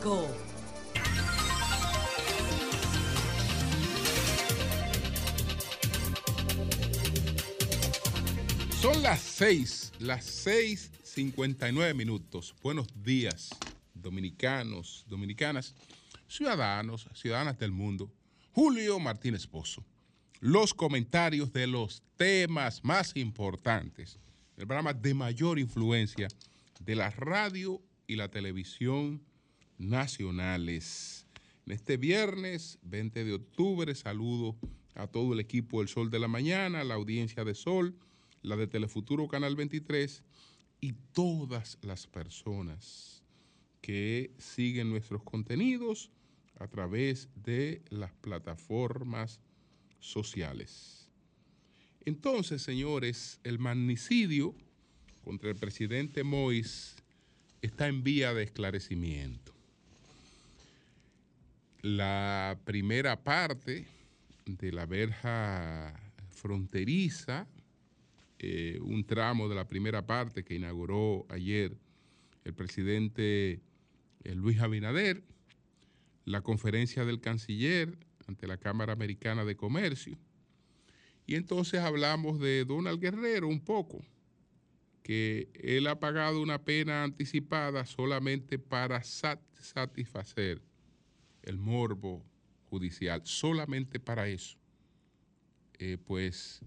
5. Son las 6, las 6:59 minutos. Buenos días, dominicanos, dominicanas, ciudadanos, ciudadanas del mundo. Julio Martínez Pozo. Los comentarios de los temas más importantes, el programa de mayor influencia de la radio y la televisión nacionales. En este viernes 20 de octubre saludo a todo el equipo del Sol de la Mañana, la audiencia de Sol, la de Telefuturo Canal 23 y todas las personas que siguen nuestros contenidos a través de las plataformas sociales. Entonces, señores, el magnicidio contra el presidente Mois está en vía de esclarecimiento. La primera parte de la verja fronteriza, eh, un tramo de la primera parte que inauguró ayer el presidente eh, Luis Abinader, la conferencia del canciller ante la Cámara Americana de Comercio. Y entonces hablamos de Donald Guerrero un poco, que él ha pagado una pena anticipada solamente para satisfacer el morbo judicial, solamente para eso. Eh, pues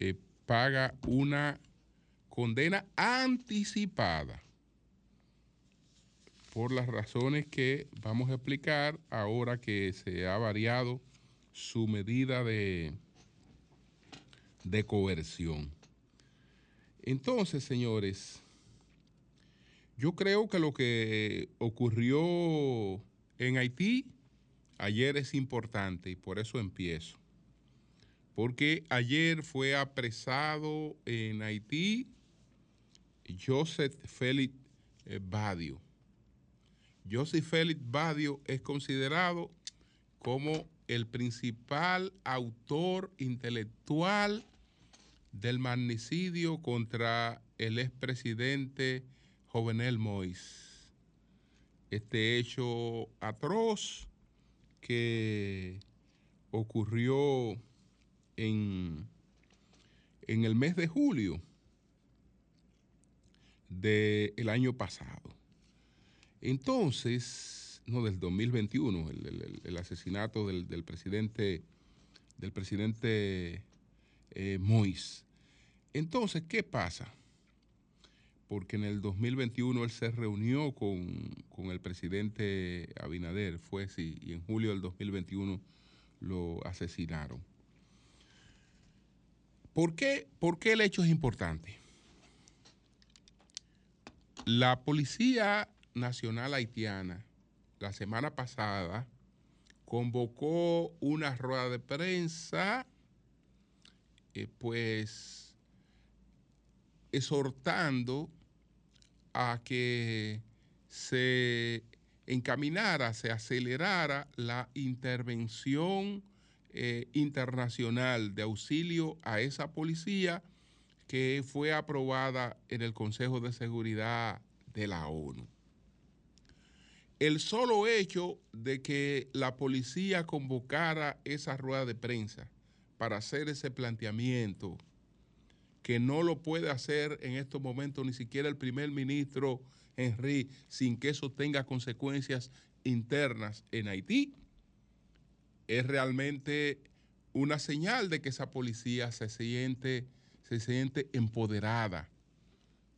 eh, paga una condena anticipada por las razones que vamos a explicar ahora que se ha variado su medida de, de coerción. Entonces, señores, yo creo que lo que ocurrió en Haití ayer es importante y por eso empiezo. Porque ayer fue apresado en Haití Joseph Félix eh, Badio Joseph Félix Badio es considerado como el principal autor intelectual del magnicidio contra el expresidente Jovenel Moïse. Este hecho atroz que ocurrió en, en el mes de julio del año pasado. Entonces, no, del 2021, el, asesinato del, presidente, del presidente eh, Mois. Entonces, ¿qué pasa? Porque en el 2021 él se reunió con, el presidente Abinader, fue así, y en julio del 2021 lo asesinaron. ¿Por qué, ¿Por qué el hecho es importante? La policía Nacional Haitiana la semana pasada convocó una rueda de prensa, eh, pues exhortando a que se encaminara, se acelerara la intervención eh, internacional de auxilio a esa policía que fue aprobada en el Consejo de Seguridad de la ONU. El solo hecho de que la policía convocara esa rueda de prensa para hacer ese planteamiento, que no lo puede hacer en estos momentos ni siquiera el primer ministro Henry, sin que eso tenga consecuencias internas en Haití, es realmente una señal de que esa policía se siente, se siente empoderada,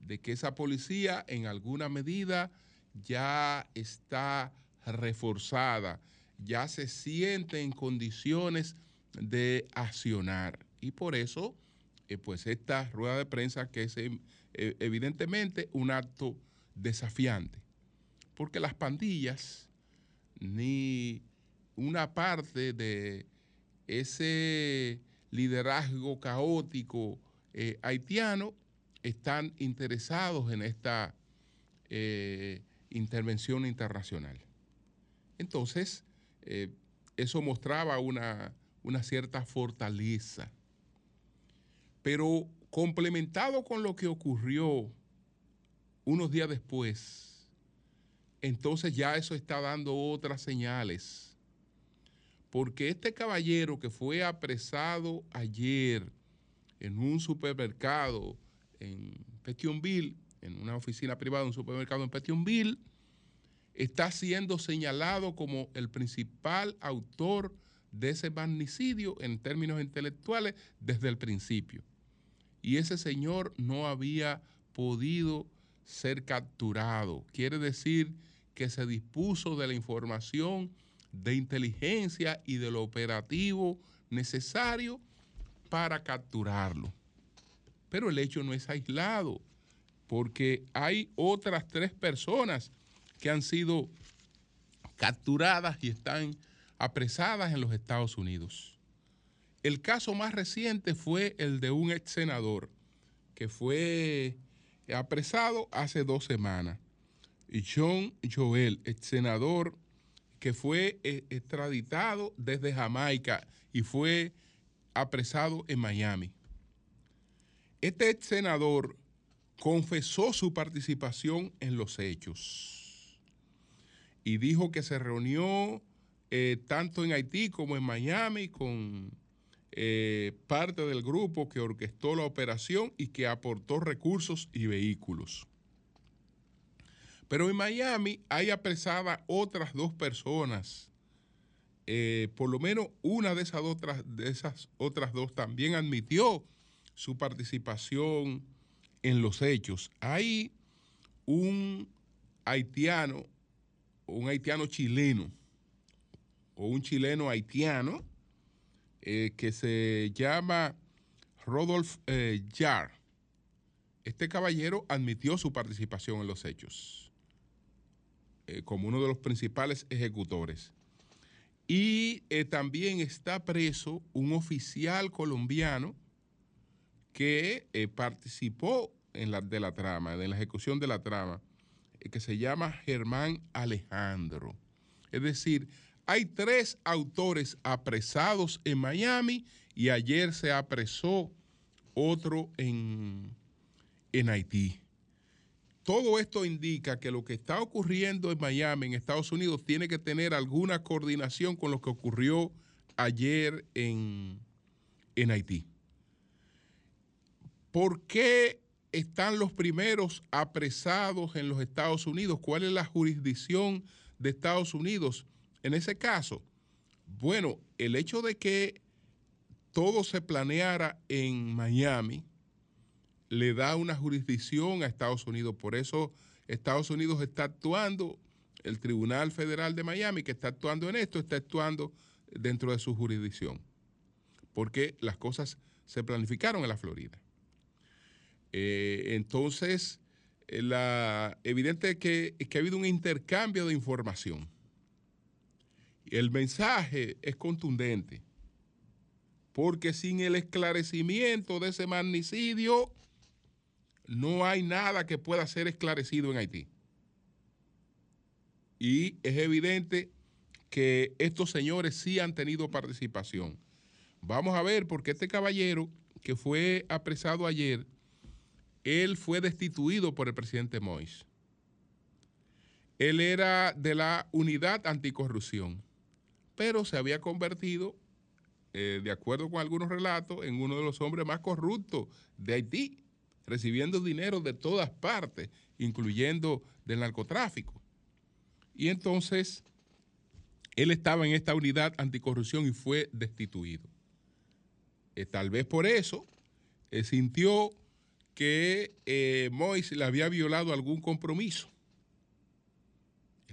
de que esa policía en alguna medida ya está reforzada, ya se siente en condiciones de accionar. Y por eso, eh, pues esta rueda de prensa que es eh, evidentemente un acto desafiante, porque las pandillas ni una parte de ese liderazgo caótico eh, haitiano están interesados en esta intervención internacional. Entonces, eso mostraba una, una cierta fortaleza. Pero complementado con lo que ocurrió unos días después entonces ya eso está dando otras señales. Porque este caballero que fue apresado ayer en un supermercado en Petionville, en una oficina privada de un supermercado en Petionville, está siendo señalado como el principal autor de ese magnicidio en términos intelectuales desde el principio. Y ese señor no había podido ser capturado. Quiere decir que se dispuso de la información de inteligencia y del operativo necesario para capturarlo. Pero el hecho no es aislado, porque hay otras tres personas que han sido capturadas y están apresadas en los Estados Unidos. El caso más reciente fue el de un ex senador que fue apresado hace dos semanas. John Joel, ex senador que fue eh, extraditado desde Jamaica y fue apresado en Miami. Este ex senador confesó su participación en los hechos y dijo que se reunió eh, tanto en Haití como en Miami con eh, parte del grupo que orquestó la operación y que aportó recursos y vehículos. Pero en Miami hay apresadas otras dos personas. Eh, por lo menos una de esas, otras, de esas otras dos también admitió su participación en los hechos. Hay un haitiano, un haitiano chileno, o un chileno haitiano eh, que se llama Rodolph eh. Este caballero admitió su participación en los hechos eh, como uno de los principales ejecutores. Y también está preso un oficial colombiano que participó en la, de la trama, en la ejecución de la trama, que se llama Germán Alejandro. Es decir, hay tres autores apresados en Miami y ayer se apresó otro en, en Haití. Todo esto indica que lo que está ocurriendo en Miami, en Estados Unidos, tiene que tener alguna coordinación con lo que ocurrió ayer en, en Haití. ¿Por qué están los primeros apresados en los Estados Unidos? ¿Cuál es la jurisdicción de Estados Unidos? En ese caso, bueno, el hecho de que todo se planeara en Miami le da una jurisdicción a Estados Unidos. Por eso Estados Unidos está actuando, el Tribunal Federal de Miami que está actuando en esto, está actuando dentro de su jurisdicción. Porque las cosas se planificaron en la Florida. Eh, entonces, la, evidente que, que ha habido un intercambio de información el mensaje es contundente, porque sin el esclarecimiento de ese magnicidio, no hay nada que pueda ser esclarecido en Haití. Y es evidente que estos señores sí han tenido participación. Vamos a ver, porque este caballero que fue apresado ayer, él fue destituido por el presidente Mois. Él era de la unidad anticorrupción pero se había convertido, eh, de acuerdo con algunos relatos, en uno de los hombres más corruptos de Haití, recibiendo dinero de todas partes, incluyendo del narcotráfico. Y entonces él estaba en esta unidad anticorrupción y fue destituido. Eh, tal vez por eso eh, sintió que eh, le había violado algún compromiso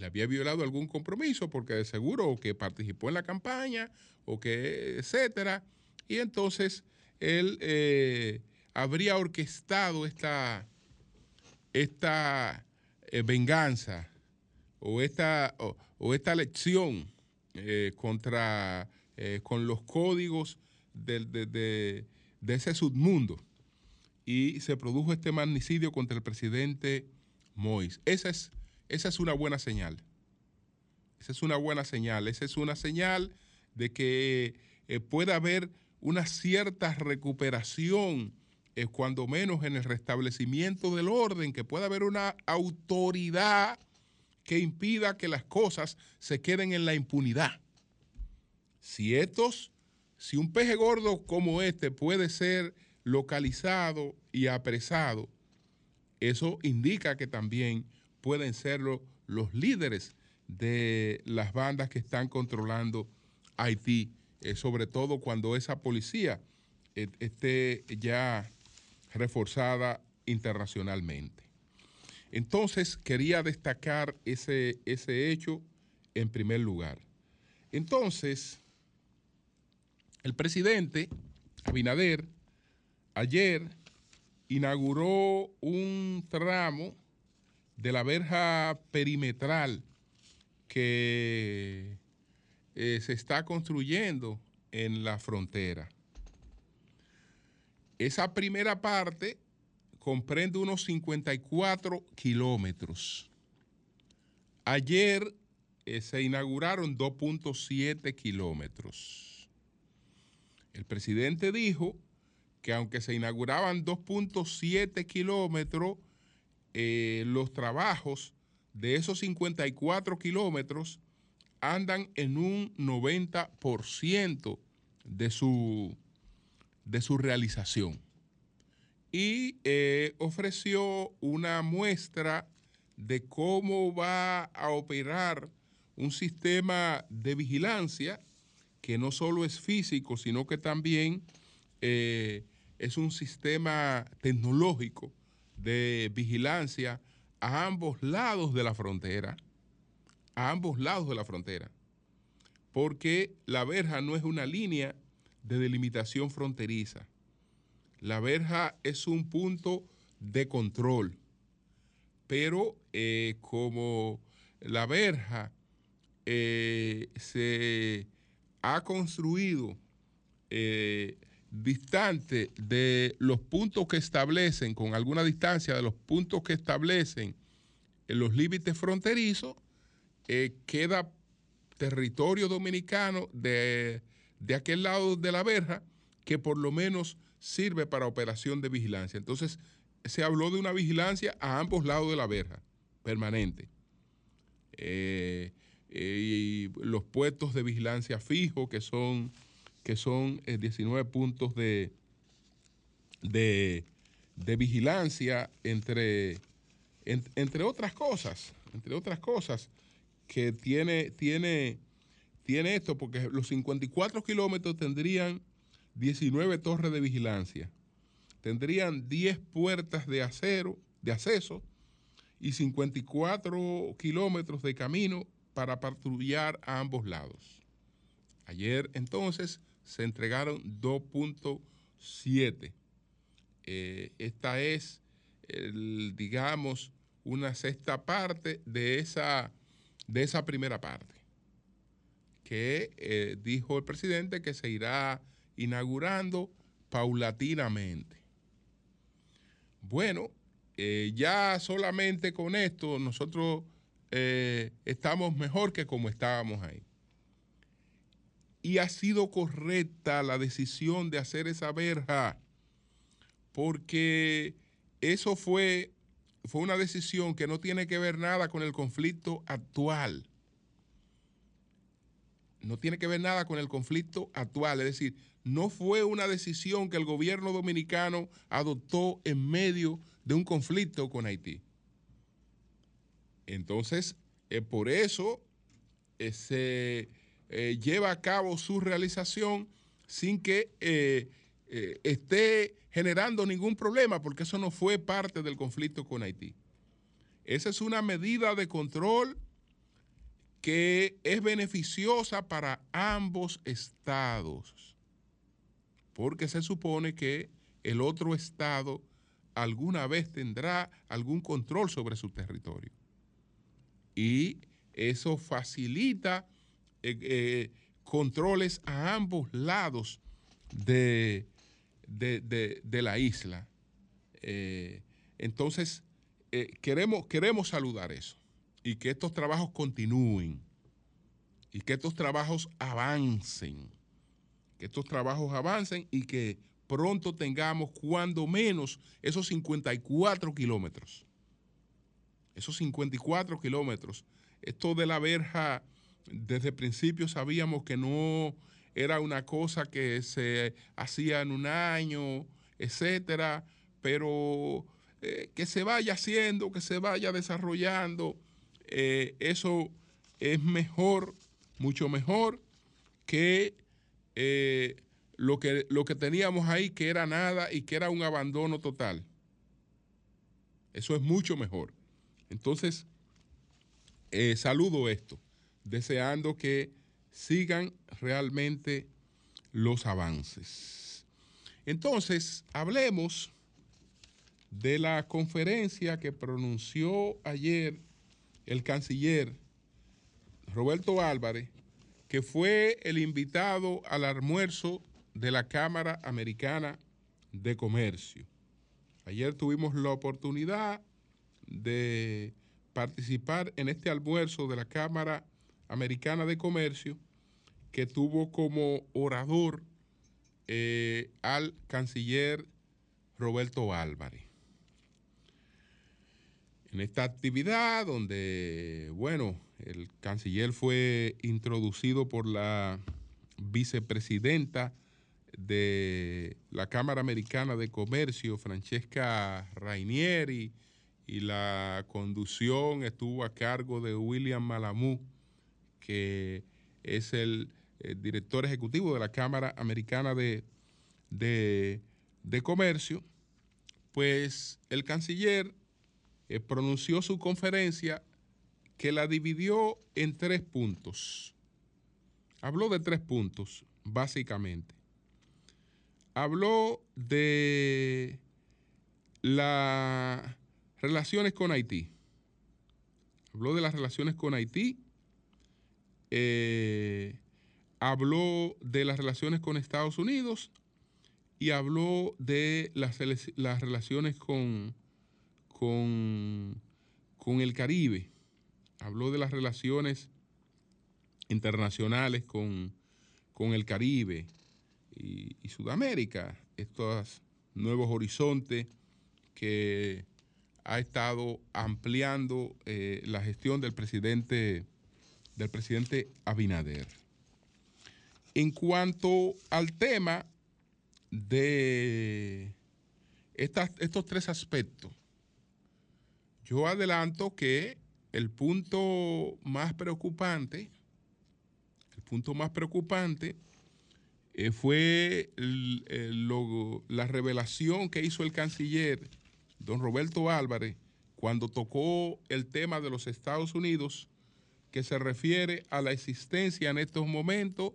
le había violado algún compromiso porque de seguro que participó en la campaña o que etcétera y entonces él eh, habría orquestado esta esta eh, venganza o esta o, esta lección eh, contra con los códigos de, de, de ese submundo y se produjo este magnicidio contra el presidente Mois. Esa es esa es una buena señal. Esa es una buena señal. Esa es una señal de que eh, pueda haber una cierta recuperación, eh, cuando menos en el restablecimiento del orden, que pueda haber una autoridad que impida que las cosas se queden en la impunidad. Si estos, si un peje gordo como este puede ser localizado y apresado, eso indica que también pueden serlo los líderes de las bandas que están controlando Haití, eh, sobre todo cuando esa policía eh, esté ya reforzada internacionalmente. Entonces, quería destacar ese, ese hecho en primer lugar. Entonces, el presidente Abinader ayer inauguró un tramo de la verja perimetral que eh, se está construyendo en la frontera. Esa primera parte comprende unos 54 kilómetros. Ayer eh, se inauguraron 2.7 kilómetros. El presidente dijo que aunque se inauguraban 2.7 kilómetros, eh, los trabajos de esos 54 kilómetros andan en un 90% de su, de su realización. Y eh, ofreció una muestra de cómo va a operar un sistema de vigilancia que no solo es físico, sino que también eh, es un sistema tecnológico de vigilancia a ambos lados de la frontera, a ambos lados de la frontera, porque la verja no es una línea de delimitación fronteriza. La verja es un punto de control, pero eh, como la verja eh, se ha construido eh, distante de los puntos que establecen, con alguna distancia de los puntos que establecen en los límites fronterizos, eh, queda territorio dominicano de, de aquel lado de la verja que por lo menos sirve para operación de vigilancia. Entonces, se habló de una vigilancia a ambos lados de la verja, permanente. Eh, eh, y los puestos de vigilancia fijos, que son que son 19 eh, puntos de, de, vigilancia entre, entre otras cosas, entre otras cosas que tiene, tiene, tiene esto, porque los 54 kilómetros tendrían 19 torres de vigilancia, tendrían 10 puertas de acero, de acceso, y 54 kilómetros de camino para patrullar a ambos lados. Ayer entonces se entregaron 2.7. Eh, esta es, digamos, una sexta parte de esa, de esa primera parte, que eh, dijo el presidente que se irá inaugurando paulatinamente. Bueno, eh, ya solamente con esto nosotros estamos mejor que como estábamos ahí y ha sido correcta la decisión de hacer esa verja, porque eso fue, fue una decisión que no tiene que ver nada con el conflicto actual. No tiene que ver nada con el conflicto actual, es decir, no fue una decisión que el gobierno dominicano adoptó en medio de un conflicto con Haití. Entonces, por eso eh, se eh, lleva a cabo su realización sin que eh, eh, esté generando ningún problema, porque eso no fue parte del conflicto con Haití. Esa es una medida de control que es beneficiosa para ambos estados, porque se supone que el otro estado alguna vez tendrá algún control sobre su territorio. Y eso facilita eh, eh, controles a ambos lados de, de, la isla. Eh, entonces, queremos, queremos saludar eso y que estos trabajos continúen y que estos trabajos avancen, que estos trabajos avancen y que pronto tengamos cuando menos esos 54 kilómetros esos 54 kilómetros. Esto de la verja, desde el principio sabíamos que no era una cosa que se hacía en un año, etcétera, pero eh, que se vaya haciendo, que se vaya desarrollando, eh, eso es mejor, mucho mejor que, eh, lo que lo que teníamos ahí, que era nada y que era un abandono total. Eso es mucho mejor. Entonces, saludo esto, deseando que sigan realmente los avances. Entonces, hablemos de la conferencia que pronunció ayer el canciller Roberto Álvarez, que fue el invitado al almuerzo de la Cámara Americana de Comercio. Ayer tuvimos la oportunidad de participar en este almuerzo de la Cámara Americana de Comercio, que tuvo como orador eh, al canciller Roberto Álvarez. En esta actividad donde, bueno, el canciller fue introducido por la vicepresidenta de la Cámara Americana de Comercio, Francesca Rainieri, y la conducción estuvo a cargo de William Malamú, que es el, director ejecutivo de la Cámara Americana de, de, Comercio, pues el canciller eh, pronunció su conferencia que la dividió en tres puntos. Habló de tres puntos, básicamente. Habló de las relaciones con Haití. Habló de las relaciones con Haití eh, habló de las relaciones con Estados Unidos y habló de las, las relaciones con, con, con, el Caribe. Habló de las relaciones internacionales con, con el Caribe y, Sudamérica, estos nuevos horizontes que ha estado ampliando eh, la gestión del presidente del presidente Abinader. En cuanto al tema de estos tres aspectos, yo adelanto que el punto más preocupante, el punto más preocupante eh, fue la revelación que hizo el canciller don Roberto Álvarez cuando tocó el tema de los Estados Unidos que se refiere a la existencia en estos momentos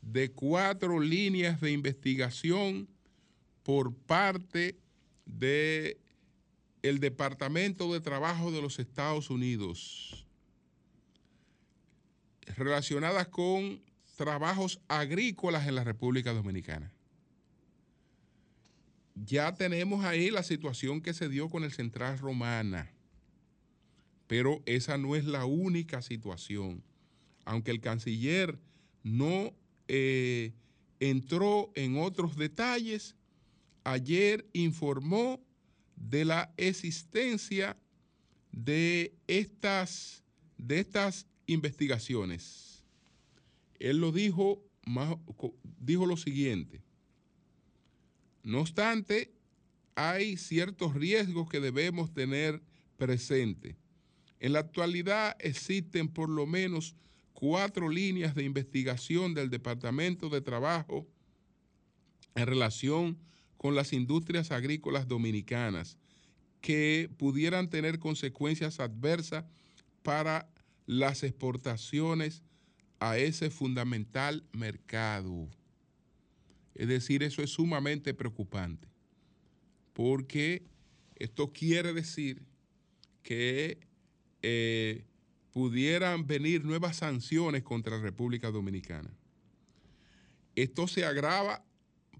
de cuatro líneas de investigación por parte de el Departamento de Trabajo de los Estados Unidos relacionadas con trabajos agrícolas en la República Dominicana. Ya tenemos ahí la situación que se dio con el Central Romana pero esa no es la única situación. Aunque el canciller no eh, entró en otros detalles, ayer informó de la existencia de estas, de estas investigaciones. Él lo dijo, dijo lo siguiente. No obstante, hay ciertos riesgos que debemos tener presentes en la actualidad existen por lo menos cuatro líneas de investigación del Departamento de Trabajo en relación con las industrias agrícolas dominicanas que pudieran tener consecuencias adversas para las exportaciones a ese fundamental mercado. Es decir, eso es sumamente preocupante, porque esto quiere decir que eh, pudieran venir nuevas sanciones contra la República Dominicana. Esto se agrava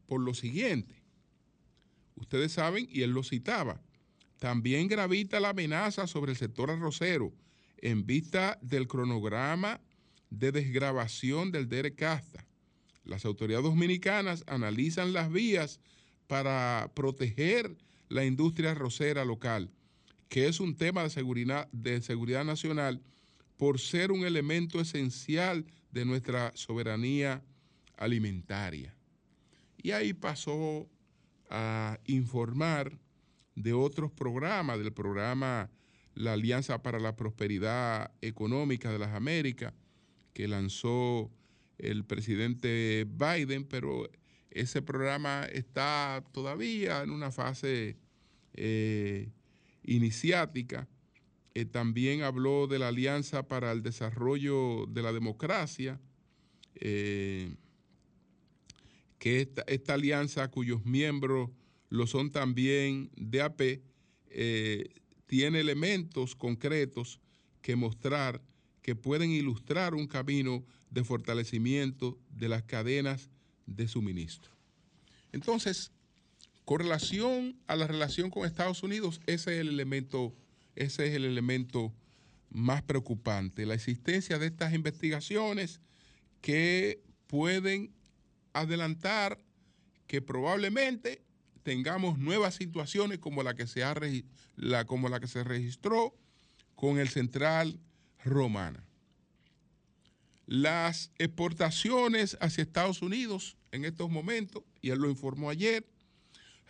por lo siguiente. Ustedes saben, y él lo citaba, también gravita la amenaza sobre el sector arrocero en vista del cronograma de desgrabación del DERE Casta. Las autoridades dominicanas analizan las vías para proteger la industria arrocera local que es un tema de seguridad, de seguridad nacional por ser un elemento esencial de nuestra soberanía alimentaria. Y ahí pasó a informar de otros programas, del programa La Alianza para la Prosperidad Económica de las Américas, que lanzó el presidente Biden, pero ese programa está todavía en una fase eh, iniciática. Eh, también habló de la Alianza para el Desarrollo de la Democracia, eh, que esta, alianza cuyos miembros lo son también DAP, tiene elementos concretos que mostrar que pueden ilustrar un camino de fortalecimiento de las cadenas de suministro. Entonces, con relación a la relación con Estados Unidos, ese es el elemento, ese es el elemento más preocupante, la existencia de estas investigaciones que pueden adelantar que probablemente tengamos nuevas situaciones como la que se, ha, como la que se registró con el Central Romana. Las exportaciones hacia Estados Unidos en estos momentos, y él lo informó ayer,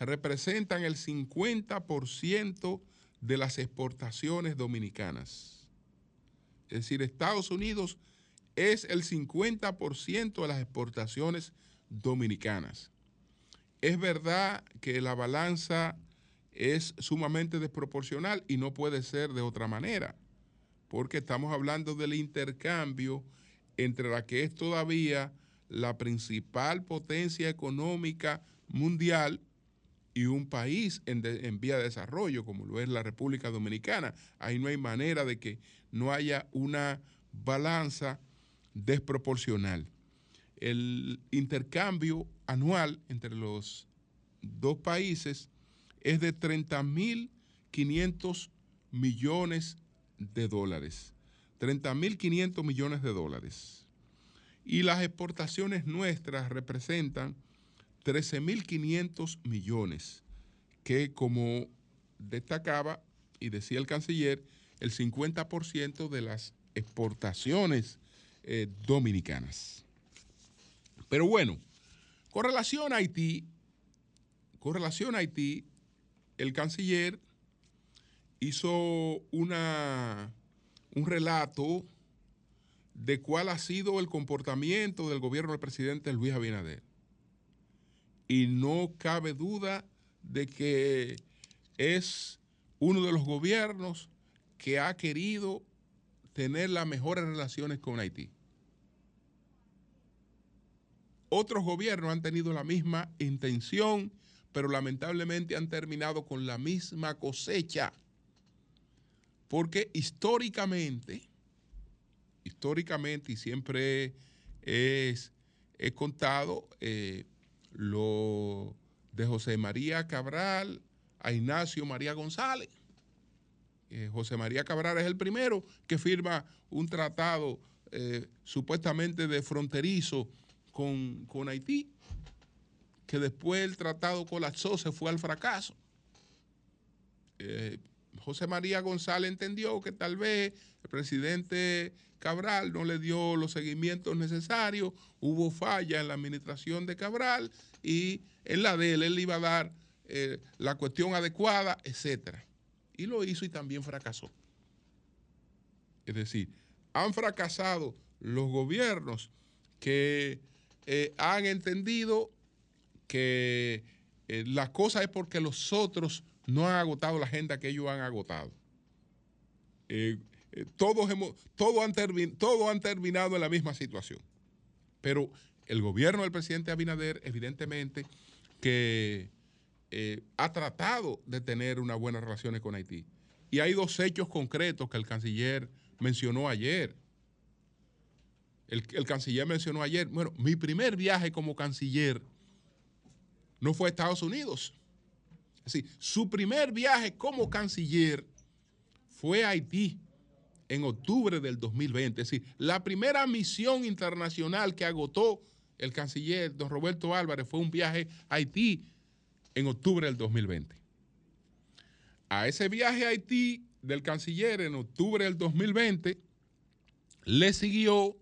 representan el 50% de las exportaciones dominicanas. Es decir, Estados Unidos es el 50% de las exportaciones dominicanas. Es verdad que la balanza es sumamente desproporcional y no puede ser de otra manera, porque estamos hablando del intercambio entre la que es todavía la principal potencia económica mundial y un país en, vía de desarrollo, como lo es la República Dominicana. Ahí no hay manera de que no haya una balanza desproporcional. El intercambio anual entre los dos países es de 30.500 millones de dólares. 30.500 millones de dólares. Y las exportaciones nuestras representan 13.500 millones, que como destacaba y decía el canciller, el 50% de las exportaciones eh, dominicanas. Pero bueno, con relación a Haití, con relación a Haití, el canciller hizo una un relato de cuál ha sido el comportamiento del gobierno del presidente Luis Abinader. Y no cabe duda de que es uno de los gobiernos que ha querido tener las mejores relaciones con Haití. Otros gobiernos han tenido la misma intención, pero lamentablemente han terminado con la misma cosecha porque históricamente, históricamente, y siempre es, he contado eh, lo de José María Cabral a Ignacio María González. Eh, José María Cabral es el primero que firma un tratado eh, supuestamente de fronterizo con, con Haití, que después el tratado colapsó, se fue al fracaso. José María González entendió que tal vez el presidente Cabral no le dio los seguimientos necesarios, hubo falla en la administración de Cabral y en la de él, él iba a dar eh, la cuestión adecuada, etcétera. Y lo hizo y también fracasó. Es decir, han fracasado los gobiernos que eh, han entendido que eh, la cosa es porque los otros no han agotado la agenda que ellos han agotado. Eh, todos, hemos, han han terminado en la misma situación. Pero el gobierno del presidente Abinader, evidentemente, que eh, ha tratado de tener unas buenas relaciones con Haití. Y hay dos hechos concretos que el canciller mencionó ayer. El, el, canciller mencionó ayer, bueno, mi primer viaje como canciller no fue a Estados Unidos, su primer viaje como canciller fue a Haití en octubre del 2020. Es decir, la primera misión internacional que agotó el canciller don Roberto Álvarez fue un viaje a Haití en octubre del 2020. a ese viaje a Haití del canciller en octubre del 2020 le siguió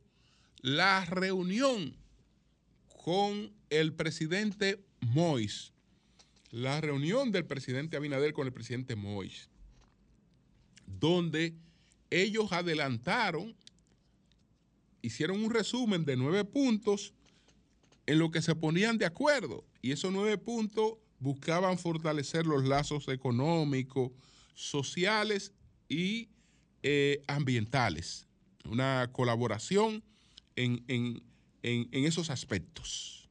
la reunión con el presidente Mois, la reunión del presidente Abinader con el presidente Mois, donde ellos adelantaron, hicieron un resumen de nueve puntos en lo que se ponían de acuerdo. Y esos nueve puntos buscaban fortalecer los lazos económicos, sociales y eh, ambientales. Una colaboración en, esos aspectos.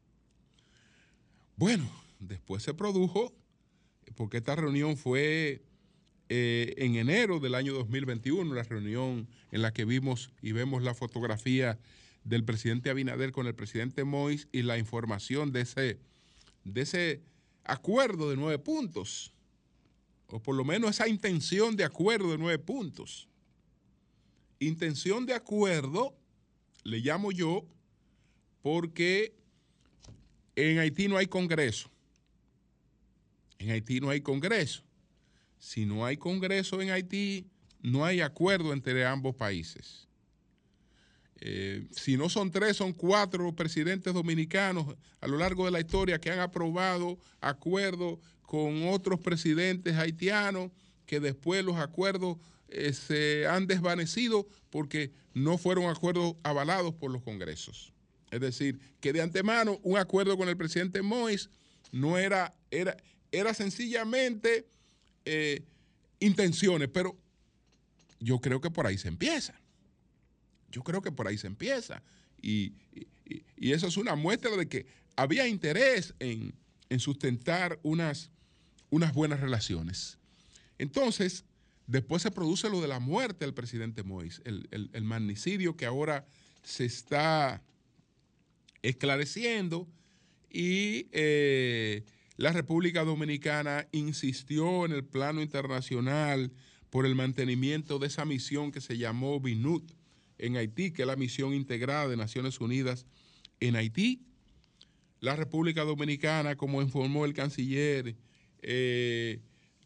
Bueno, después se produjo, porque esta reunión fue eh, en enero del año 2021, la reunión en la que vimos y vemos la fotografía del presidente Abinader con el presidente Mois y la información de ese, de ese acuerdo de nueve puntos, o por lo menos esa intención de acuerdo de nueve puntos. Intención de acuerdo, le llamo yo, porque en Haití no hay Congreso. En Haití no hay Congreso. Si no hay Congreso en Haití, no hay acuerdo entre ambos países. Eh, si no son tres, son cuatro presidentes dominicanos a lo largo de la historia que han aprobado acuerdos con otros presidentes haitianos, que después los acuerdos eh, se han desvanecido porque no fueron acuerdos avalados por los congresos. Es decir, que de antemano un acuerdo con el presidente Mois no era, era, era sencillamente eh, intenciones, pero yo creo que por ahí se empieza. Yo creo que por ahí se empieza. Y, eso es una muestra de que había interés en, sustentar unas, unas buenas relaciones. Entonces, después se produce lo de la muerte del presidente Mois, el, el, magnicidio que ahora se está esclareciendo y eh, la República Dominicana insistió en el plano internacional por el mantenimiento de esa misión que se llamó BINUT, en Haití, que es la misión integrada de Naciones Unidas en Haití. La República Dominicana, como informó el canciller, eh,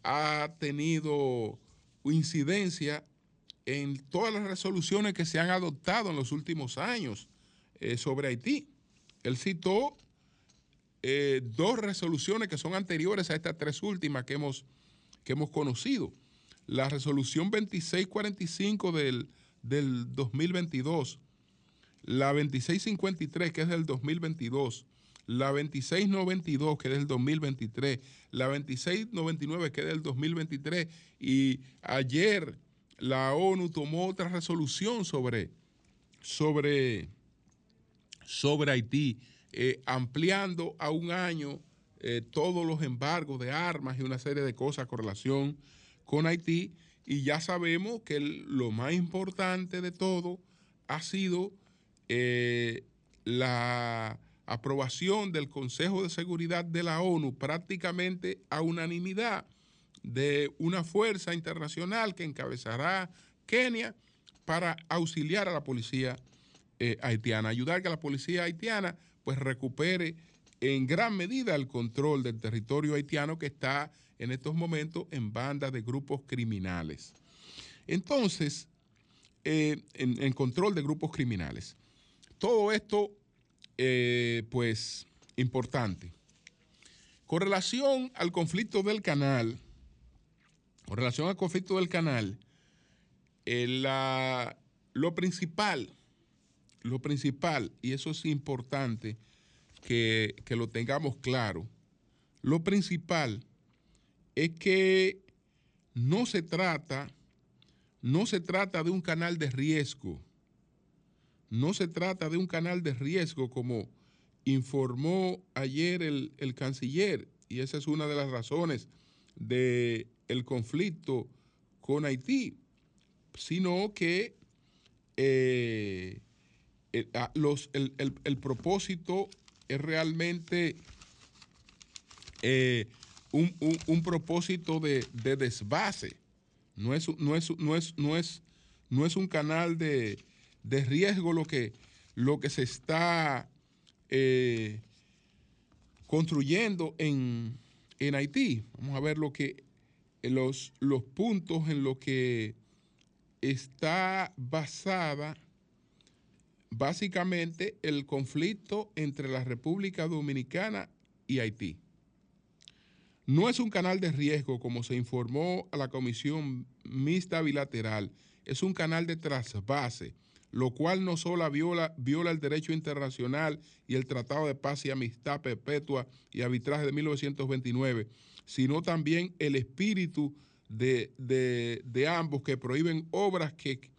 ha tenido incidencia en todas las resoluciones que se han adoptado en los últimos años eh, sobre Haití. Él citó eh, dos resoluciones que son anteriores a estas tres últimas que hemos, que hemos conocido. La resolución 2645 del del 2022, la 2653 que es del 2022, la 2692 que es del 2023, la 2699 que es del 2023 y ayer la ONU tomó otra resolución sobre, sobre, sobre Haití, eh, ampliando a un año eh, todos los embargos de armas y una serie de cosas con relación con Haití y ya sabemos que lo más importante de todo ha sido eh, la aprobación del Consejo de Seguridad de la ONU prácticamente a unanimidad de una fuerza internacional que encabezará Kenia para auxiliar a la policía eh, haitiana, ayudar que la policía haitiana pues recupere en gran medida el control del territorio haitiano que está en estos momentos en bandas de grupos criminales. Entonces, eh, en, control de grupos criminales. Todo esto, eh, pues, importante. Con relación al conflicto del canal, con relación al conflicto del canal, eh, lo principal, lo principal, y eso es importante que, que lo tengamos claro, lo principal es que no se trata, no se trata de un canal de riesgo, no se trata de un canal de riesgo como informó ayer el, canciller, y esa es una de las razones del el conflicto con Haití, sino que eh, el, propósito es realmente eh, un, propósito de, desbase. No es, no, es, no, es, no, es, no es un canal de, riesgo lo que, lo que se está eh, construyendo en, Haití. Vamos a ver lo que los, los puntos en los que está basada básicamente el conflicto entre la República Dominicana y Haití. No es un canal de riesgo como se informó a la Comisión Mixta Bilateral, es un canal de trasvase, lo cual no solo viola, viola el derecho internacional y el Tratado de Paz y Amistad Perpetua y Arbitraje de 1929, sino también el espíritu de, de ambos que prohíben obras que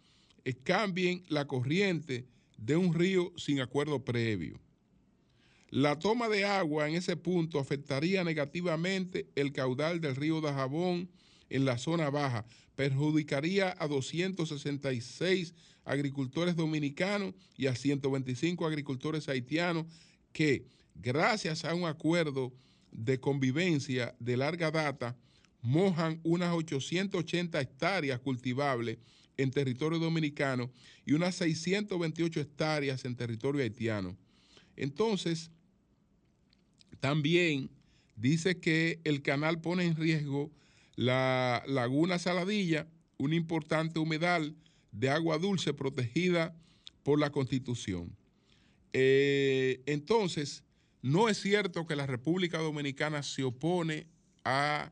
cambien la corriente de un río sin acuerdo previo. La toma de agua en ese punto afectaría negativamente el caudal del río Dajabón en la zona baja, perjudicaría a 266 agricultores dominicanos y a 125 agricultores haitianos que, gracias a un acuerdo de convivencia de larga data, mojan unas 880 hectáreas cultivables en territorio dominicano y unas 628 hectáreas en territorio haitiano. Entonces, también dice que el canal pone en riesgo la laguna Saladilla, una importante humedal de agua dulce protegida por la Constitución. Eh, entonces, no es cierto que la República Dominicana se opone a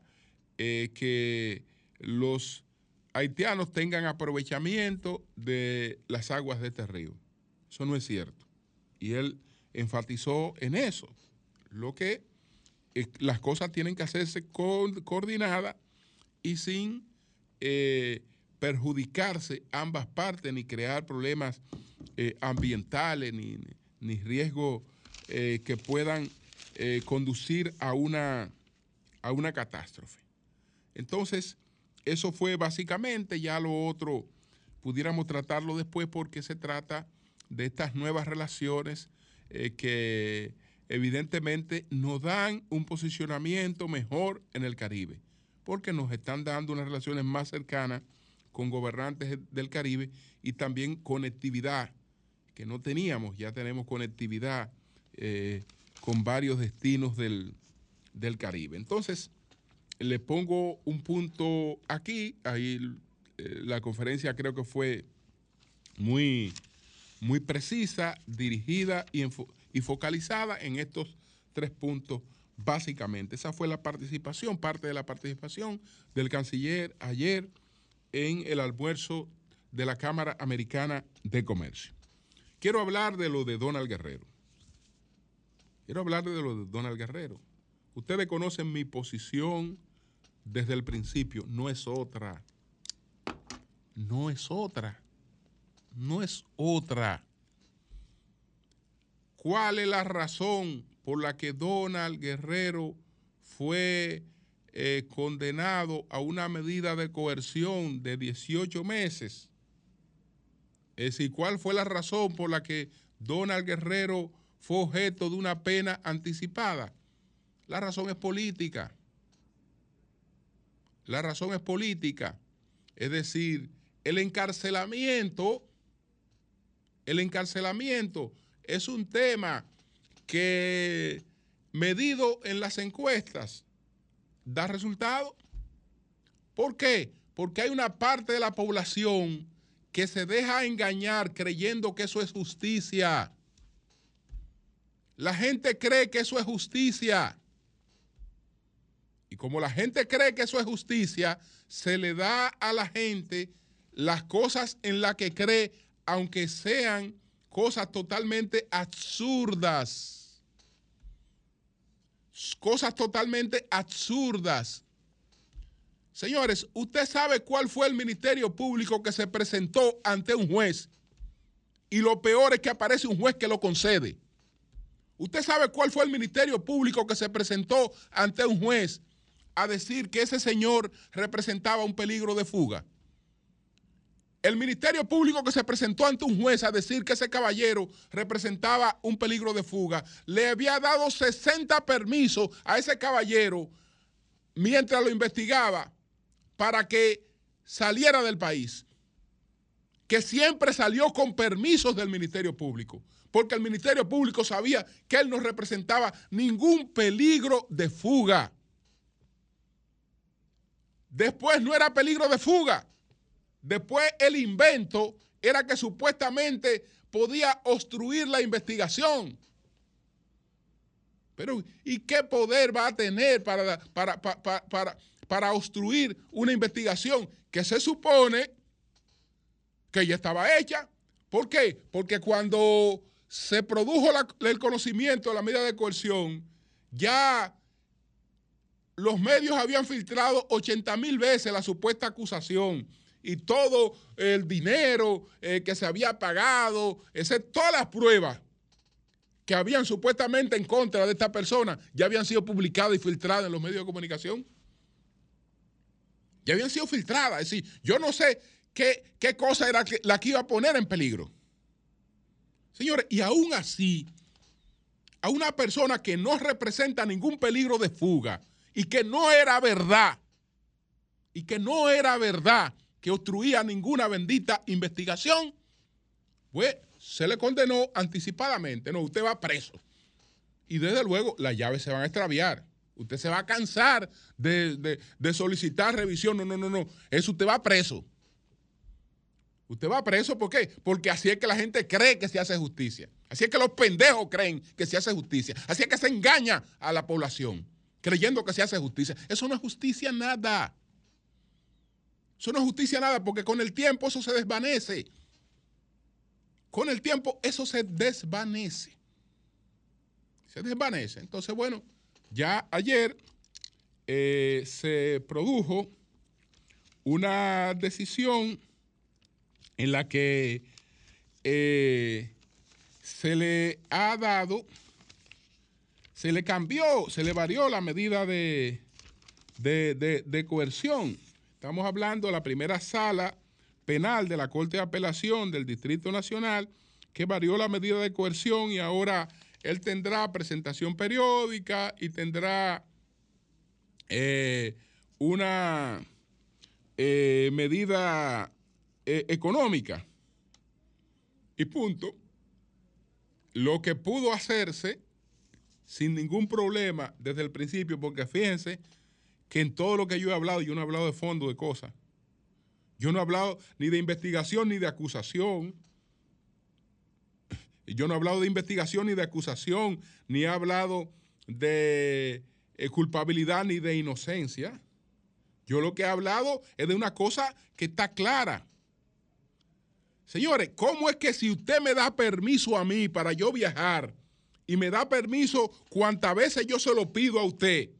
eh, que los haitianos tengan aprovechamiento de las aguas de este río. Eso no es cierto. Y él enfatizó en eso lo que eh, las cosas tienen que hacerse coordinadas y sin eh, perjudicarse ambas partes ni crear problemas eh, ambientales ni, ni riesgos que puedan conducir a una, a una catástrofe. Entonces, eso fue básicamente, ya lo otro pudiéramos tratarlo después porque se trata de estas nuevas relaciones que evidentemente nos dan un posicionamiento mejor en el Caribe, porque nos están dando unas relaciones más cercanas con gobernantes del Caribe y también conectividad, que no teníamos, ya tenemos conectividad eh, con varios destinos del, Caribe. Entonces, le pongo un punto aquí, ahí eh, la conferencia creo que fue muy, muy precisa, dirigida y enfocada y focalizada en estos tres puntos básicamente. Esa fue la participación, parte de la participación del canciller ayer en el almuerzo de la Cámara Americana de Comercio. Quiero hablar de lo de Donald Guerrero. Quiero hablar de lo de Donald Guerrero. Ustedes conocen mi posición desde el principio. No es otra. No es otra. No es otra. ¿Cuál es la razón por la que Donald Guerrero fue eh, condenado a una medida de coerción de 18 meses? Es decir, ¿cuál fue la razón por la que Donald Guerrero fue objeto de una pena anticipada? La razón es política. La razón es política. Es decir, el encarcelamiento, el encarcelamiento es un tema que medido en las encuestas da resultado. ¿Por qué? Porque hay una parte de la población que se deja engañar creyendo que eso es justicia. La gente cree que eso es justicia. Y como la gente cree que eso es justicia, se le da a la gente las cosas en las que cree, aunque sean cosas totalmente absurdas. Cosas totalmente absurdas. Señores, ¿usted sabe cuál fue el ministerio público que se presentó ante un juez? Y lo peor es que aparece un juez que lo concede. ¿Usted sabe cuál fue el ministerio público que se presentó ante un juez a decir que ese señor representaba un peligro de fuga? El Ministerio Público que se presentó ante un juez a decir que ese caballero representaba un peligro de fuga, le había dado 60 permisos a ese caballero mientras lo investigaba para que saliera del país. Que siempre salió con permisos del Ministerio Público, porque el Ministerio Público sabía que él no representaba ningún peligro de fuga. Después no era peligro de fuga. Después el invento era que supuestamente podía obstruir la investigación. Pero, ¿y qué poder va a tener para, para, para, para, obstruir una investigación que se supone que ya estaba hecha? ¿Por qué? Porque cuando se produjo el conocimiento de la medida de coerción, ya los medios habían filtrado 80 mil veces la supuesta acusación y todo el dinero eh, que se había pagado, ese, todas las pruebas que habían supuestamente en contra de esta persona ya habían sido publicadas y filtradas en los medios de comunicación. Ya habían sido filtradas. Es decir, yo no sé qué, qué cosa era la que iba a poner en peligro. Señores, y aún así, a una persona que no representa ningún peligro de fuga y que no era verdad, y que no era verdad que obstruía ninguna bendita investigación, pues se le condenó anticipadamente. No, usted va preso. Y desde luego las llaves se van a extraviar. Usted se va a cansar de, solicitar revisión. No, no, no, no. Eso usted va preso. Usted va preso, ¿por qué? Porque así es que la gente cree que se hace justicia. Así es que los pendejos creen que se hace justicia. Así es que se engaña a la población creyendo que se hace justicia. Eso no es justicia nada. Eso no justicia nada porque con el tiempo eso se desvanece. Con el tiempo eso se desvanece. Se desvanece. Entonces, bueno, ya ayer eh, se produjo una decisión en la que eh, se le ha dado, se le cambió, se le varió la medida de, de coerción. Estamos hablando de la primera sala penal de la Corte de Apelación del Distrito Nacional, que varió la medida de coerción y ahora él tendrá presentación periódica y tendrá eh, una eh, medida eh, económica. Y punto. Lo que pudo hacerse sin ningún problema desde el principio, porque fíjense que en todo lo que yo he hablado, yo no he hablado de fondo de cosas. Yo no he hablado ni de investigación ni de acusación. Yo no he hablado de investigación ni de acusación, ni he hablado de eh, culpabilidad ni de inocencia. Yo lo que he hablado es de una cosa que está clara. Señores, ¿cómo es que si usted me da permiso a mí para yo viajar y me da permiso cuantas veces yo se lo pido a usted,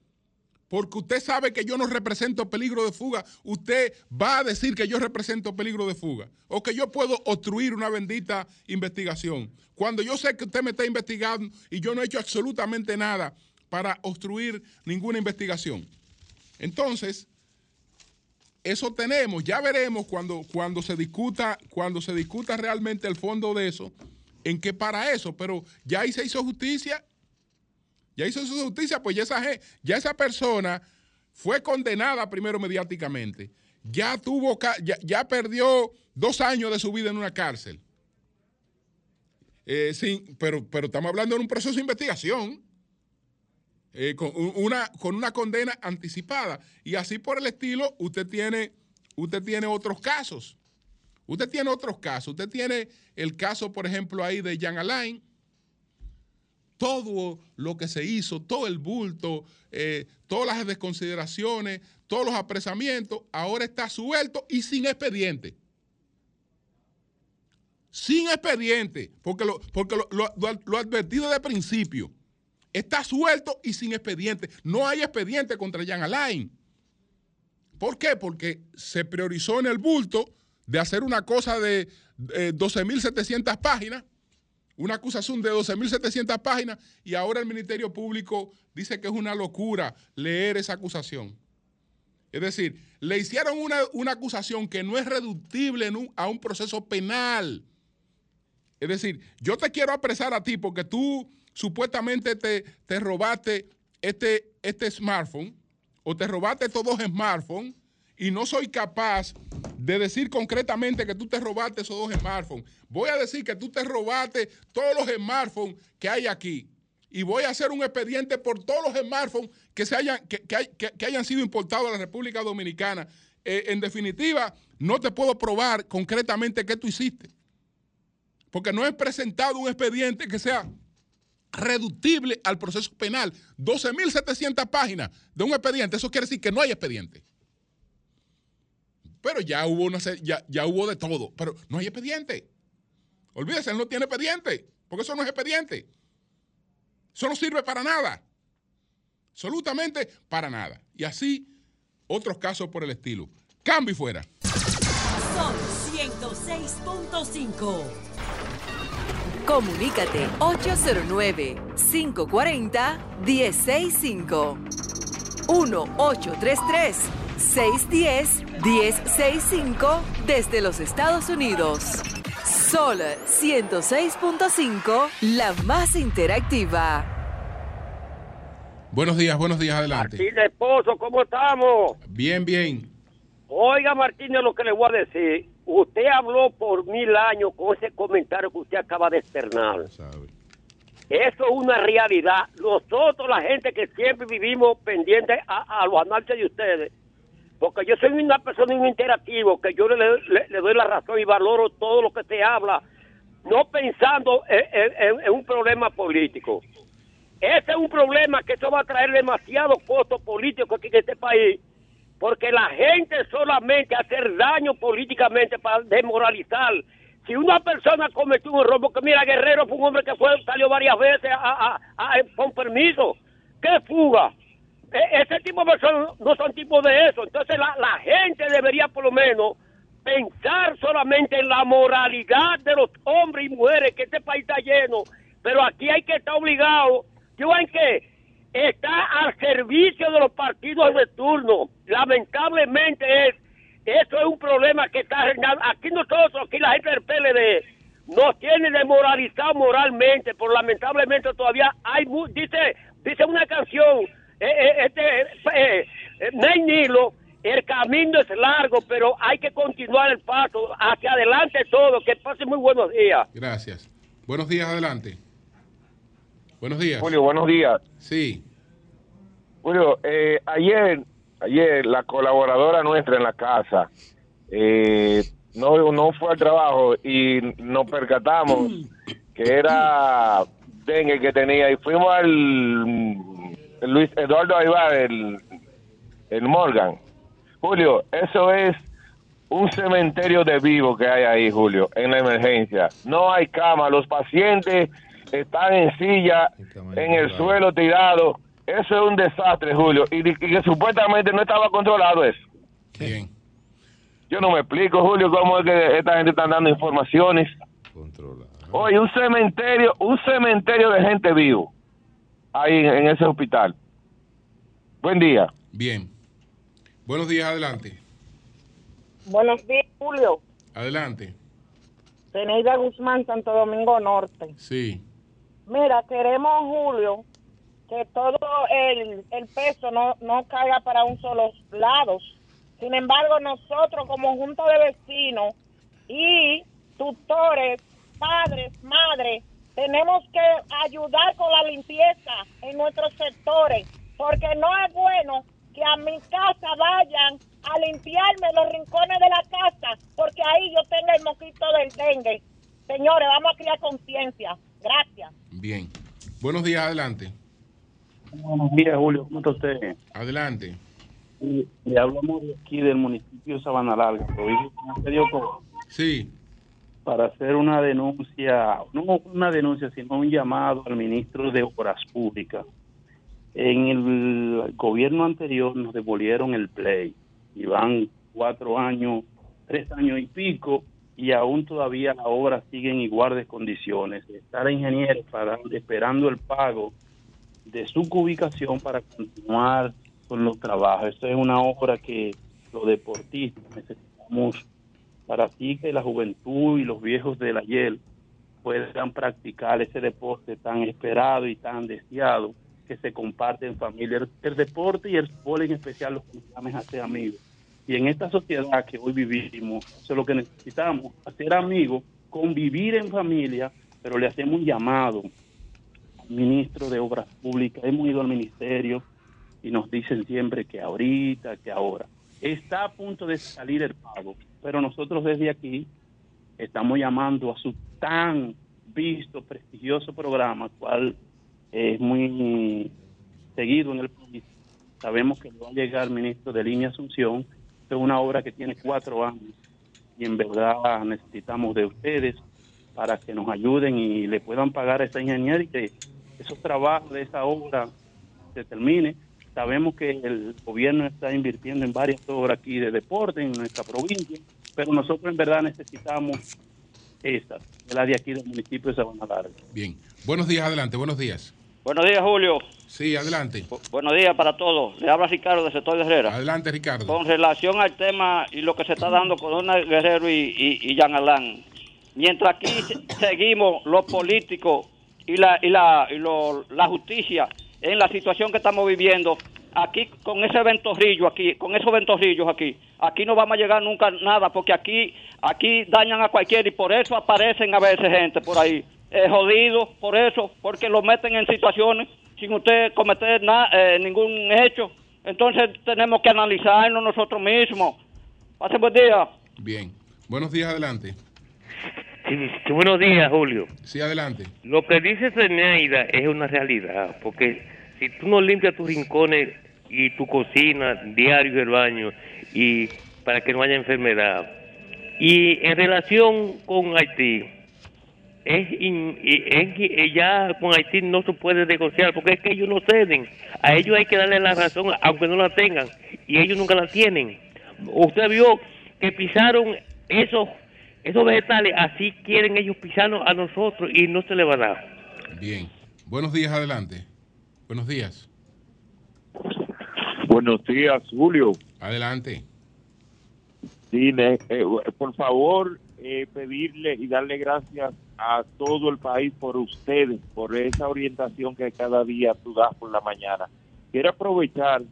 porque usted sabe que yo no represento peligro de fuga, usted va a decir que yo represento peligro de fuga o que yo puedo obstruir una bendita investigación. Cuando yo sé que usted me está investigando y yo no he hecho absolutamente nada para obstruir ninguna investigación. Entonces, eso tenemos, ya veremos cuando, cuando, se discuta, cuando se discuta realmente el fondo de eso, en qué para eso, pero ya ahí se hizo justicia ya hizo su justicia, pues ya esa, ya esa persona fue condenada primero mediáticamente. Ya tuvo, ya, perdió dos años de su vida en una cárcel. Eh, pero, pero estamos hablando de un proceso de investigación. Eh, con, una, con una condena anticipada. Y así por el estilo, usted tiene, usted tiene otros casos. Usted tiene otros casos. Usted tiene el caso, por ejemplo, ahí de Jan Alain, todo lo que se hizo, todo el bulto, eh, todas las desconsideraciones, todos los apresamientos, ahora está suelto y sin expediente. Sin expediente, porque lo, porque lo, advertido de principio. Está suelto y sin expediente. No hay expediente contra Jan Alain. ¿Por qué? Porque se priorizó en el bulto de hacer una cosa de 12.700 eh, páginas una acusación de 12.700 páginas y ahora el Ministerio Público dice que es una locura leer esa acusación. Es decir, le hicieron una, acusación que no es reductible a un proceso penal. Es decir, yo te quiero apresar a ti porque tú supuestamente te, te robaste este, este smartphone o te robaste estos dos smartphones y no soy capaz de decir concretamente que tú te robaste esos dos smartphones. Voy a decir que tú te robaste todos los smartphones que hay aquí. y voy a hacer un expediente por todos los smartphones que, se hayan, que, hayan sido importados a la República Dominicana. Eh, en definitiva, no te puedo probar concretamente qué tú hiciste. Porque no he presentado un expediente que sea reductible al proceso penal. 12.700 páginas de un expediente, eso quiere decir que no hay expediente. Pero ya hubo, una, ya, ya hubo de todo, pero no hay expediente. Olvídese, él no tiene expediente, porque eso no es expediente. Eso no sirve para nada. Absolutamente para nada. Y así otros casos por el estilo. Cambio y fuera. Son 106.5. Comunícate 809-540-1065. 1-833-610-1065 desde los Estados Unidos. Sol 106.5, la más interactiva. Buenos días, buenos días, adelante. Martín Esposo, ¿cómo estamos? Bien, bien. Oiga, Martínez, lo que le voy a decir. Usted habló por mil años con ese comentario que usted acaba de externar. Eso es una realidad. Nosotros, la gente que siempre vivimos pendientes a, los análisis de ustedes, porque yo soy una persona muy interactivo, que yo le, doy la razón y valoro todo lo que se habla, no pensando en, un problema político. Ese es un problema que eso va a traer demasiado costo político aquí en este país, porque la gente solamente hacer daño políticamente para desmoralizar. Si una persona cometió un error, porque mira, Guerrero fue un hombre que fue, salió varias veces a, con permiso, ¿qué fuga? E, ese tipo de personas no son tipos de eso. Entonces la, la gente debería por lo menos pensar solamente en la moralidad de los hombres y mujeres, que este país está lleno, pero aquí hay que estar obligado. ¿Yo en qué? Está al servicio de los partidos de turno. Lamentablemente es, eso es un problema que está aquí nosotros, aquí la gente del PLD, nos tiene desmoralizado moralmente, pero lamentablemente todavía hay, dice, dice una canción, este, eh, eh Nilo, el camino es largo, pero hay que continuar el paso, hacia adelante todo, que pase muy buenos días. Gracias. Buenos días, adelante. Buenos días. Julio, buenos días. Sí. Julio, eh, ayer, ayer la colaboradora nuestra en la casa eh, no, no fue al trabajo y nos percatamos que era dengue que tenía y fuimos al Luis Eduardo Aybar, el, el Morgan. Julio, eso es un cementerio de vivo que hay ahí, Julio, en la emergencia. No hay cama, los pacientes están en silla, en el suelo tirado. Eso es un desastre, Julio. Y, que supuestamente no estaba controlado eso. Bien. Yo no me explico, Julio, cómo es que esta gente está dando informaciones. Controlado. Oye, un cementerio, un cementerio de gente vivo ahí en, ese hospital. Buen día. Bien. Buenos días, adelante. Buenos días, Julio. Adelante. Teneida Guzmán, Santo Domingo Norte. Sí. Mira, queremos, Julio, que todo el, peso no, no caiga para un solo lado. Sin embargo, nosotros como junta de vecinos y tutores, padres, madres, tenemos que ayudar con la limpieza en nuestros sectores, porque no es bueno que a mi casa vayan a limpiarme los rincones de la casa, porque ahí yo tengo el mosquito del dengue. Señores, vamos a crear conciencia. Gracias. Bien. Buenos días, adelante. Buenos días, Julio. ¿Cómo está usted? Adelante. le hablamos de aquí del municipio de Sabana Larga, Sí. Para hacer una denuncia, no una denuncia, sino un llamado al ministro de Obras Públicas. En el gobierno anterior nos devolvieron el play y van cuatro años, tres años y pico y aún todavía la obra sigue en iguales condiciones. Está el ingeniero para, esperando el pago de su ubicación para continuar con los trabajos. Esto es una obra que los deportistas necesitamos para así que la juventud y los viejos de la YEL puedan practicar ese deporte tan esperado y tan deseado que se comparte en familia. El, deporte y el fútbol en especial los a ser amigos y en esta sociedad que hoy vivimos, eso es lo que necesitamos, hacer amigos, convivir en familia, pero le hacemos un llamado a ministro de Obras Públicas, hemos ido al ministerio y nos dicen siempre que ahorita, que ahora. Está a punto de salir el pago, pero nosotros desde aquí estamos llamando a su tan visto, prestigioso programa, cual es muy seguido en el país. Sabemos que va a llegar el ministro de Línea Asunción, es una obra que tiene cuatro años y en verdad necesitamos de ustedes para que nos ayuden y le puedan pagar a esa ingeniera y que esos trabajos de esa obra se termine. Sabemos que el gobierno está invirtiendo en varias obras aquí de deporte en nuestra provincia, pero nosotros en verdad necesitamos esta, la de aquí del municipio de Sabana Larga. Bien. Buenos días, adelante, buenos días. Buenos días, Julio. Sí, adelante. buenos días para todos. Le habla Ricardo de Sector de Herrera. Adelante, Ricardo. Con relación al tema y lo que se está dando con Don Guerrero y, y, y Jean Alain, mientras aquí seguimos los políticos y la, y la, y lo, la justicia en la situación que estamos viviendo, aquí con ese ventorrillo aquí, con esos ventorrillos aquí, aquí no vamos a llegar nunca nada, porque aquí, aquí dañan a cualquiera y por eso aparecen a veces gente por ahí, eh, jodidos, por eso, porque lo meten en situaciones sin usted cometer nada, eh, ningún hecho. Entonces tenemos que analizarnos nosotros mismos. Pase buen día. Bien. Buenos días, adelante. Sí, buenos días, Julio. Sí, adelante. Lo que dice Zeneida es una realidad, porque si tú no limpias tus rincones y tu cocina diario y el baño, y para que no haya enfermedad, y en relación con Haití, es, es, ya con Haití no se puede negociar, porque es que ellos no ceden. A ellos hay que darle la razón, aunque no la tengan, y ellos nunca la tienen. Usted vio que pisaron esos esos vegetales, así quieren ellos pisarnos a nosotros y no se le va a dar. Bien. Buenos días, adelante. Buenos días. Buenos días, Julio. Adelante. Sí, eh, por favor, eh, pedirle y darle gracias a todo el país por ustedes, por esa orientación que cada día tú das por la mañana. Quiero aprovechar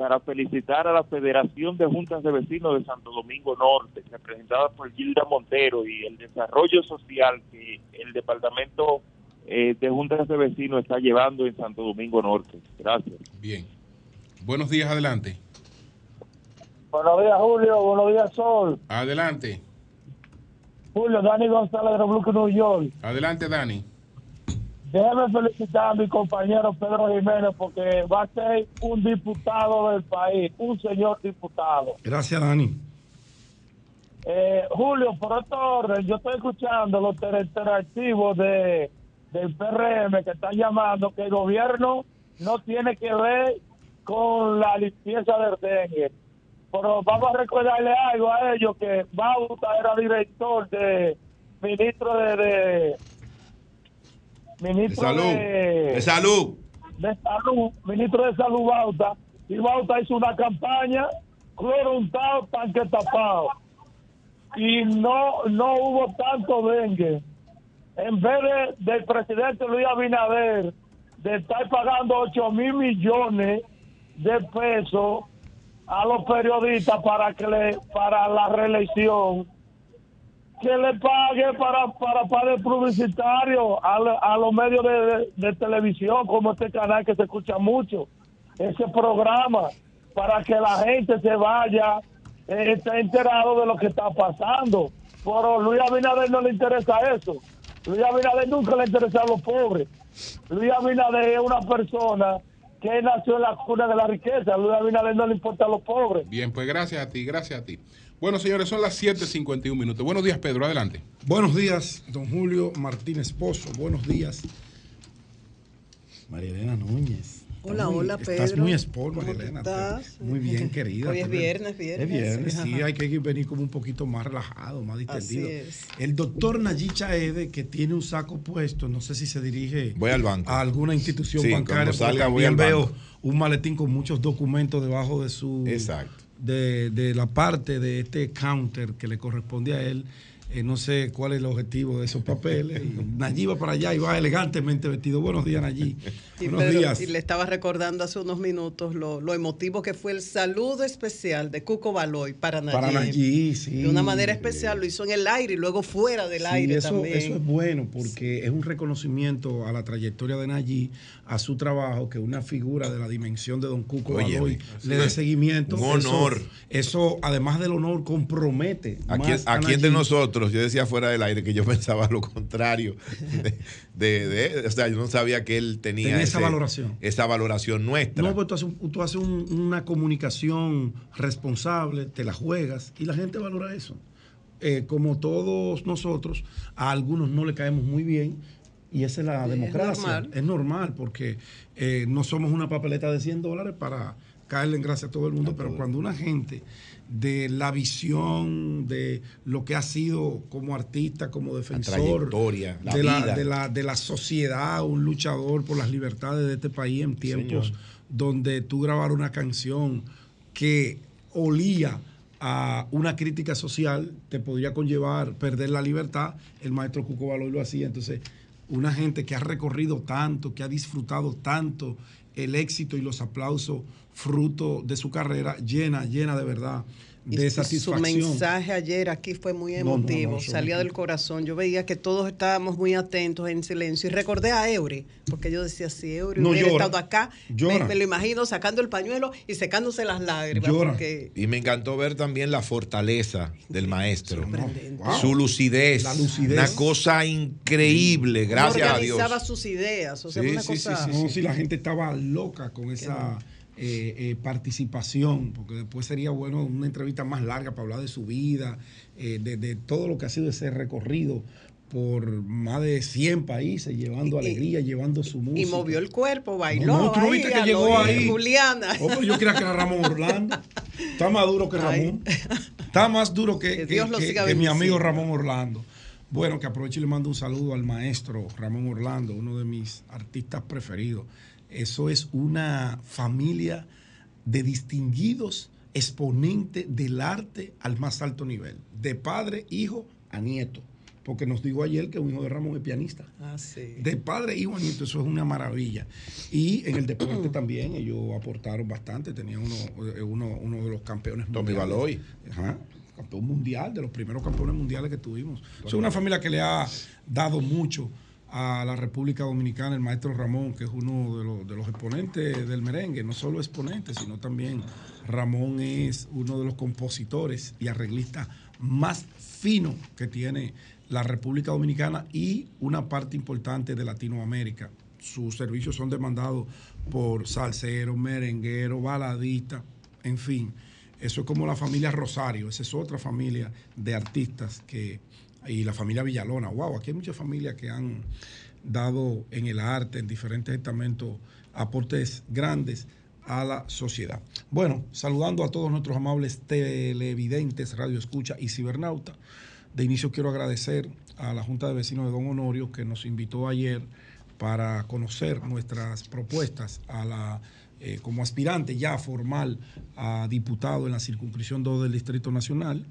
para felicitar a la Federación de Juntas de Vecinos de Santo Domingo Norte, representada por Gilda Montero, y el desarrollo social que el Departamento eh, de Juntas de Vecinos está llevando en Santo Domingo Norte. Gracias. Bien. Buenos días, adelante. Buenos días, Julio. Buenos días, Sol. Adelante. Julio, Dani González de Brooklyn, New York. Adelante, Dani. Déjeme felicitar a mi compañero Pedro Jiménez porque va a ser un diputado del país, un señor diputado. Gracias, Dani. Eh, Julio, por orden, yo estoy escuchando los interactivos de, del PRM que están llamando que el gobierno no tiene que ver con la limpieza del dengue. Pero vamos a recordarle algo a ellos que Bauta era director de ministro de ministro de salud. De, salud. De salud, ministro de salud Bauta. Y Bauta hizo una campaña, cloro untado, tanque tapado. Y no, no hubo tanto dengue. En vez de, del presidente Luis Abinader de estar pagando 8 mil millones de pesos a los periodistas para que le para la reelección que le pague para, para padre publicitario a, a los medios de, televisión, como este canal que se escucha mucho, ese programa, para que la gente se vaya, eh, esté enterado de lo que está pasando. Pero Luis Abinader no le interesa eso. Luis Abinader nunca le interesa a los pobres. Luis Abinader es una persona que nació en la cuna de la riqueza. Luis Abinader no le importa a los pobres. Bien, pues gracias a ti, gracias a ti. Bueno, señores, son las 7.51 minutos. Buenos días, Pedro, adelante. Buenos días, don Julio Martínez Pozo. Buenos días, María Elena Núñez. Hola, hola, Pedro. Estás muy sport, María Elena. Estás? Muy bien, querida. Hoy es viernes, viernes. Es viernes, sí, hay que venir como un poquito más relajado, más distendido. Así es. El doctor Nayicha Ede, que tiene un saco puesto, no sé si se dirige voy al banco. a alguna institución sí, bancaria. Salga, voy al veo un maletín con muchos documentos debajo de su. Exacto de, de, la parte de este counter que le corresponde a él. Eh, no sé cuál es el objetivo de esos papeles. Y Nayib va para allá y va elegantemente vestido. Buenos días, Nayib. Y, Buenos días. y le estaba recordando hace unos minutos lo, lo emotivo que fue el saludo especial de Cuco Baloy para Nayib. Para Nayib, sí. De una manera especial, lo hizo en el aire y luego fuera del Sí, aire eso, también. eso es bueno porque es un reconocimiento a la trayectoria de Nayib, a su trabajo, que una figura de la dimensión de Don Cuco Baloy le dé seguimiento. Un honor. Eso, además del honor, compromete. Aquí, más a aquí entre Nayib. nosotros, yo decía fuera del aire que yo pensaba lo contrario. De, de- de- o sea, yo no sabía que él tenía, Tenía esa valoración. Esa valoración nuestra. No, pues tú haces, un- tú haces un- una comunicación responsable, te la juegas y la gente valora eso. Eh, como todos nosotros, a algunos no le caemos muy bien y esa es la Es democracia. normal. Es normal porque eh, no somos una papeleta de 100 dólares para caerle en gracia a todo el mundo, pero cuando una gente de la visión de lo que ha sido como artista, como defensor, la de, la, de, la, de la sociedad, un luchador por las libertades de este país en tiempos Señor. donde tú grabar una canción que olía a una crítica social, te podría conllevar perder la libertad. El maestro Cuco lo hacía. Entonces, una gente que ha recorrido tanto, que ha disfrutado tanto el éxito y los aplausos fruto de su carrera, llena, llena de verdad de y satisfacción. Su mensaje ayer aquí fue muy No, no, no, emotivo, salía del corazón. Yo veía que todos estábamos muy atentos en silencio y recordé a Eury, porque yo decía, si Eury No, hubiera llora, estado acá, me, llora. me lo imagino sacando el pañuelo y secándose las lágrimas. Porque Y me encantó ver también la fortaleza del maestro. Wow. Su lucidez. La lucidez. Una cosa increíble, gracias a Dios. organizaba sus ideas, o sea, Sí, una sí, sí, cosa... No, si la gente estaba loca con esa eh, eh, participación, porque después sería bueno una entrevista más larga para hablar de su vida, eh, de, de todo lo que ha sido ese recorrido por más de 100 países, llevando alegría, llevando su música. Y movió el cuerpo, bailó. No, no, tú no ahí, viste que llegó ahí. Juliana. Oh, yo creía que era Ramón Orlando. Está más duro que Ramón. Está más duro que, Que que- Dios lo que- siga que mi amigo. Ramón Orlando. Bueno, que aprovecho y le mando un saludo al maestro Ramón Orlando, uno de mis artistas preferidos. Eso es una familia de distinguidos exponentes del arte al más alto nivel, de padre, hijo a nieto. Porque nos dijo ayer que un hijo de Ramón es pianista. Ah, sí. De padre, hijo, a nieto, eso es una maravilla. Y en el deporte también ellos aportaron bastante. Tenían uno, eh, uno, uno de los campeones Tommy mundiales. Baloy. Ajá, campeón mundial, de los primeros campeones mundiales que tuvimos. Es una familia que le ha dado mucho a la República Dominicana, el maestro Ramón, que es uno de los, exponentes del merengue, no solo exponente, sino también Ramón es uno de los compositores y arreglistas más finos que tiene la República Dominicana y una parte importante de Latinoamérica. Sus servicios son demandados por salseros, merengueros, baladistas, en fin. Eso es como la familia Rosario, esa es otra familia de artistas que y la familia Villalona. Wow, aquí hay muchas familias que han dado en el arte, en diferentes estamentos, aportes grandes a la sociedad. Bueno, saludando a todos nuestros amables televidentes, radio escucha y cibernauta. De inicio quiero agradecer a la Junta de Vecinos de Don Honorio que nos invitó ayer para conocer nuestras propuestas a la eh, como aspirante ya formal a diputado en la circunscripción 2 del Distrito Nacional.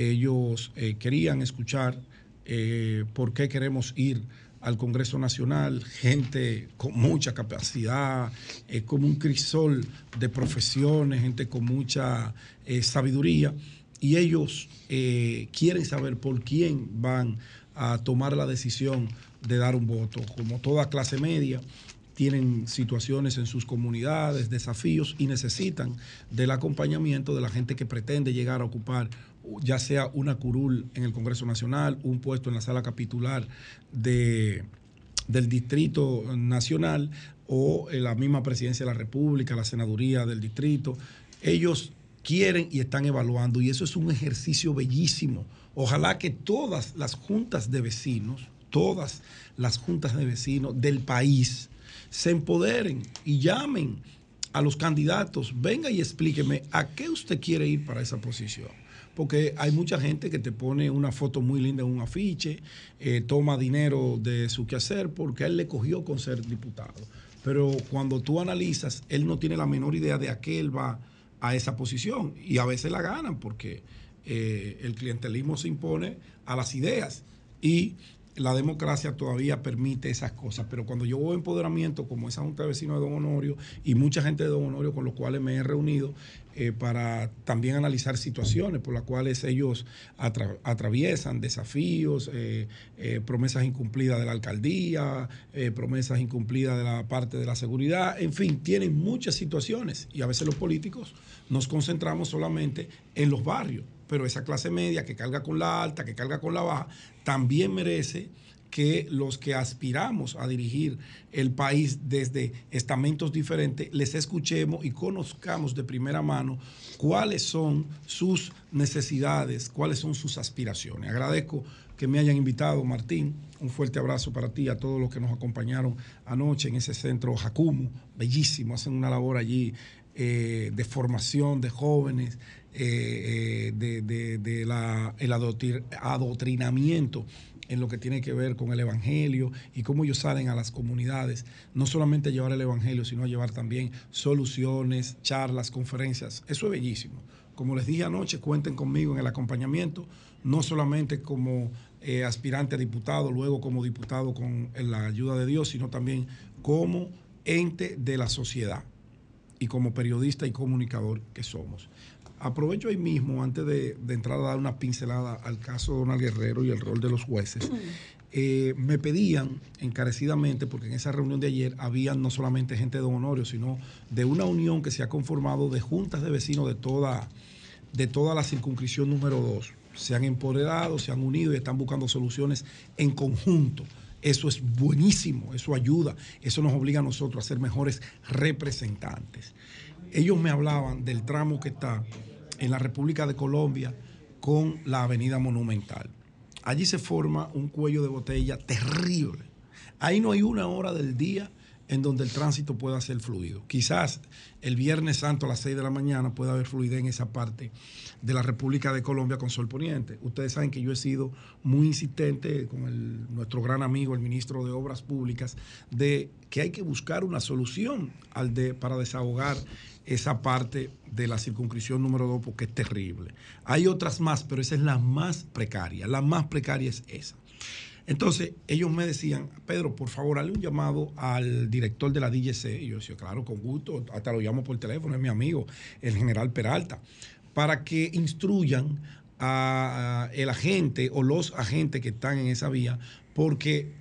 Ellos eh, querían escuchar eh, por qué queremos ir al Congreso Nacional, gente con mucha capacidad, eh, como un crisol de profesiones, gente con mucha sabiduría, y ellos quieren saber por quién van a tomar la decisión de dar un voto. Como toda clase media, tienen situaciones en sus comunidades, desafíos y necesitan del acompañamiento de la gente que pretende llegar a ocupar ya sea una curul en el Congreso Nacional, un puesto en la sala capitular de, del Distrito Nacional o en la misma presidencia de la República, la senaduría del distrito. Ellos quieren y están evaluando y eso es un ejercicio bellísimo. Ojalá que todas las juntas de vecinos, todas las juntas de vecinos del país se empoderen y llamen a los candidatos, venga y explíqueme a qué usted quiere ir para esa posición. Porque hay mucha gente que te pone una foto muy linda en un afiche, eh, toma dinero de su quehacer porque él le cogió con ser diputado. Pero cuando tú analizas, él no tiene la menor idea de a qué él va a esa posición y a veces la ganan porque eh, el clientelismo se impone a las ideas y la democracia todavía permite esas cosas, pero cuando yo veo empoderamiento como esa Junta de Vecinos de Don Honorio y mucha gente de Don Honorio con los cuales me he reunido eh, para también analizar situaciones por las cuales ellos atra- atraviesan desafíos, eh, eh, promesas incumplidas de la alcaldía, promesas incumplidas de la parte de la seguridad, en fin, tienen muchas situaciones y a veces los políticos nos concentramos solamente en los barrios, pero esa clase media que carga con la alta, que carga con la baja, también merece que los que aspiramos a dirigir el país desde estamentos diferentes les escuchemos y conozcamos de primera mano cuáles son sus necesidades, cuáles son sus aspiraciones. Agradezco que me hayan invitado, Martín. Un fuerte abrazo para ti, a todos los que nos acompañaron anoche en ese centro Jacumo, bellísimo, hacen una labor allí eh, de formación de jóvenes, eh, eh, de, de- de la- el adoctri- adoctrinamiento en lo que tiene que ver con el Evangelio y cómo ellos salen a las comunidades, no solamente a llevar el Evangelio, sino a llevar también soluciones, charlas, conferencias. Eso es bellísimo. Como les dije anoche, cuenten conmigo en el acompañamiento, no solamente como eh, aspirante a diputado, luego como diputado con la ayuda de Dios, sino también como ente de la sociedad y como periodista y comunicador que somos. Aprovecho ahí mismo, antes de, de entrar a dar una pincelada al caso de Donald Guerrero y el rol de los jueces, eh, me pedían encarecidamente, porque en esa reunión de ayer había no solamente gente de Don Honorio, sino de una unión que se ha conformado de juntas de vecinos de toda, de toda la circunscripción número 2. Se han empoderado, se han unido y están buscando soluciones en conjunto. Eso es buenísimo, eso ayuda, eso nos obliga a nosotros a ser mejores representantes. Ellos me hablaban del tramo que está en la República de Colombia con la Avenida Monumental. Allí se forma un cuello de botella terrible. Ahí no hay una hora del día en donde el tránsito pueda ser fluido. Quizás el Viernes Santo a las 6 de la mañana pueda haber fluidez en esa parte de la República de Colombia con Sol Poniente. Ustedes saben que yo he sido muy insistente con nuestro gran amigo, el ministro de Obras Públicas, de que hay que buscar una solución para desahogar esa parte de la circunscripción número 2 porque es terrible. Hay otras más, pero esa es la más precaria. La más precaria es esa. Entonces, ellos me decían, Pedro, por favor, hazle un llamado al director de la DGC. Y yo decía, claro, con gusto, hasta lo llamo por teléfono, es mi amigo, el general Peralta, para que instruyan a, el agente o los agentes que están en esa vía, porque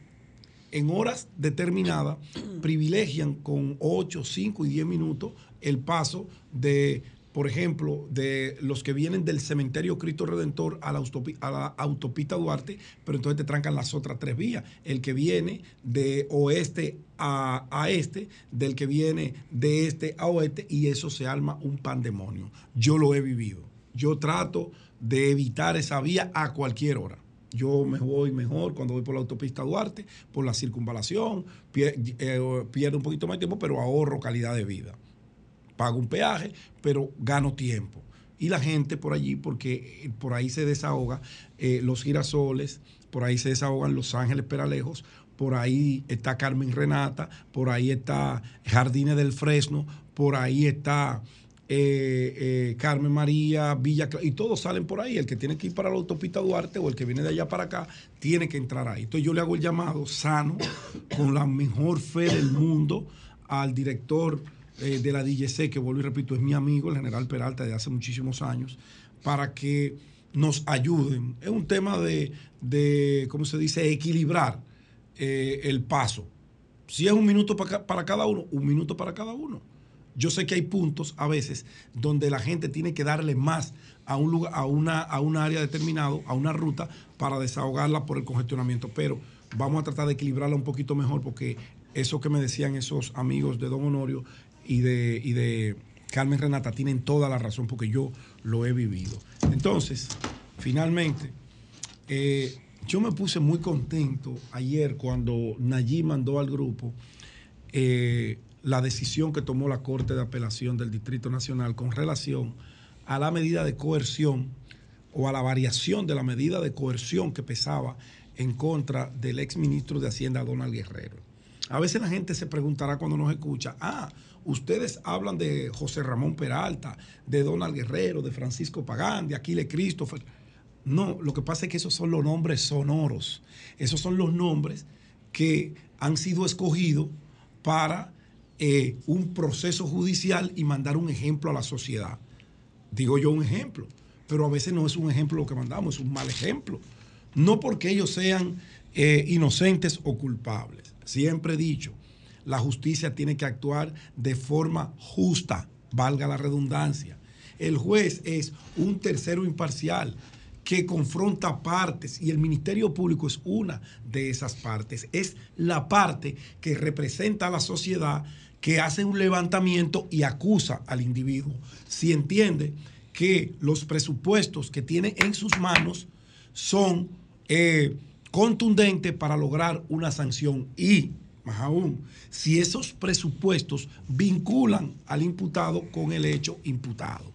en horas determinadas privilegian con 8, 5 y 10 minutos el paso de, por ejemplo, de los que vienen del cementerio Cristo Redentor a la, a la autopista Duarte, pero entonces te trancan las otras tres vías. El que viene de oeste a, este, del que viene de este a oeste, y eso se arma un pandemonio. Yo lo he vivido. Yo trato de evitar esa vía a cualquier hora. Yo me voy mejor cuando voy por la autopista Duarte, por la circunvalación, eh, pierdo un poquito más de tiempo, pero ahorro calidad de vida. Pago un peaje, pero gano tiempo. Y la gente por allí, porque eh, por ahí se desahoga eh, los girasoles, por ahí se desahogan Los Ángeles Peralejos, por ahí está Carmen Renata, por ahí está Jardines del Fresno, por ahí está eh, Carmen María, Villa, y todos salen por ahí. El que tiene que ir para la autopista Duarte o el que viene de allá para acá, tiene que entrar ahí. Entonces yo le hago el llamado sano, con la mejor fe del mundo, al director eh, de la DGC, que vuelvo y repito, es mi amigo, el general Peralta, de hace muchísimos años, para que nos ayuden. Es un tema de, de ¿cómo se dice?, equilibrar eh, el paso. Si es un minuto para, para cada uno, un minuto para cada uno. Yo sé que hay puntos a veces donde la gente tiene que darle más a un lugar, a una, a un área determinado, a una ruta, para desahogarla por el congestionamiento. Pero vamos a tratar de equilibrarla un poquito mejor, porque eso que me decían esos amigos de Don Honorio y de, y de Carmen Renata tienen toda la razón, porque yo lo he vivido. Entonces, finalmente, eh, yo me puse muy contento ayer cuando Nayib mandó al grupo eh, la decisión que tomó la Corte de Apelación del Distrito Nacional con relación a la medida de coerción o a la variación de la medida de coerción que pesaba en contra del exministro de Hacienda Donald Guerrero. A veces la gente se preguntará cuando nos escucha, ah, ustedes hablan de José Ramón Peralta, de Donald Guerrero, de Francisco Pagán, de Aquiles Christopher. No, lo que pasa es que esos son los nombres sonoros. Esos son los nombres que han sido escogidos para eh, un proceso judicial y mandar un ejemplo a la sociedad. Digo yo un ejemplo, pero a veces no es un ejemplo lo que mandamos, es un mal ejemplo. No porque ellos sean eh, inocentes o culpables. Siempre he dicho, la justicia tiene que actuar de forma justa, valga la redundancia. El juez es un tercero imparcial que confronta partes y el Ministerio Público es una de esas partes. Es la parte que representa a la sociedad que hace un levantamiento y acusa al individuo. Si entiende que los presupuestos que tiene en sus manos son eh, contundentes para lograr una sanción y, aún, si esos presupuestos vinculan al imputado con el hecho imputado.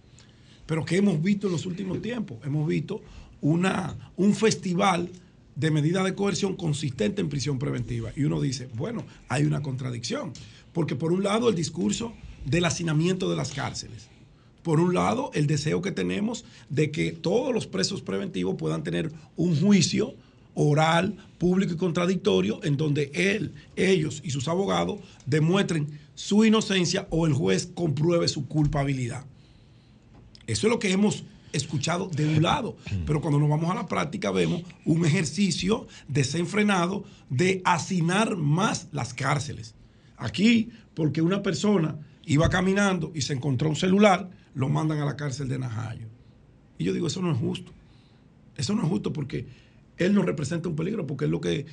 Pero ¿qué hemos visto en los últimos tiempos? Hemos visto una, un festival de medidas de coerción consistente en prisión preventiva. Y uno dice, bueno, hay una contradicción. Porque por un lado el discurso del hacinamiento de las cárceles. Por un lado, el deseo que tenemos de que todos los presos preventivos puedan tener un juicio oral, público y contradictorio en donde él, ellos y sus abogados demuestren su inocencia o el juez compruebe su culpabilidad. Eso es lo que hemos escuchado de un lado, pero cuando nos vamos a la práctica vemos un ejercicio desenfrenado de hacinar más las cárceles. Aquí, porque una persona iba caminando y se encontró un celular, lo mandan a la cárcel de Najayo. Y yo digo, eso no es justo. Eso no es justo porque él no representa un peligro, porque es lo que...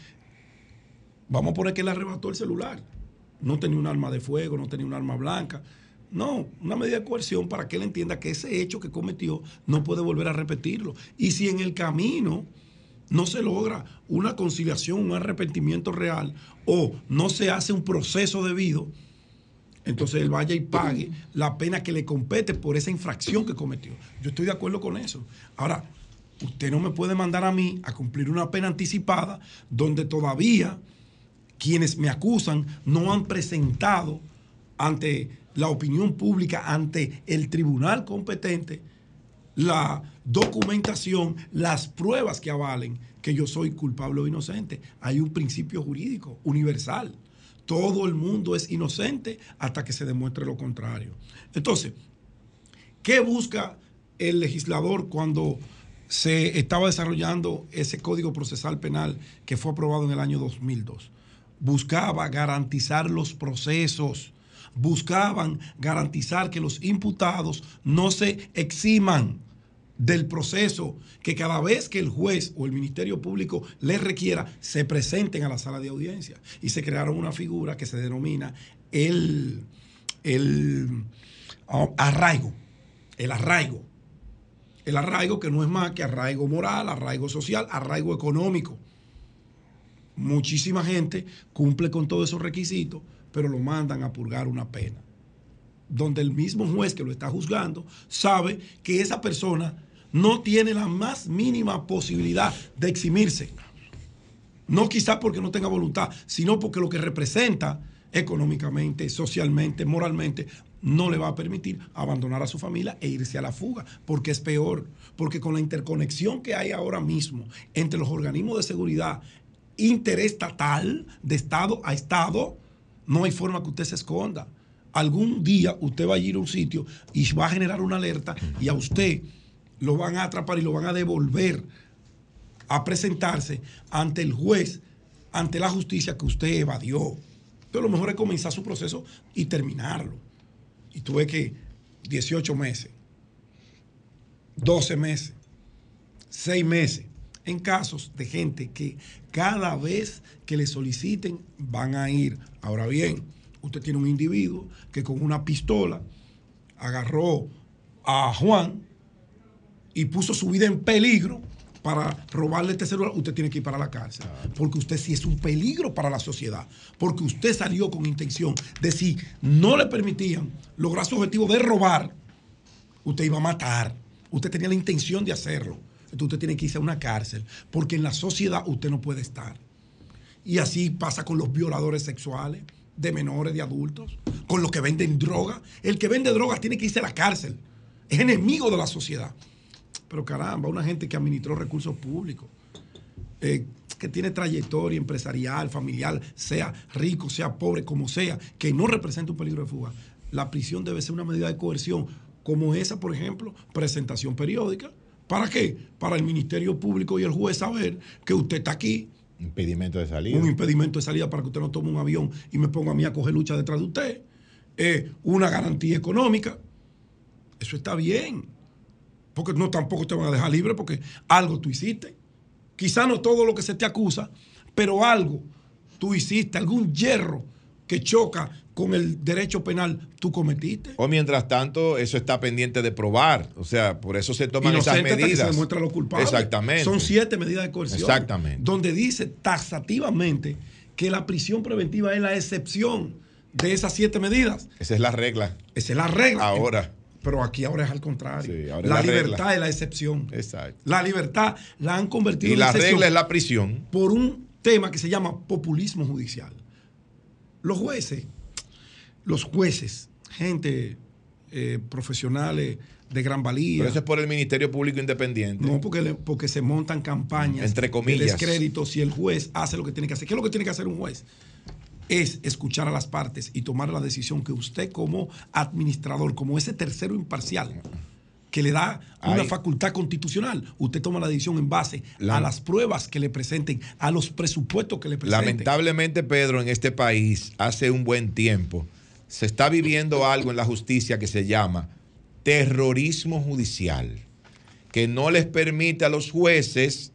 Vamos a poner que él arrebató el celular. No tenía un arma de fuego, no tenía un arma blanca. No, una medida de coerción para que él entienda que ese hecho que cometió no puede volver a repetirlo. Y si en el camino no se logra una conciliación, un arrepentimiento real, o no se hace un proceso debido, entonces él vaya y pague la pena que le compete por esa infracción que cometió. Yo estoy de acuerdo con eso. Ahora, usted no me puede mandar a mí a cumplir una pena anticipada donde todavía quienes me acusan no han presentado ante la opinión pública, ante el tribunal competente, la documentación, las pruebas que avalen que yo soy culpable o inocente. Hay un principio jurídico universal. Todo el mundo es inocente hasta que se demuestre lo contrario. Entonces, ¿qué busca el legislador cuando se estaba desarrollando ese código procesal penal que fue aprobado en el año 2002? Buscaba garantizar los procesos buscaban garantizar que los imputados no se eximan del proceso, que cada vez que el juez o el Ministerio Público les requiera, se presenten a la sala de audiencia. Y se crearon una figura que se denomina el, el ah, arraigo, el arraigo. El arraigo que no es más que arraigo moral, arraigo social, arraigo económico. Muchísima gente cumple con todos esos requisitos, pero lo mandan a purgar una pena. Donde el mismo juez que lo está juzgando sabe que esa persona no tiene la más mínima posibilidad de eximirse. No quizá porque no tenga voluntad, sino porque lo que representa económicamente, socialmente, moralmente, no le va a permitir abandonar a su familia e irse a la fuga, porque es peor, porque con la interconexión que hay ahora mismo entre los organismos de seguridad interestatal, de Estado a Estado, no hay forma que usted se esconda. Algún día usted va a ir a un sitio y va a generar una alerta y a usted lo van a atrapar y lo van a devolver a presentarse ante el juez, ante la justicia que usted evadió. Pero lo mejor es comenzar su proceso y terminarlo. Y tuve que 18 meses, 12 meses, 6 meses, en casos de gente que cada vez que le soliciten van a ir. Ahora bien, usted tiene un individuo que con una pistola agarró a Juan y puso su vida en peligro para robarle este celular, usted tiene que ir para la cárcel. Porque usted sí es un peligro para la sociedad. Porque usted salió con intención de si no le permitían lograr su objetivo de robar, usted iba a matar. Usted tenía la intención de hacerlo. Entonces usted tiene que irse a una cárcel. Porque en la sociedad usted no puede estar. Y así pasa con los violadores sexuales. de menores, de adultos, con los que venden droga. El que vende droga tiene que irse a la cárcel. Es enemigo de la sociedad. Pero caramba, una gente que administró recursos públicos, eh, que tiene trayectoria empresarial, familiar, sea rico, sea pobre, como sea, que no representa un peligro de fuga, la prisión debe ser una medida de coerción como esa, por ejemplo, presentación periódica. ¿Para qué? Para el Ministerio Público y el juez saber que usted está aquí. Impedimento de salida. Un impedimento de salida para que usted no tome un avión y me ponga a mí a coger lucha detrás de usted. Eh, una garantía económica. Eso está bien. Porque no tampoco te van a dejar libre porque algo tú hiciste. Quizá no todo lo que se te acusa, pero algo tú hiciste, algún hierro que choca con el derecho penal tú cometiste. O mientras tanto, eso está pendiente de probar. O sea, por eso se toman esas hasta que medidas. se demuestra lo culpable. Exactamente. Son siete medidas de coerción. Exactamente. Donde dice taxativamente que la prisión preventiva es la excepción de esas siete medidas. Esa es la regla. Esa es la regla. Ahora. Pero aquí ahora es al contrario. Sí, ahora es la, la libertad regla. es la excepción. Exacto. La libertad la han convertido Y en la excepción regla es la prisión. por un tema que se llama populismo judicial. Los jueces, los jueces, gente eh, profesionales de gran valía. Pero eso es por el Ministerio Público Independiente. No, porque, le- porque se montan campañas Entre comillas. de descrédito si el juez hace lo que tiene que hacer. ¿Qué es lo que tiene que hacer un juez? Es escuchar a las partes y tomar la decisión que usted como administrador, como ese tercero imparcial, que le da una Ay. facultad constitucional, usted toma la decisión en base La- a las pruebas que le presenten, a los presupuestos que le presenten. Lamentablemente, Pedro, en este país, hace un buen tiempo, se está viviendo algo en la justicia que se llama terrorismo judicial, que no les permite a los jueces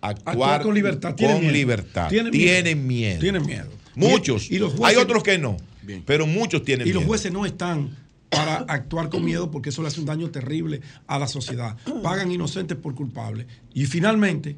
actuar, Actuar con libertad. Tienen con miedo. libertad. Tienen Tienen, miedo. miedo. Tienen miedo. Muchos. Y- y los jueces- Hay otros que no, pero muchos tienen Y los miedo. jueces no están para actuar con miedo porque eso le hace un daño terrible a la sociedad. Pagan inocentes por culpables. Y finalmente,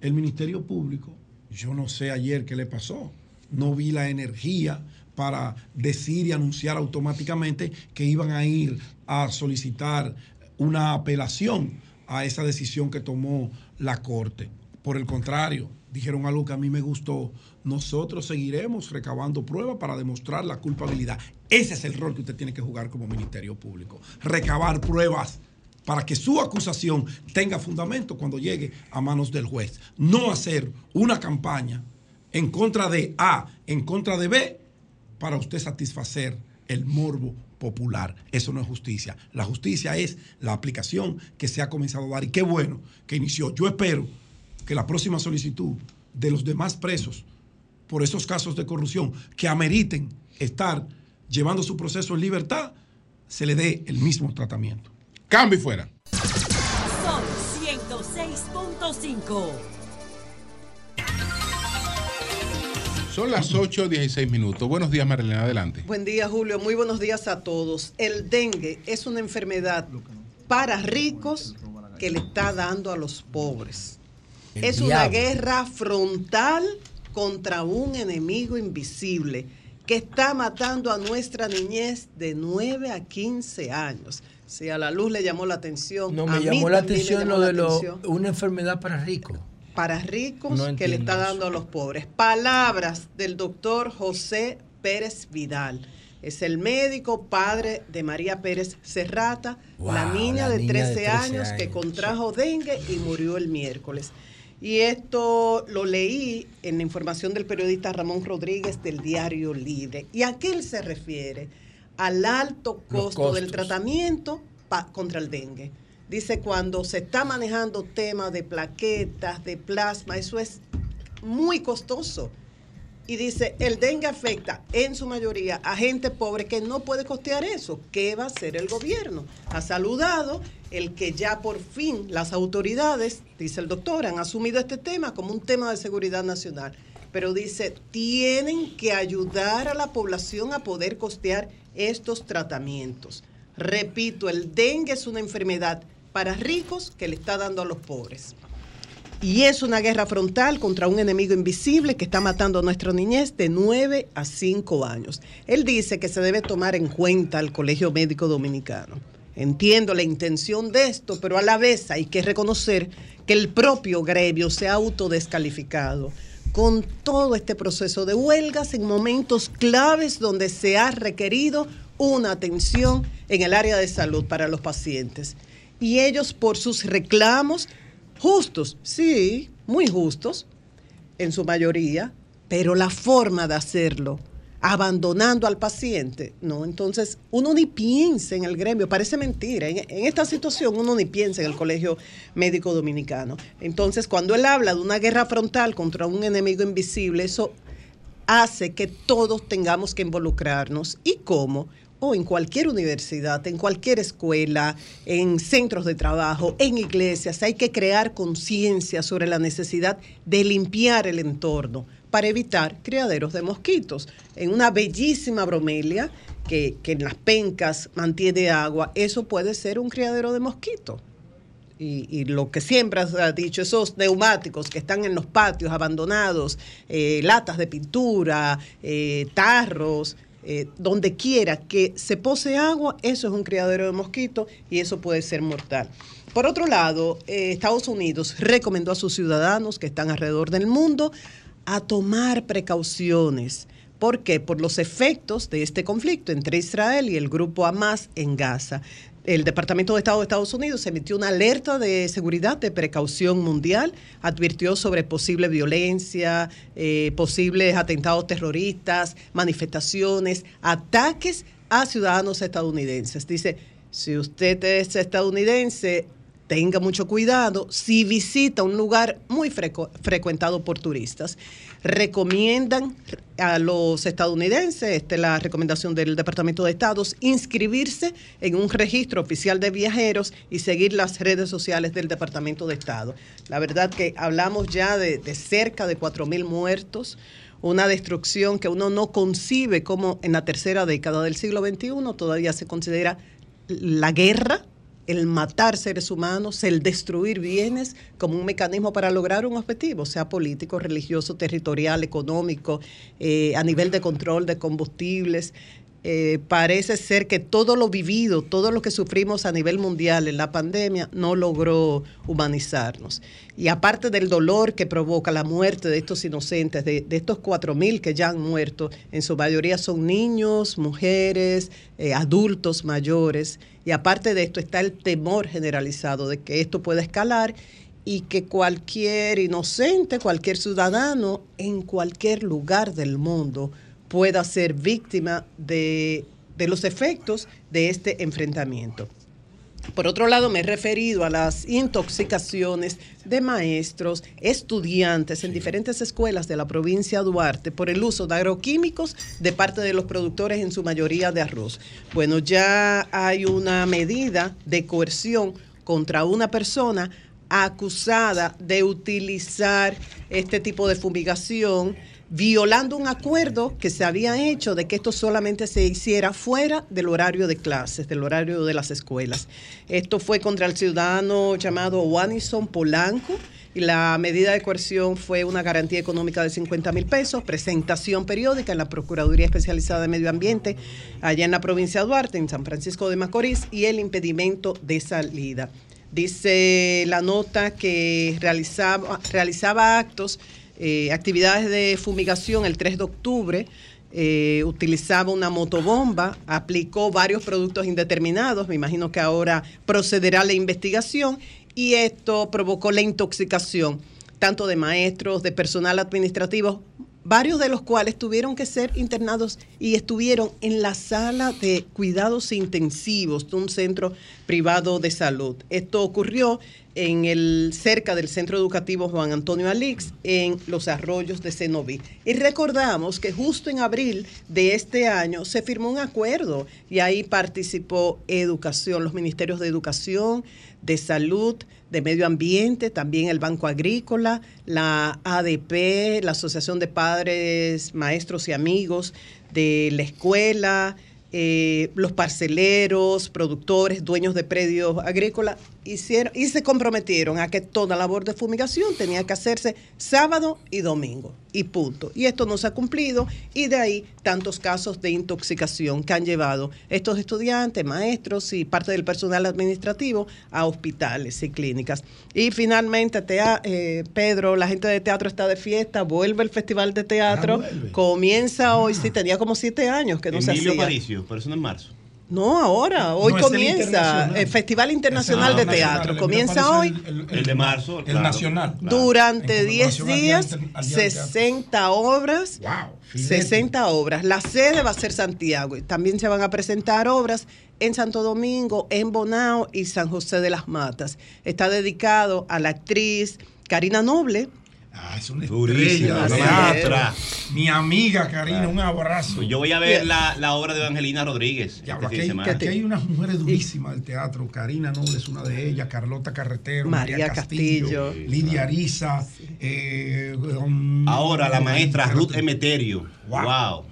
el Ministerio Público, yo no sé ayer qué le pasó, no vi la energía para decir y anunciar automáticamente que iban a ir a solicitar una apelación a esa decisión que tomó la Corte. Por el contrario, dijeron algo que a mí me gustó. Nosotros seguiremos recabando pruebas para demostrar la culpabilidad. Ese es el rol que usted tiene que jugar como Ministerio Público. Recabar pruebas para que su acusación tenga fundamento cuando llegue a manos del juez. No hacer una campaña en contra de A, en contra de B, para usted satisfacer el morbo popular. Eso no es justicia. La justicia es la aplicación que se ha comenzado a dar y qué bueno que inició. Yo espero que la próxima solicitud de los demás presos por esos casos de corrupción que ameriten estar llevando su proceso en libertad, se le dé el mismo tratamiento. Cambio y fuera. Son 106.5. Son las 8.16 minutos. Buenos días, Marilena. Adelante. Buen día, Julio. Muy buenos días a todos. El dengue es una enfermedad para ricos que le está dando a los pobres. El es una guerra frontal contra un enemigo invisible que está matando a nuestra niñez de 9 a 15 años. Si a la luz le llamó la atención, No, a me mí llamó la atención llamó lo de lo, una enfermedad para ricos. para ricos No que le está eso. dando a los pobres. Palabras del doctor José Pérez Vidal. Es el médico padre de María Pérez Serrata, la niña, la de, niña 13 de 13 años, que contrajo dengue y murió el miércoles. Y esto lo leí en la información del periodista Ramón Rodríguez del Diario Libre. ¿Y a qué él se refiere? Al alto costo del tratamiento contra el dengue. Dice, cuando se está manejando temas de plaquetas, de plasma, eso es muy costoso. Y dice, el dengue afecta en su mayoría a gente pobre que no puede costear eso. ¿Qué va a hacer el gobierno? Ha saludado el que ya por fin las autoridades, dice el doctor, han asumido este tema como un tema de seguridad nacional. Pero dice, tienen que ayudar a la población a poder costear estos tratamientos. Repito, el dengue es una enfermedad para ricos que le está dando a los pobres. Y es una guerra frontal contra un enemigo invisible que está matando a nuestra niñez de 9 a 5 años. Él dice que se debe tomar en cuenta al Colegio Médico Dominicano. Entiendo la intención de esto, pero a la vez hay que reconocer que el propio gremio se ha autodescalificado con todo este proceso de huelgas en momentos claves donde se ha requerido una atención en el área de salud para los pacientes. Y ellos por sus reclamos, justos, sí, muy justos, en su mayoría, pero la forma de hacerlo, abandonando al paciente, no, entonces uno ni piensa en el gremio, parece mentira, en, esta situación uno ni piensa en el Colegio Médico Dominicano. Entonces, cuando él habla de una guerra frontal contra un enemigo invisible, eso hace que todos tengamos que involucrarnos. ¿Y cómo? o en cualquier universidad, en cualquier escuela, en centros de trabajo, en iglesias, hay que crear conciencia sobre la necesidad de limpiar el entorno para evitar criaderos de mosquitos. En una bellísima bromelia que, que en las pencas mantiene agua, eso puede ser un criadero de mosquitos. Y, lo que siempre has dicho, esos neumáticos que están en los patios abandonados, eh, latas de pintura, eh, tarros, eh, donde quiera que se pose agua, eso es un criadero de mosquitos y eso puede ser mortal. Por otro lado, Estados Unidos recomendó a sus ciudadanos que están alrededor del mundo a tomar precauciones. ¿Por qué? Por los efectos de este conflicto entre Israel y el grupo Hamas en Gaza el Departamento de Estado de Estados Unidos emitió una alerta de seguridad de precaución mundial, advirtió sobre posible violencia, eh, posibles atentados terroristas, manifestaciones, ataques a ciudadanos estadounidenses. Dice, si usted es estadounidense, tenga mucho cuidado si visita un lugar muy frecu frecuentado por turistas recomiendan a los estadounidenses, esta es la recomendación del Departamento de Estados, inscribirse en un registro oficial de viajeros y seguir las redes sociales del Departamento de Estado. La verdad que hablamos ya de, de cerca de 4.000 muertos, una destrucción que uno no concibe como en la tercera década del siglo XXI todavía se considera la guerra el matar seres humanos, el destruir bienes como un mecanismo para lograr un objetivo, sea político, religioso, territorial, económico, eh, a nivel de control de combustibles. Eh, parece ser que todo lo vivido, todo lo que sufrimos a nivel mundial en la pandemia no logró humanizarnos. Y aparte del dolor que provoca la muerte de estos inocentes, de, de estos 4.000 que ya han muerto, en su mayoría son niños, mujeres, eh, adultos mayores. Y aparte de esto está el temor generalizado de que esto pueda escalar y que cualquier inocente, cualquier ciudadano en cualquier lugar del mundo pueda ser víctima de, de los efectos de este enfrentamiento. Por otro lado, me he referido a las intoxicaciones de maestros, estudiantes en diferentes escuelas de la provincia de Duarte por el uso de agroquímicos de parte de los productores, en su mayoría de arroz. Bueno, ya hay una medida de coerción contra una persona acusada de utilizar este tipo de fumigación violando un acuerdo que se había hecho de que esto solamente se hiciera fuera del horario de clases, del horario de las escuelas. Esto fue contra el ciudadano llamado Wanison Polanco y la medida de coerción fue una garantía económica de 50 mil pesos, presentación periódica en la Procuraduría Especializada de Medio Ambiente, allá en la provincia de Duarte, en San Francisco de Macorís, y el impedimento de salida. Dice la nota que realizaba, realizaba actos eh, actividades de fumigación el 3 de octubre. Eh, utilizaba una motobomba, aplicó varios productos indeterminados, me imagino que ahora procederá la investigación y esto provocó la intoxicación tanto de maestros, de personal administrativo, varios de los cuales tuvieron que ser internados y estuvieron en la sala de cuidados intensivos de un centro privado de salud. Esto ocurrió en el cerca del Centro Educativo Juan Antonio Alix en los arroyos de Cenoví. Y recordamos que justo en abril de este año se firmó un acuerdo y ahí participó educación, los ministerios de educación, de salud, de medio ambiente, también el Banco Agrícola, la ADP, la Asociación de Padres, Maestros y Amigos de la escuela, eh, los parceleros, productores, dueños de predios agrícolas, hicieron y se comprometieron a que toda labor de fumigación tenía que hacerse sábado y domingo y punto. Y esto no se ha cumplido y de ahí tantos casos de intoxicación que han llevado estos estudiantes, maestros y parte del personal administrativo a hospitales y clínicas. Y finalmente, tea- eh, Pedro, la gente de teatro está de fiesta, vuelve el Festival de Teatro, comienza hoy, sí, tenía como siete años que no se Emilio hacía. Paricio, pero eso no en marzo. No, ahora, hoy No, es el comienza internacional. el Festival Internacional de nacional, Teatro. Comienza hoy El de marzo. el claro. nacional. durante En 10 conmemoración al Día días, al Día del Teatro. 60 obras. filete. 60 obras. La sede va a ser Santiago. y También se van a presentar obras en Santo Domingo, en Bonao y San José de las Matas. Está dedicado a la actriz Karina Noble. Ah, es una Durísima, estrella teatro. Mi amiga Karina, un abrazo. Pues yo voy a ver la, la obra de Evangelina Rodríguez. Ya, este aquí, fin de hay, semana. aquí hay unas mujeres durísimas del teatro. Karina Noble es una de ellas, Carlota Carretero, María María, Castillo, Castillo. Lidia Ariza. eh, um, Ahora la maestra. Ruth Emeterio. Wow.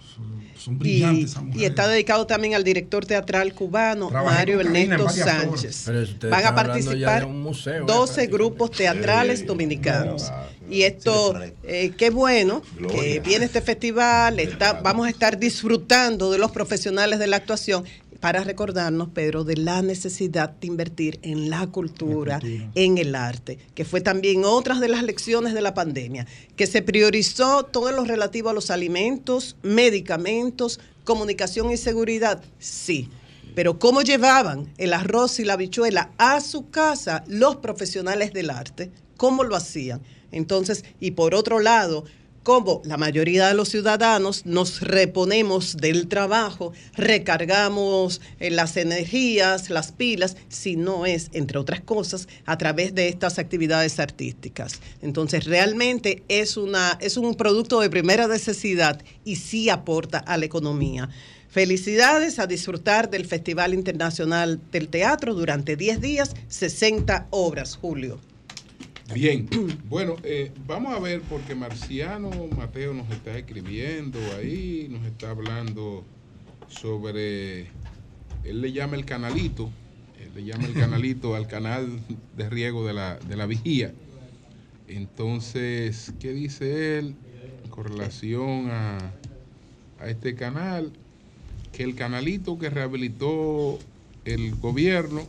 Son Y, brillantes y mujeres. está dedicado también al director teatral cubano Trabajé Mario Ernesto. Sánchez. Van a participar de un museo, ¿eh? 12 grupos teatrales dominicanos. Y esto, eh, qué bueno que viene este festival, está, vamos a estar disfrutando de los profesionales de la actuación para recordarnos, Pedro, de la necesidad de invertir en la cultura, en el arte, que fue también otra de las lecciones de la pandemia, que se priorizó todo lo relativo a los alimentos, medicamentos, comunicación y seguridad, sí. Pero ¿cómo llevaban el arroz y la habichuela a su casa los profesionales del arte? ¿Cómo lo hacían? Entonces, y por otro lado, cómo la mayoría de los ciudadanos nos reponemos del trabajo, recargamos eh, las energías, las pilas, si no es, entre otras cosas, a través de estas actividades artísticas. Entonces, realmente es, una, es un producto de primera necesidad y sí aporta a la economía. Felicidades a disfrutar del Festival Internacional del Teatro durante 10 días, 60 obras, Julio. Bien, bueno, eh, vamos a ver porque Marciano Mateo nos está escribiendo ahí, nos está hablando sobre, él le llama el canalito, él le llama el canalito al canal de riego de la, de la vigía. Entonces, ¿qué dice él con relación a, a este canal? Que el canalito que rehabilitó el gobierno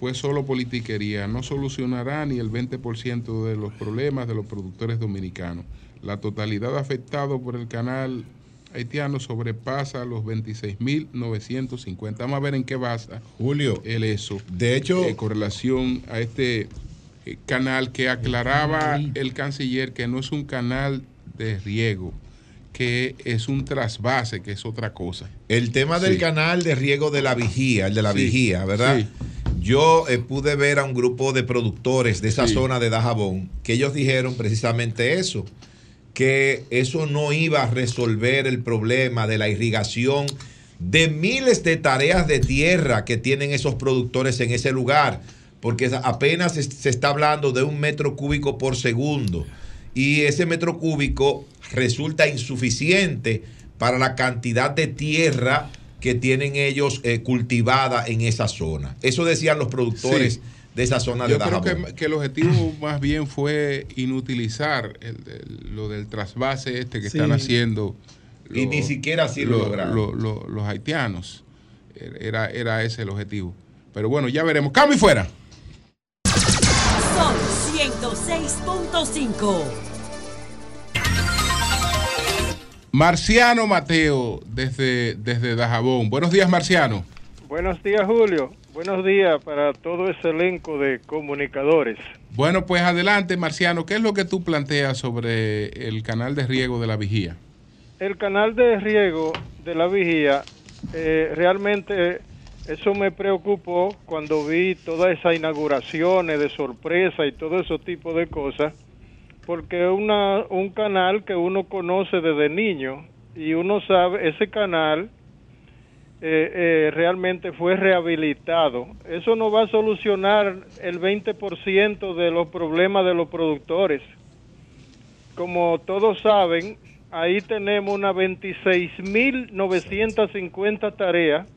fue solo politiquería, no solucionará ni el 20% de los problemas de los productores dominicanos. La totalidad afectado por el canal haitiano sobrepasa los 26.950. Vamos a ver en qué basa Julio el eso. De hecho, con relación a este eh, canal que aclaraba el canciller que no es un canal de riego, que es un trasvase, que es otra cosa. El tema del Sí. canal de riego de la vigía, el de la Sí, vigía, ¿verdad? sí. Yo eh, pude ver a un grupo de productores de esa Sí. zona de Dajabón que ellos dijeron precisamente eso, que eso no iba a resolver el problema de la irrigación de miles de tareas de tierra que tienen esos productores en ese lugar, porque apenas se- se está hablando de un metro cúbico por segundo y ese metro cúbico resulta insuficiente para la cantidad de tierra que tienen ellos eh, cultivada en esa zona. Eso decían los productores Sí. de esa zona de Yo creo Dajabón. que, que el objetivo más bien fue inutilizar el- el- lo del trasvase este que Sí. están haciendo. Y ni siquiera así lo lograron. lo- lo- los haitianos. Era, era ese el objetivo. Pero bueno, ya veremos. ¡Cambio y fuera! Sol 106.5. Marciano Mateo, desde, desde Dajabón. Buenos días, Marciano. Buenos días, Julio. Buenos días para todo ese elenco de comunicadores. Bueno, pues adelante, Marciano. ¿Qué es lo que tú planteas sobre el canal de riego de la vigía? El canal de riego de la vigía, eh, realmente eso me preocupó cuando vi todas esas inauguraciones de sorpresa y todo ese tipo de cosas, porque es una, un canal que uno conoce desde niño y uno sabe, ese canal eh, eh, realmente fue rehabilitado. Eso no va a solucionar el 20% de los problemas de los productores. Como todos saben, ahí tenemos unas 26.950 tareas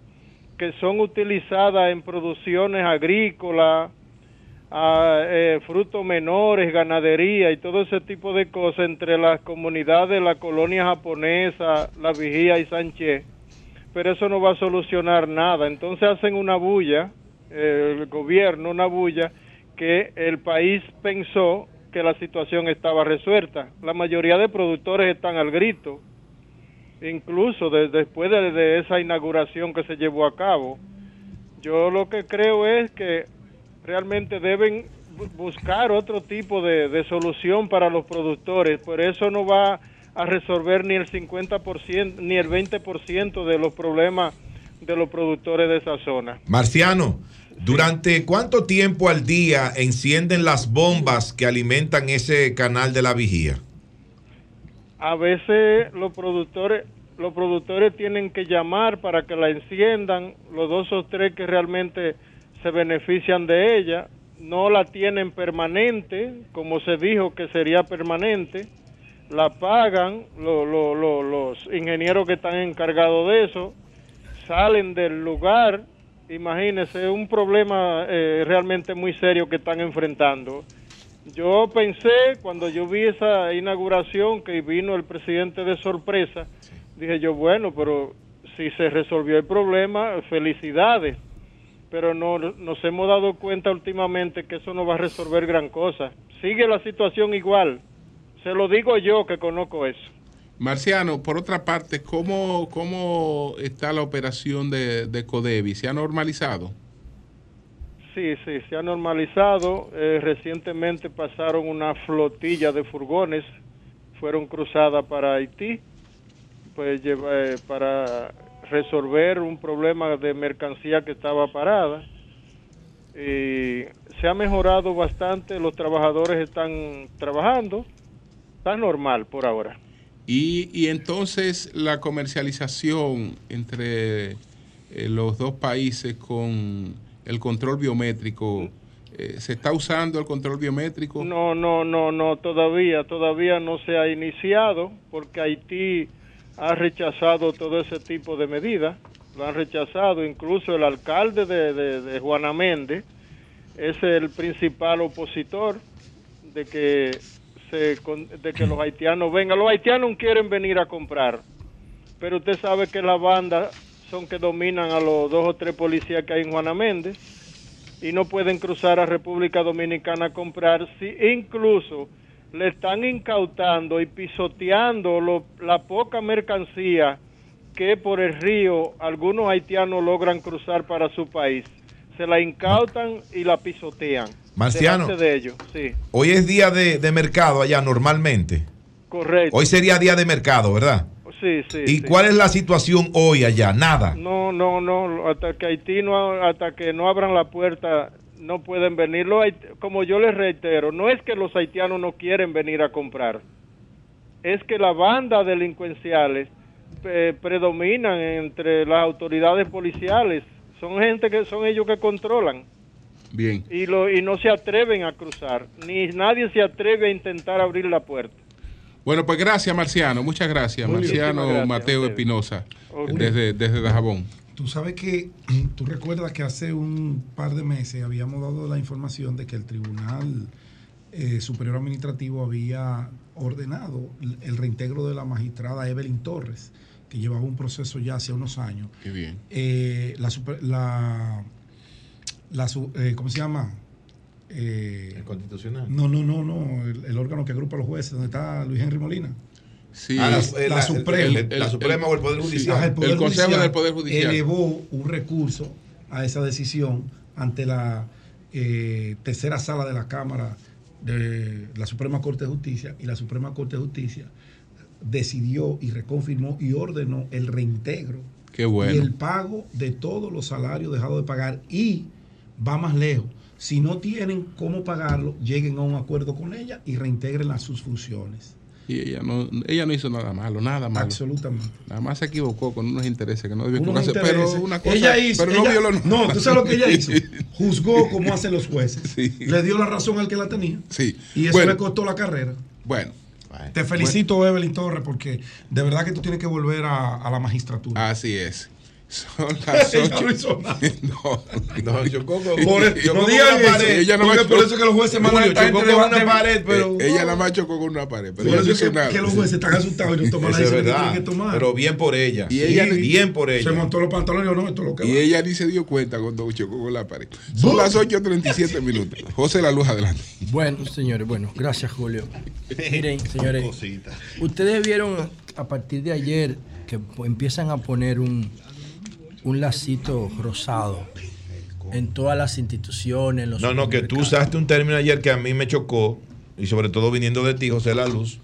que son utilizadas en producciones agrícolas, eh, frutos menores, ganadería y todo ese tipo de cosas entre las comunidades de la colonia japonesa, La Vigía y Sánchez, pero eso no va a solucionar nada. Entonces hacen una bulla, el gobierno una bulla, que el país pensó que la situación estaba resuelta. La mayoría de productores están al grito, incluso de- después de, de esa inauguración que se llevó a cabo. Yo lo que creo es que realmente deben bu- buscar otro tipo de, de solución para los productores, por eso no va a resolver ni el 50% ni el 20% de los problemas de los productores de esa zona. Marciano, ¿durante cuánto tiempo al día encienden las bombas que alimentan ese canal de la vigía? A veces los productores los productores tienen que llamar para que la enciendan, los dos o tres que realmente se benefician de ella, no la tienen permanente, como se dijo que sería permanente, la pagan lo- lo- lo- los ingenieros que están encargados de eso, salen del lugar, imagínense, un problema eh, realmente muy serio que están enfrentando. Yo pensé, cuando yo vi esa inauguración, que vino el presidente de sorpresa, dije yo, bueno, pero si se resolvió el problema, felicidades. Pero no, nos hemos dado cuenta últimamente que eso no va a resolver gran cosa. Sigue la situación igual. Se lo digo yo que conozco eso. Marciano, por otra parte, ¿cómo, cómo está la operación de, de Codevi? ¿Se ha normalizado? Sí, sí, se ha normalizado. Eh, recientemente pasaron una flotilla de furgones, fueron cruzadas para Haití, pues lleva- eh, para resolver un problema de mercancía que estaba parada. Y se ha mejorado bastante, los trabajadores están trabajando, está normal por ahora. Y, y entonces la comercialización entre eh, los dos países con el control biométrico, eh, ¿se está usando el control biométrico? No, no, no, no, todavía, todavía no se ha iniciado porque Haití ha rechazado todo ese tipo de medidas, lo han rechazado, incluso el alcalde de, de, de Juana Méndez es el principal opositor de que se, de que los haitianos vengan. Los haitianos quieren venir a comprar, pero usted sabe que las bandas son que dominan a los dos o tres policías que hay en Juana Méndez y no pueden cruzar a República Dominicana a comprar si incluso le están incautando y pisoteando lo- la poca mercancía que por el río algunos haitianos logran cruzar para su país. Se la incautan y la pisotean. Marciano. delante de ellos, sí, Hoy es día de, de mercado allá normalmente. correcto. Hoy sería día de mercado, ¿verdad? Sí, sí. ¿Y sí. cuál es la situación hoy allá? Nada. No, no, no, hasta que Haití no, hasta que no abran la puerta, no pueden venir. Los como yo les reitero, no es que los haitianos no quieren venir a comprar, es que las bandas delincuenciales eh, predominan entre las autoridades policiales. Son gente que son ellos que controlan Bien. y, lo, y no se atreven a cruzar, ni nadie se atreve a intentar abrir la puerta. Bueno, pues gracias, Marciano. Muchas gracias, Muy. Marciano gracias Mateo. Espinosa, desde, desde Dajabón. Tú sabes que, tú recuerdas que hace un par de meses habíamos dado la información de que el Tribunal eh, Superior Administrativo había ordenado el- reintegro de la magistrada Evelyn Torres, que llevaba un proceso ya hace unos años. Qué bien. Eh, la, super- la, la su- eh, ¿cómo se llama? el constitucional. No, no, no, no, el, el órgano que agrupa a los jueces, donde está Luis Henry Molina. Sí. Ah, la- la, eh, la- Suprema. el- el- la Suprema o el Poder Judicial. El Consejo del Poder Judicial. elevó un recurso a esa decisión ante la eh, tercera sala de la Cámara de la Suprema Corte de Justicia y la Suprema Corte de Justicia decidió y reconfirmó y ordenó el reintegro Qué bueno. y el pago de todos los salarios dejados de pagar y va más lejos. Si no tienen cómo pagarlo, lleguen a un acuerdo con ella y reintegren a sus funciones. Y ella no, ella no hizo nada malo, nada malo. Absolutamente. Nada más se equivocó con unos intereses que no Unos equivocarse. Pero una cosa. ella hizo, pero no ella- violó nada. no, tú sabes lo que ella hizo. Juzgó como hacen los jueces. Le dio la razón al que la tenía. Sí. Y eso Bueno. le costó la carrera. Bueno. Te felicito, Evelyn Torres, porque de verdad que tú tienes que volver a, a la magistratura. Así es. Son las Ella 8. no. No, No, chocó con, Por- no digan ella no porque por eso que los jueces mandan a Julio, esta gente de- una pared, pero... Eh, ella nada más chocó con una pared. Pero Por eso que, que los jueces están asustados y no toman la decisión que tienen que tomar. Pero bien por ella. Y ella- bien por ella. Se montó los pantalones y no, esto es lo que Y va. ella ni se dio cuenta cuando chocó con la pared. Son las 8.37 minutos. José La Luz, adelante. Bueno, señores, bueno, gracias Julio. Miren, señores, ustedes vieron a partir de ayer que empiezan a poner un, un lacito rosado en todas las instituciones. los No, no, que tú usaste un término ayer que a mí me chocó, y sobre todo viniendo de ti, José La Luz,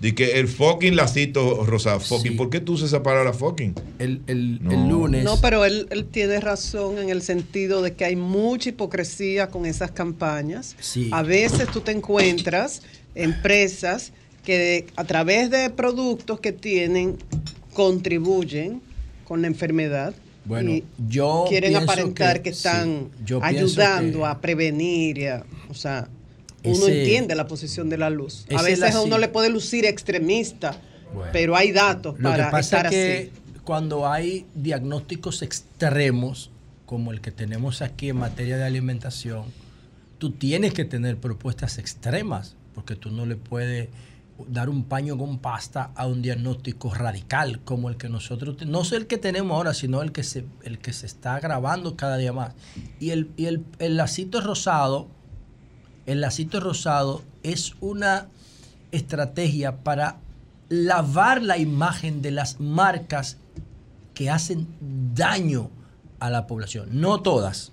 de que el fucking lacito rosado. Fucking, ¿por qué tú usas esa palabra fucking? El, el, No. el lunes. No, pero él, él tiene razón en el sentido de que hay mucha hipocresía con esas campañas. Sí. A veces tú te encuentras empresas que a través de productos que tienen contribuyen con la enfermedad. Bueno, y yo quieren aparentar que, que- están sí, ayudando que- a prevenir, a- o sea, uno Ese- entiende la posición de la luz. A veces a uno le puede lucir extremista, Bueno. pero hay datos Lo para que pasa estar es que así. cuando hay diagnósticos extremos, como el que tenemos aquí en materia de alimentación, tú tienes que tener propuestas extremas, porque tú no le puedes dar un paño con pasta a un diagnóstico radical como el que nosotros, no es el que tenemos ahora, sino el que se, el que se está agravando cada día más. Y el, y el, el lacito rosado, el lacito rosado es una estrategia para lavar la imagen de las marcas que hacen daño a la población. No todas,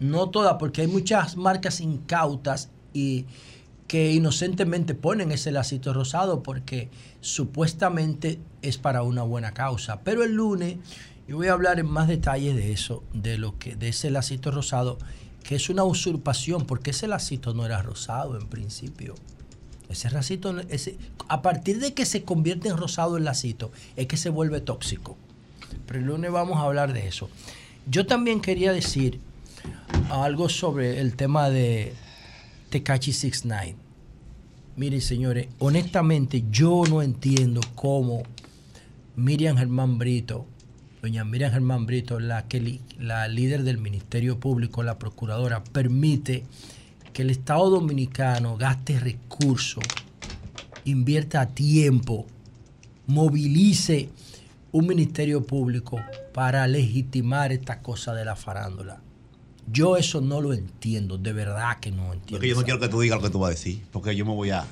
no todas, porque hay muchas marcas incautas y que inocentemente ponen ese lacito rosado porque supuestamente es para una buena causa. Pero el lunes yo voy a hablar en más detalles de eso, de lo que de ese lacito rosado, que es una usurpación, porque ese lacito no era rosado en principio. Ese lacito, ese, a partir de que se convierte en rosado el lacito, es que se vuelve tóxico. Pero el lunes vamos a hablar de eso. Yo también quería decir algo sobre el tema de Tecachi 69. Miren, señores, honestamente yo no entiendo cómo Miriam Germán Brito, doña Miriam Germán Brito, la, que la líder del Ministerio Público, la procuradora, permite que el Estado Dominicano gaste recursos, invierta tiempo, movilice un Ministerio Público para legitimar esta cosa de la farándula. Yo eso no lo entiendo, de verdad que no entiendo. Porque yo no quiero que tú digas lo que tú vas a decir, porque yo me voy a...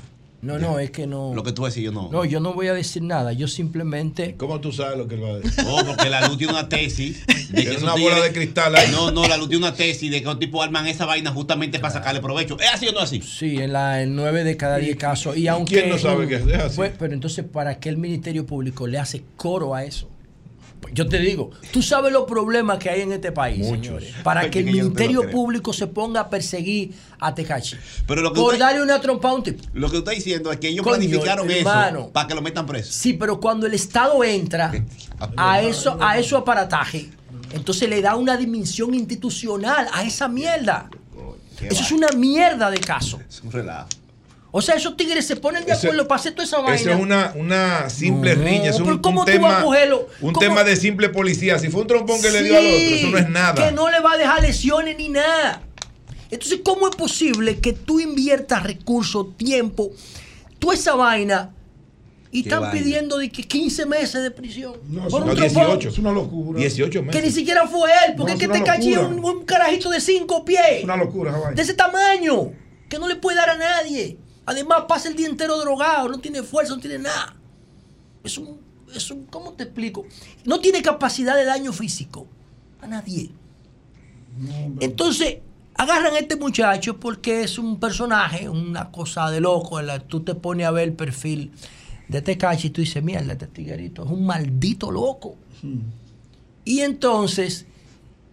No, no, es que no. Lo que tú vas a decir, yo no. No, yo no voy a decir nada, yo simplemente... ¿Cómo tú sabes lo que él va a decir? No, porque la luz tiene una tesis. De Tiene esos una bola tigres- de cristal ahí. No, no, la luz tiene una tesis de que los tipos arman esa vaina justamente para sacarle provecho. ¿Es así o no es así? Sí, en la en nueve de cada diez casos. Y aunque, quién no sabe que es así? Pues, pero entonces, ¿para qué el Ministerio Público le hace coro a eso? Yo te digo, tú sabes los problemas que hay en este país, Muchos. señores. Para que el Ministerio. Público se ponga a perseguir a Tecachi. Pero lo que por usted- darle una trompa a un tipo. Lo que usted está diciendo es que ellos Coño, planificaron hermano. eso para que lo metan preso. Sí, pero cuando el Estado entra a eso, a eso aparataje, entonces le da una dimensión institucional a esa mierda. Eso es una mierda de caso. Es un relajo. O sea, esos tigres se ponen de acuerdo para hacer toda esa vaina. Eso es una, una simple No, riña, es un, pero ¿cómo un tú vas a tema, cogerlo? un ¿Cómo? tema de simple policía. Si fue un trompón que le dio al otro, eso no es nada. Que no le va a dejar lesiones ni nada. Entonces, ¿cómo es posible que tú inviertas recursos, tiempo, toda esa vaina y Qué están vaina. pidiendo de que 15 meses de prisión? No, por no, un 18. trompón? Es una locura. 18 meses. Que ni siquiera fue él, porque No, es que te caché locura. un, un carajito de 5 pies. Es una locura esa vaina. De ese tamaño, que no le puede dar a nadie. Además, pasa el día entero drogado, no tiene fuerza, no tiene nada. Es un, es un, ¿cómo te explico? No tiene capacidad de daño físico a nadie. Entonces, agarran a este muchacho porque es un personaje, una cosa de loco. en la- Tú te pones a ver el perfil de este cacho y tú dices, mierda, este tiguerito es un maldito loco. Y entonces,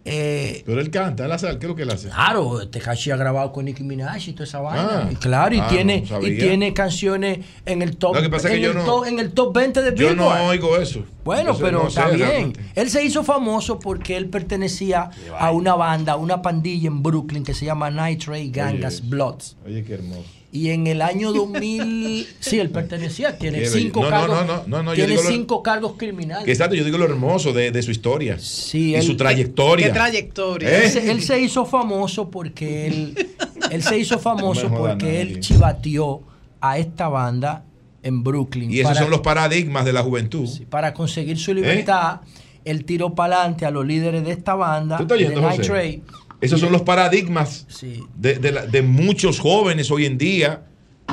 eh, Pero él canta, él hace, ¿qué es lo que él hace? Claro, Tekashi ha grabado con Nicki Minaj y toda esa vaina. Ah. y claro, y Ah, tiene no y tiene canciones en el top en, el no- top, en el top 20 de Yo no Billboard. oigo eso. Bueno, Entonces, pero no sé está bien. realmente. Él se hizo famoso porque él pertenecía a una banda, una pandilla en Brooklyn que se llama Nitrate Gangas Bloods. Oye, qué hermoso. Y en el año 2000, sí, él pertenecía, tiene cinco. No, cargos. no, no, no, yo tiene digo lo- cinco cargos criminales. Exacto, yo digo lo hermoso de, de su historia. y él- su trayectoria. Qué trayectoria. ¿Eh? Él, se, él se hizo famoso porque él, él se hizo famoso porque él chivateó a esta banda en Brooklyn. Y esos para- son los paradigmas de la juventud. para conseguir su libertad, él tiró para adelante a los líderes de esta banda, ¿Tú estás de oyendo, Night José? Esos son los paradigmas de, de la- de muchos jóvenes hoy en día,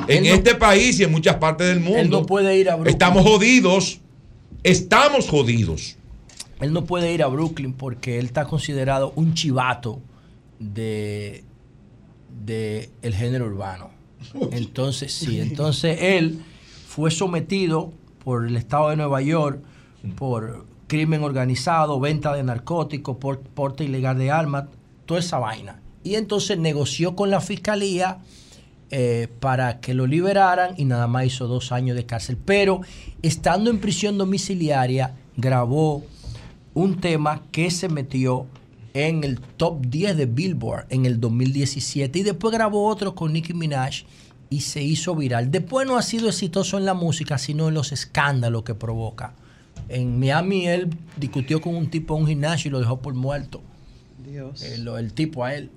en Él no- este país y en muchas partes del mundo. Él no puede ir a Brooklyn. Estamos jodidos. Estamos jodidos. Él no puede ir a Brooklyn porque él está considerado un chivato de, de el género urbano. Entonces, sí, entonces él fue sometido por el Estado de Nueva York por crimen organizado, venta de narcóticos, por- porte ilegal de armas, toda esa vaina. Y entonces negoció con la fiscalía eh, para que lo liberaran y nada más hizo dos años de cárcel. Pero estando en prisión domiciliaria, grabó un tema que se metió en el top 10 de Billboard en el 2017 y después grabó otro con Nicki Minaj y se hizo viral. Después no ha sido exitoso en la música, sino en los escándalos que provoca. En Miami él discutió con un tipo en un gimnasio y lo dejó por muerto. Dios. Eh, lo- el tipo a él.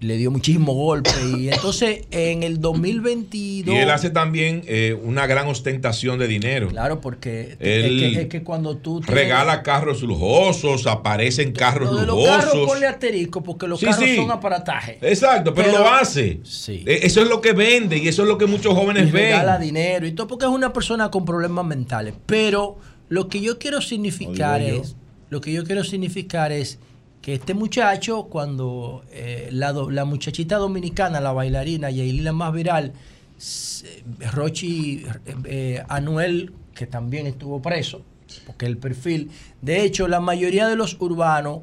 Le dio muchísimo golpe. Y entonces en el 2022. Y él hace también eh, una gran ostentación de dinero. Claro, porque es Él que, es que cuando tú. tienes- Regala carros lujosos, aparecen carros Lo de los carros lujosos. ponle asterisco porque los Sí, carros sí. son aparataje. Exacto, pero, Pero- lo hace. Eh, Eso es lo que vende y eso es lo que muchos jóvenes y ven. regala dinero y todo porque es una persona con problemas mentales. Pero lo que yo quiero significar yo. es, lo que yo quiero significar es que este muchacho, cuando eh, la, la muchachita dominicana, la bailarina, Yailin la más viral, s- Rochi eh, eh, Anuel, que también estuvo preso, porque el perfil, de hecho, la mayoría de los urbanos,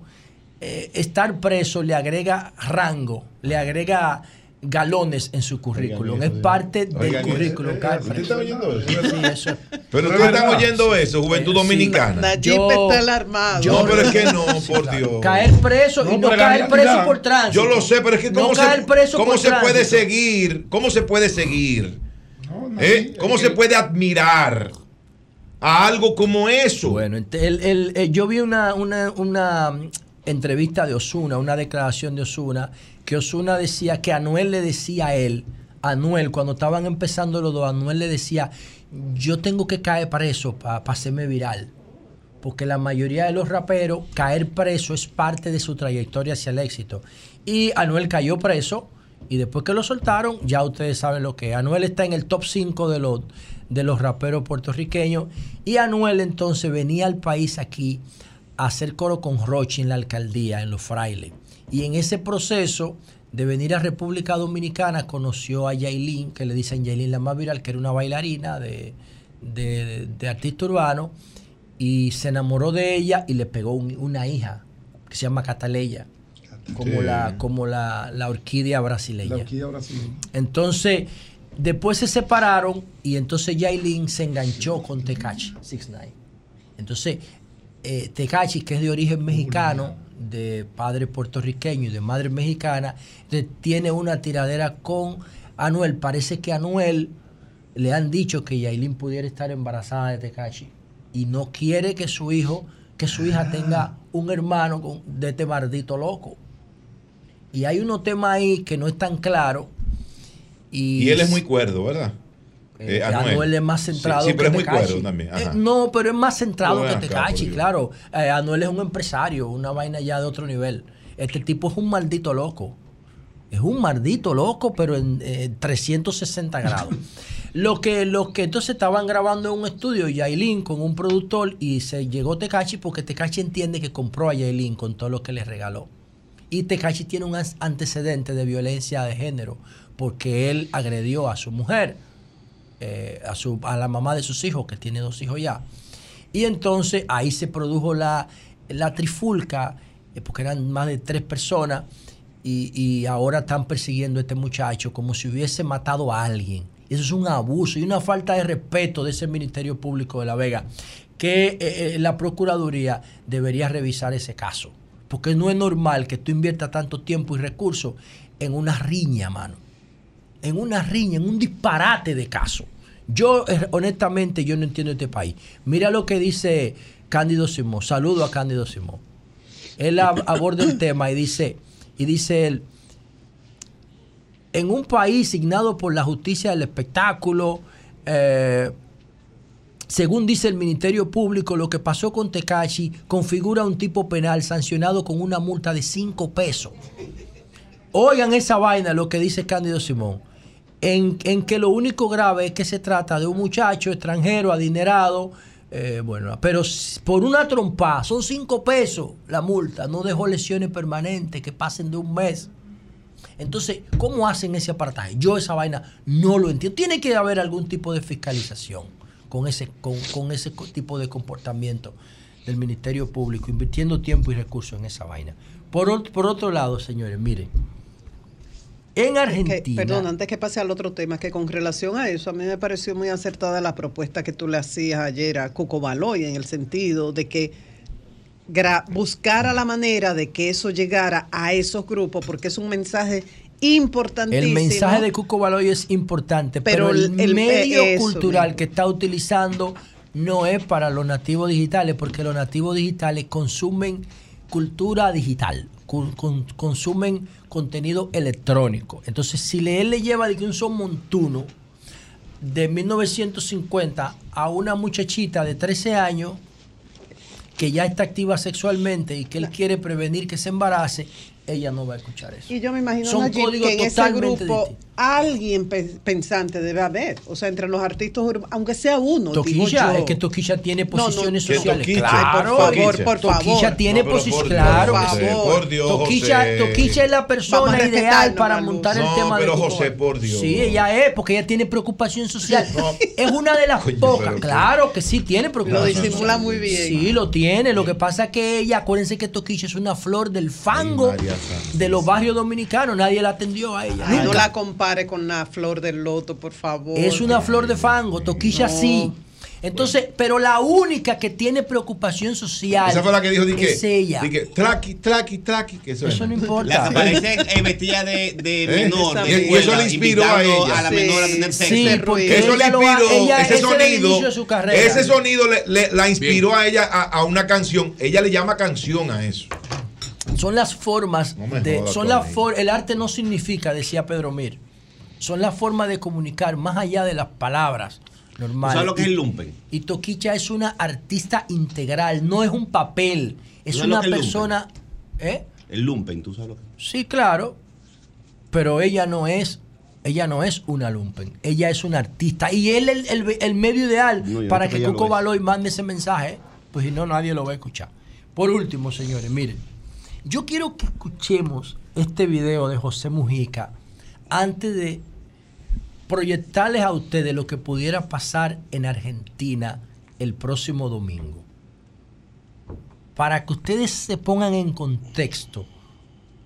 eh, estar preso le agrega rango, le agrega galones en su currículum. Es parte del Oigan currículum. caer ¿usted oyendo eso? Sí, eso. Pero ustedes están oyendo eso, Juventud Sí. Dominicana. Nayib está alarmado. No, pero es que no, por Dios. Caer preso y no caer preso por tránsito. Yo lo sé, pero es que No cómo caer se, preso cómo por se puede seguir, cómo se puede seguir, ¿Eh? cómo se puede admirar a algo como eso. Bueno, el- el- eh, yo vi una, una, una entrevista de Osuna, una declaración de Osuna, que Osuna decía que Anuel le decía a él, Anuel, cuando estaban empezando los dos, Anuel le decía, yo tengo que caer preso para hacerme viral. Porque la mayoría de los raperos, caer preso es parte de su trayectoria hacia el éxito. Y Anuel cayó preso y después que lo soltaron, ya ustedes saben lo que es. Anuel está en el top 5 de los, de los raperos puertorriqueños. Y Anuel entonces venía al país aquí hacer coro con Rochi en la alcaldía, en los frailes. Y en ese proceso de venir a República Dominicana conoció a Yailin, que le dicen Yailin la más viral, que era una bailarina de, de, de artista urbano, y se enamoró de ella y le pegó un- una hija que se llama Cataleya, como, Sí. la, como la, la orquídea brasileña. La orquídea brasileña. Entonces, después se separaron y entonces Yailin se enganchó con Tecachi, 6ix9ine. Entonces, eh, Tecachi, que es de origen mexicano, de padre puertorriqueño y de madre mexicana, tiene una tiradera con Anuel. Parece que a Anuel le han dicho que Yailin pudiera estar embarazada de Tecachi y no quiere que su hijo, que su hija tenga un hermano con- de este maldito loco. Y hay unos temas ahí que no están claros. Y, Y él es muy cuerdo, ¿verdad? Eh, Eh, Anuel. es más centrado Sí, sí, pero que es muy cuerdo también. Eh, no, pero es más centrado que Tecachi, claro. Eh, Anuel es un empresario, una vaina ya de otro nivel. Este tipo es un maldito loco. Es un maldito loco, pero en eh, 360 grados. Lo que, lo que entonces estaban grabando en un estudio, Yailin con un productor, y se llegó Tecachi porque Tecachi entiende que compró a Yailin con todo lo que le regaló. Y Tecachi tiene un antecedente de violencia de género, porque él agredió a su mujer, eh, a, su, a la mamá de sus hijos, que tiene dos hijos ya. Y entonces ahí se produjo la, la trifulca, eh, porque eran más de tres personas, y, y ahora están persiguiendo a este muchacho como si hubiese matado a alguien. Eso es un abuso y una falta de respeto de ese Ministerio Público de La Vega, que eh, eh, la Procuraduría debería revisar ese caso. Porque no es normal que tú inviertas tanto tiempo y recursos en una riña, mano. En una riña, en un disparate de casos. Yo, eh, honestamente, yo no entiendo este país. Mira lo que dice Cándido Simón. Saludo a Cándido Simón. Él ab- aborda el tema y dice, y dice él, en un país signado por la justicia del espectáculo, eh, según dice el Ministerio Público, lo que pasó con Tecachi configura un tipo penal sancionado con una multa de 5 pesos. Oigan esa vaina, lo que dice Cándido Simón. En, que lo único grave es que se trata de un muchacho extranjero, adinerado, eh, bueno, pero por una trompa, son 5 pesos la multa, no dejó lesiones permanentes que pasen de un mes. Entonces, ¿cómo hacen ese apartaje? Yo esa vaina no lo entiendo. Tiene que haber algún tipo de fiscalización con ese, con, ese tipo de comportamiento del Ministerio Público, invirtiendo tiempo y recursos en esa vaina. Por, por otro lado, señores, miren, en Que- Argentina... perdón, antes que pase al otro tema, que con relación a eso, a mí me pareció muy acertada la propuesta que tú le hacías ayer a Baloy, en el sentido de que buscara la manera de que eso llegara a esos grupos, porque es un mensaje importantísimo. El mensaje de Cuco Baloy es importante, pero, Pero el, el- el- medio eso cultural mismo. que está utilizando no es para los nativos digitales, porque los nativos digitales consumen cultura digital, con- consumen contenido electrónico. Entonces, si le- él le lleva de que un son montuno de 1950 a una muchachita de 13 años que ya está activa sexualmente y que él quiere prevenir que se embarace, ella no va a escuchar eso. Y yo me imagino Son Nayib, códigos que en ese grupo distintos. Alguien pe- pensante debe haber. O sea, entre los artistas urbanos, aunque sea uno. digo Toquilla, yo. es que Toquilla tiene No, no, posiciones ¿qué sociales. Toquilla? Claro, por favor, por Toquilla favor. tiene No, posiciones. Claro, José, por Dios, Toquilla. Toquilla es la persona ideal para montar el tema pero de Cuco José, por Dios. Sí, ella es, porque ella tiene preocupación social. Es una de las pocas. Claro que sí tiene preocupación. Lo disimula muy bien. Sí, lo tiene. Lo que pasa es que ella, acuérdense que Toquilla es una flor del fango de los barrios dominicanos. Nadie la atendió a ella. Ay, no la compare con la flor del loto, por favor. Es una flor de fango, Toquilla No. sí. Entonces, pero la única que tiene preocupación social Esa fue la que dijo, di que, es ella. di que, traqui, traqui, traqui, que eso, Eso no importa. La que aparece eh, vestida de, de ¿Eh? menor. de Y- y eso le inspiró a ella. A la menor a tener sexo. Sí, porque eso le inspiró, ella- ese ese sonido, inicio de su carrera. ese sonido le, le- la inspiró a ella a, a una canción. Ella le llama canción a eso. Son las formas de, son las Tony. for- el arte no significa, decía Pedro Mir. Son las formas de comunicar más allá de las palabras normales. ¿Sabes lo que es el lumpen? Y Toquicha es una artista integral, no es un papel, es ¿Sabes lo una es lumpen? persona, ¿eh? El lumpen, ¿tú sabes lo que Sí, claro. Pero ella no es, ella no es una lumpen. Ella es una artista. Y él es el, el- el medio ideal No, para que Cuco es. Baloy mande ese mensaje. Pues si no, nadie lo va a escuchar. Por último, señores, miren. Yo quiero que escuchemos este video de José Mujica antes de proyectarles a ustedes lo que pudiera pasar en Argentina el próximo domingo. Para que ustedes se pongan en contexto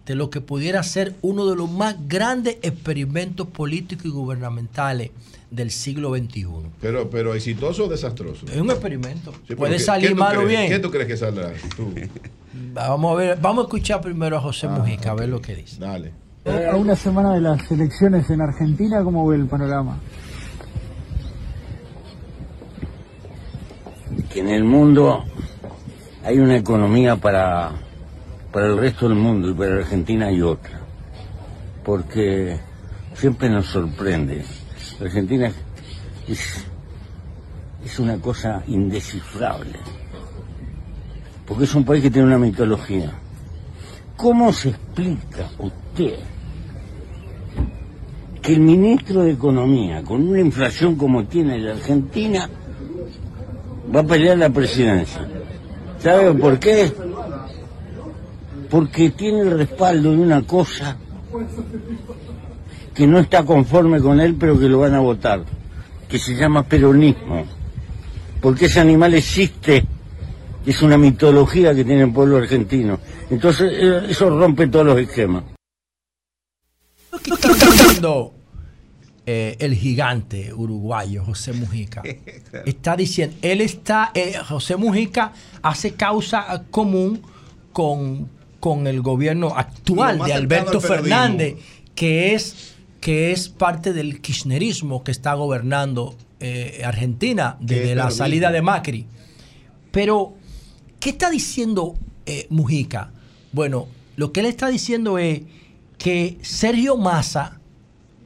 de lo que pudiera ser uno de los más grandes experimentos políticos y gubernamentales del siglo XXI. Pero, pero exitoso o desastroso. Es un experimento. Sí, Puede ¿qué- salir mal o bien. ¿Qué tú crees que saldrá? Tú. Vamos a ver, vamos a escuchar primero a José Mujica, a ver lo que dice. Dale. A una semana de las elecciones en Argentina, ¿cómo ve el panorama? que en el mundo hay una economía para, para el resto del mundo y para Argentina hay otra. Porque siempre nos sorprende. Argentina es, es una cosa indescifrable. Porque es un país que tiene una mitología. ¿Cómo se explica usted que el ministro de Economía, con una inflación como tiene la Argentina, va a pelear la presidencia. ¿Sabe por qué? Porque tiene el respaldo de una cosa que no está conforme con él, pero que lo van a votar, que se llama peronismo. Porque ese animal existe, es una mitología que tiene el pueblo argentino. Entonces, eh, eso rompe todos los esquemas. diciendo eh, el gigante uruguayo José Mujica. Está diciendo, él está, eh, José Mujica hace causa común con, con el gobierno actual de Alberto. Fernández, que es que es parte del kirchnerismo que está gobernando eh, Argentina desde la salida de Macri. Pero, ¿qué está diciendo Mujica? Bueno, lo que él está diciendo es que Sergio Massa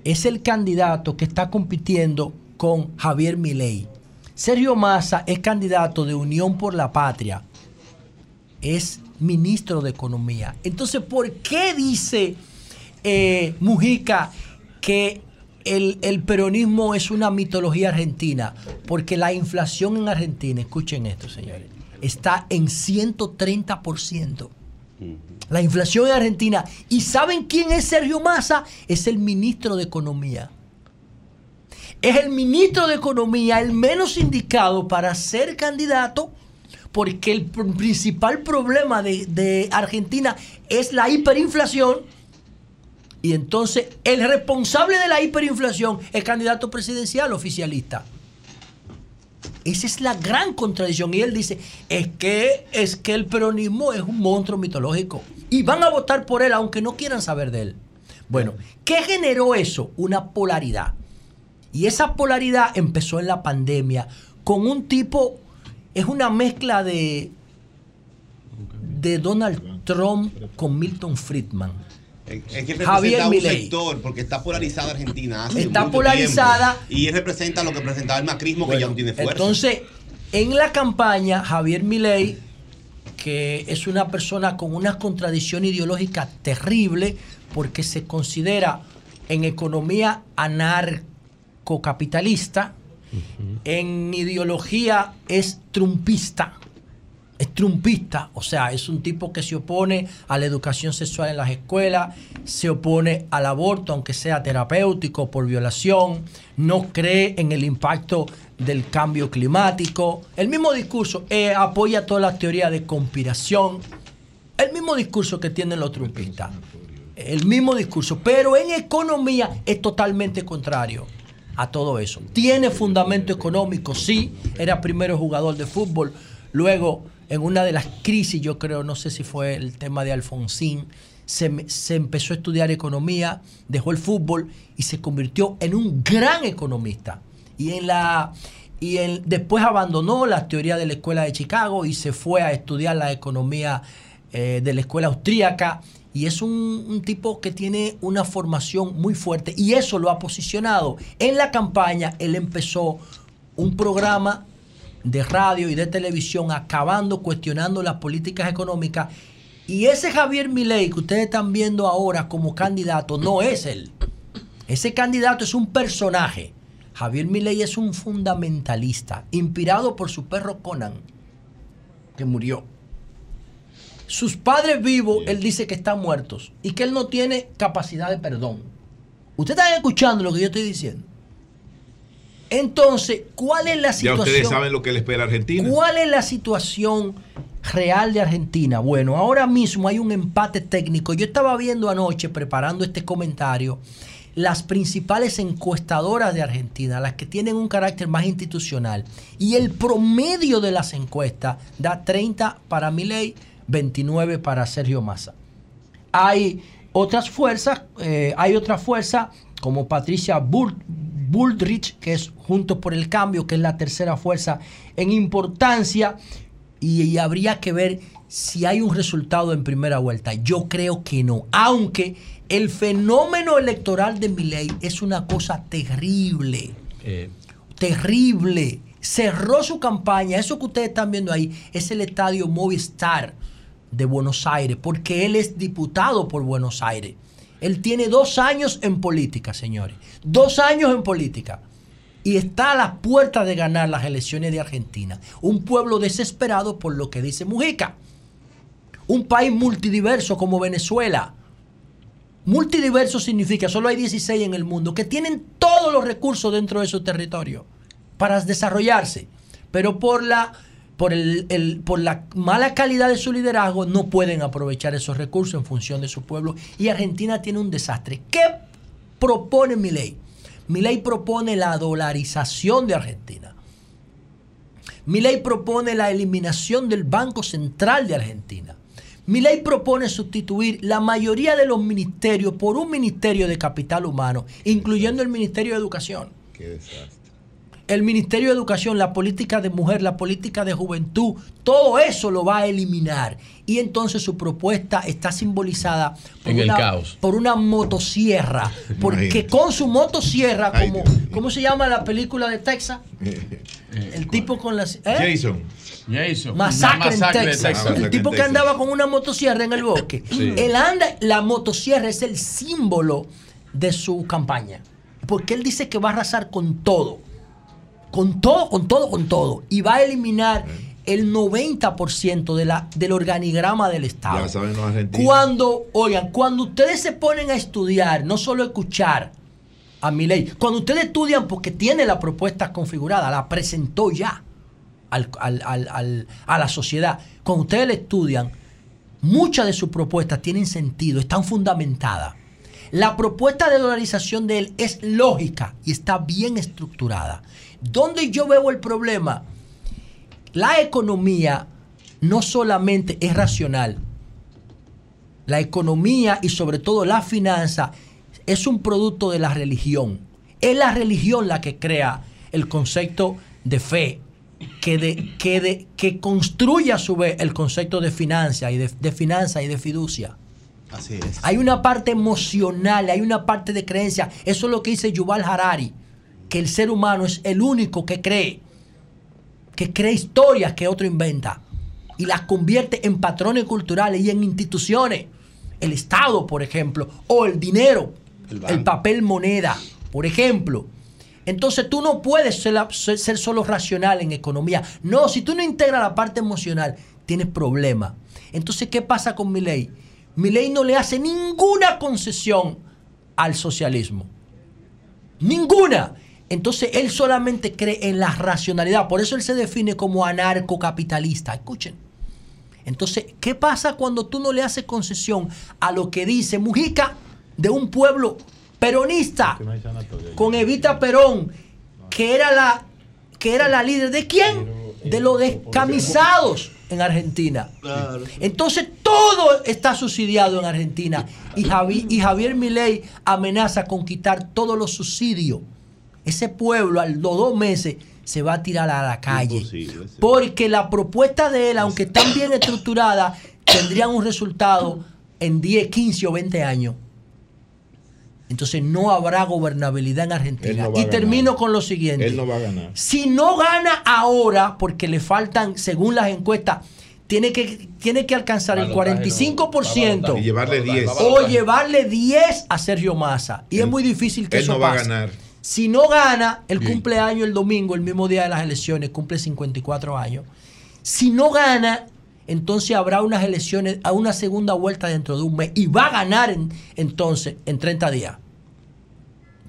es el candidato que está compitiendo con Javier Milei. Sergio Massa es candidato de Unión por la Patria. Es ministro de Economía. Entonces, ¿por qué dice eh, Mujica que el, el peronismo es una mitología argentina? Porque la inflación en Argentina, escuchen esto, señores, está en 130%. La inflación en Argentina. ¿Y saben quién es Sergio Massa? Es el ministro de Economía. Es el ministro de Economía el menos indicado para ser candidato porque el pr- principal problema de, de Argentina es la hiperinflación. Y entonces el responsable de la hiperinflación es candidato presidencial oficialista. Esa es la gran contradicción. Y él dice, es que, es que el peronismo es un monstruo mitológico. Y van a votar por él aunque no quieran saber de él. Bueno, ¿qué generó eso? Una polaridad. Y esa polaridad empezó en la pandemia con un tipo, es una mezcla de, de Donald Trump con Milton Friedman. Es que él Javier representa un Milei. sector, porque está polarizada Argentina. hace Está mucho polarizada. tiempo, y él representa lo que presentaba el macrismo, que ya no tiene fuerza. Entonces, en la campaña, Javier Milei, que es una persona con una contradicción ideológica terrible, porque se considera en economía anarcocapitalista, en ideología es trumpista. Es trumpista, o sea, es un tipo que se opone a la educación sexual en las escuelas, se opone al aborto, aunque sea terapéutico por violación, no cree en el impacto del cambio climático. El mismo discurso eh, apoya toda la teoría de conspiración. El mismo discurso que tienen los trumpistas. El mismo discurso, pero en economía es totalmente contrario a todo eso. Tiene fundamento económico, sí. Era primero jugador de fútbol, luego en una de las crisis, yo creo, no sé si fue el tema de Alfonsín, se, se empezó a estudiar economía, dejó el fútbol y se convirtió en un gran economista. Y en la y en- después abandonó la teoría de la escuela de Chicago y se fue a estudiar la economía eh, de la escuela austríaca. Y es un tipo que tiene una formación muy fuerte y eso lo ha posicionado. En la campaña él empezó un programa de radio y de televisión acabando, cuestionando las políticas económicas. Y ese Javier Milei que ustedes están viendo ahora como candidato no es él. Ese candidato es un personaje. Javier Milei es un fundamentalista, inspirado por su perro Conan, que murió. Sus padres vivos, él dice que están muertos y que él no tiene capacidad de perdón. Ustedes están escuchando lo que yo estoy diciendo. Entonces, ¿cuál es la Ya situación? ustedes saben lo que le espera a Argentina. ¿Cuál es la situación real de Argentina? Bueno, ahora mismo hay un empate técnico. Yo estaba viendo anoche, preparando este comentario, las principales encuestadoras de Argentina, las que tienen un carácter más institucional. Y el promedio de las encuestas da 30 para Milei, 29 para Sergio Massa. Hay otras fuerzas, eh, hay otra fuerza como Patricia Bull- Bullrich, que es Juntos por el Cambio, que es la tercera fuerza en importancia, y, y habría que ver si hay un resultado en primera vuelta. Yo creo que no, aunque el fenómeno electoral de Milei es una cosa terrible terrible. Cerró su campaña. Eso que ustedes están viendo ahí es el estadio Movistar de Buenos Aires, porque él es diputado por Buenos Aires. Él tiene dos años en política, señores. Dos años en política. Y está a las puertas de ganar las elecciones de Argentina. Un pueblo desesperado por lo que dice Mujica. Un país multidiverso como Venezuela. Multidiverso significa, solo hay 16 en el mundo, que tienen todos los recursos dentro de su territorio para desarrollarse, pero por la, por, el, el- por la mala calidad de su liderazgo no pueden aprovechar esos recursos en función de su pueblo. Y Argentina tiene un desastre. ¿Qué propone mi ley? Mi ley propone la dolarización de Argentina. Mi ley propone la eliminación del Banco Central de Argentina. Mi ley propone sustituir la mayoría de los ministerios por un ministerio de capital humano, incluyendo el Ministerio de Educación. Qué desastre. El Ministerio de Educación, la política de mujer, la política de juventud, todo eso lo va a eliminar. Y entonces su propuesta está simbolizada por, En el una, caos. por una motosierra. Porque con su motosierra, como, ¿cómo se llama la película de Texas? El tipo con las... ¿eh? Jason. Jason. Masacre, en de Texas. Texas. El Masacre tipo que andaba con una motosierra en el bosque. Sí. Él anda, la motosierra es el símbolo de su campaña. Porque él dice que va a arrasar con todo. Con todo, con todo, con todo. Y va a eliminar el 90% de la, del organigrama del Estado. Ya saben los argentinos. Cuando, oigan, cuando ustedes se ponen a estudiar, no solo escuchar a mi ley, cuando ustedes estudian porque tiene la propuesta configurada, la presentó ya al- al- al- al- a la sociedad, cuando ustedes la estudian, muchas de sus propuestas tienen sentido, están fundamentadas. La propuesta de dolarización de él es lógica y está bien estructurada. ¿Dónde yo veo el problema? La economía no solamente es racional, la economía y sobre todo la finanza es un producto de la religión. Es la religión la que crea el concepto de fe, que, de, que, de- que construye a su vez el concepto de finanza y de, de finanza y de fiducia. Así es. Hay una parte emocional, hay una parte de creencia. Eso es lo que dice Yuval Harari, que el ser humano es el único que cree, que cree historias que otro inventa y las convierte en patrones culturales y en instituciones. El Estado, por ejemplo, o el dinero, El papel moneda, por ejemplo. Entonces tú no puedes ser- ser solo racional en economía. No, si tú no integras la parte emocional, tienes problemas. Entonces, ¿qué pasa con mi ley? Mi ley no le hace ninguna concesión al socialismo. Ninguna. Entonces él solamente cree en la racionalidad. Por eso él se define como anarcocapitalista. Escuchen. Entonces, ¿qué pasa cuando tú no le haces concesión a lo que dice Mujica de un pueblo peronista con Evita Perón, que era la, que era la líder de quién? De los descamisados en Argentina. Entonces todo está subsidiado en Argentina y, Javi- y Javier Milei amenaza con quitar todos los subsidios. Ese pueblo a los dos meses se va a tirar a la calle. Porque la propuesta de él, aunque tan bien estructurada, tendrían un resultado en 10, 15 o 20 años. Entonces no habrá gobernabilidad en Argentina. No y termino con lo siguiente. Él no va a ganar. Si no gana ahora, porque le faltan, según las encuestas, tiene que, tiene que alcanzar el 45% Y llevarle 10. o llevarle 10 a Sergio Massa. Y es muy difícil que Él eso no va a ganar. Si no gana, el Bien. cumpleaños el domingo, el mismo día de las elecciones, cumple 54 años. Si no gana, entonces habrá unas elecciones, a una segunda vuelta dentro de un mes. Y va a ganar en- entonces en 30 días.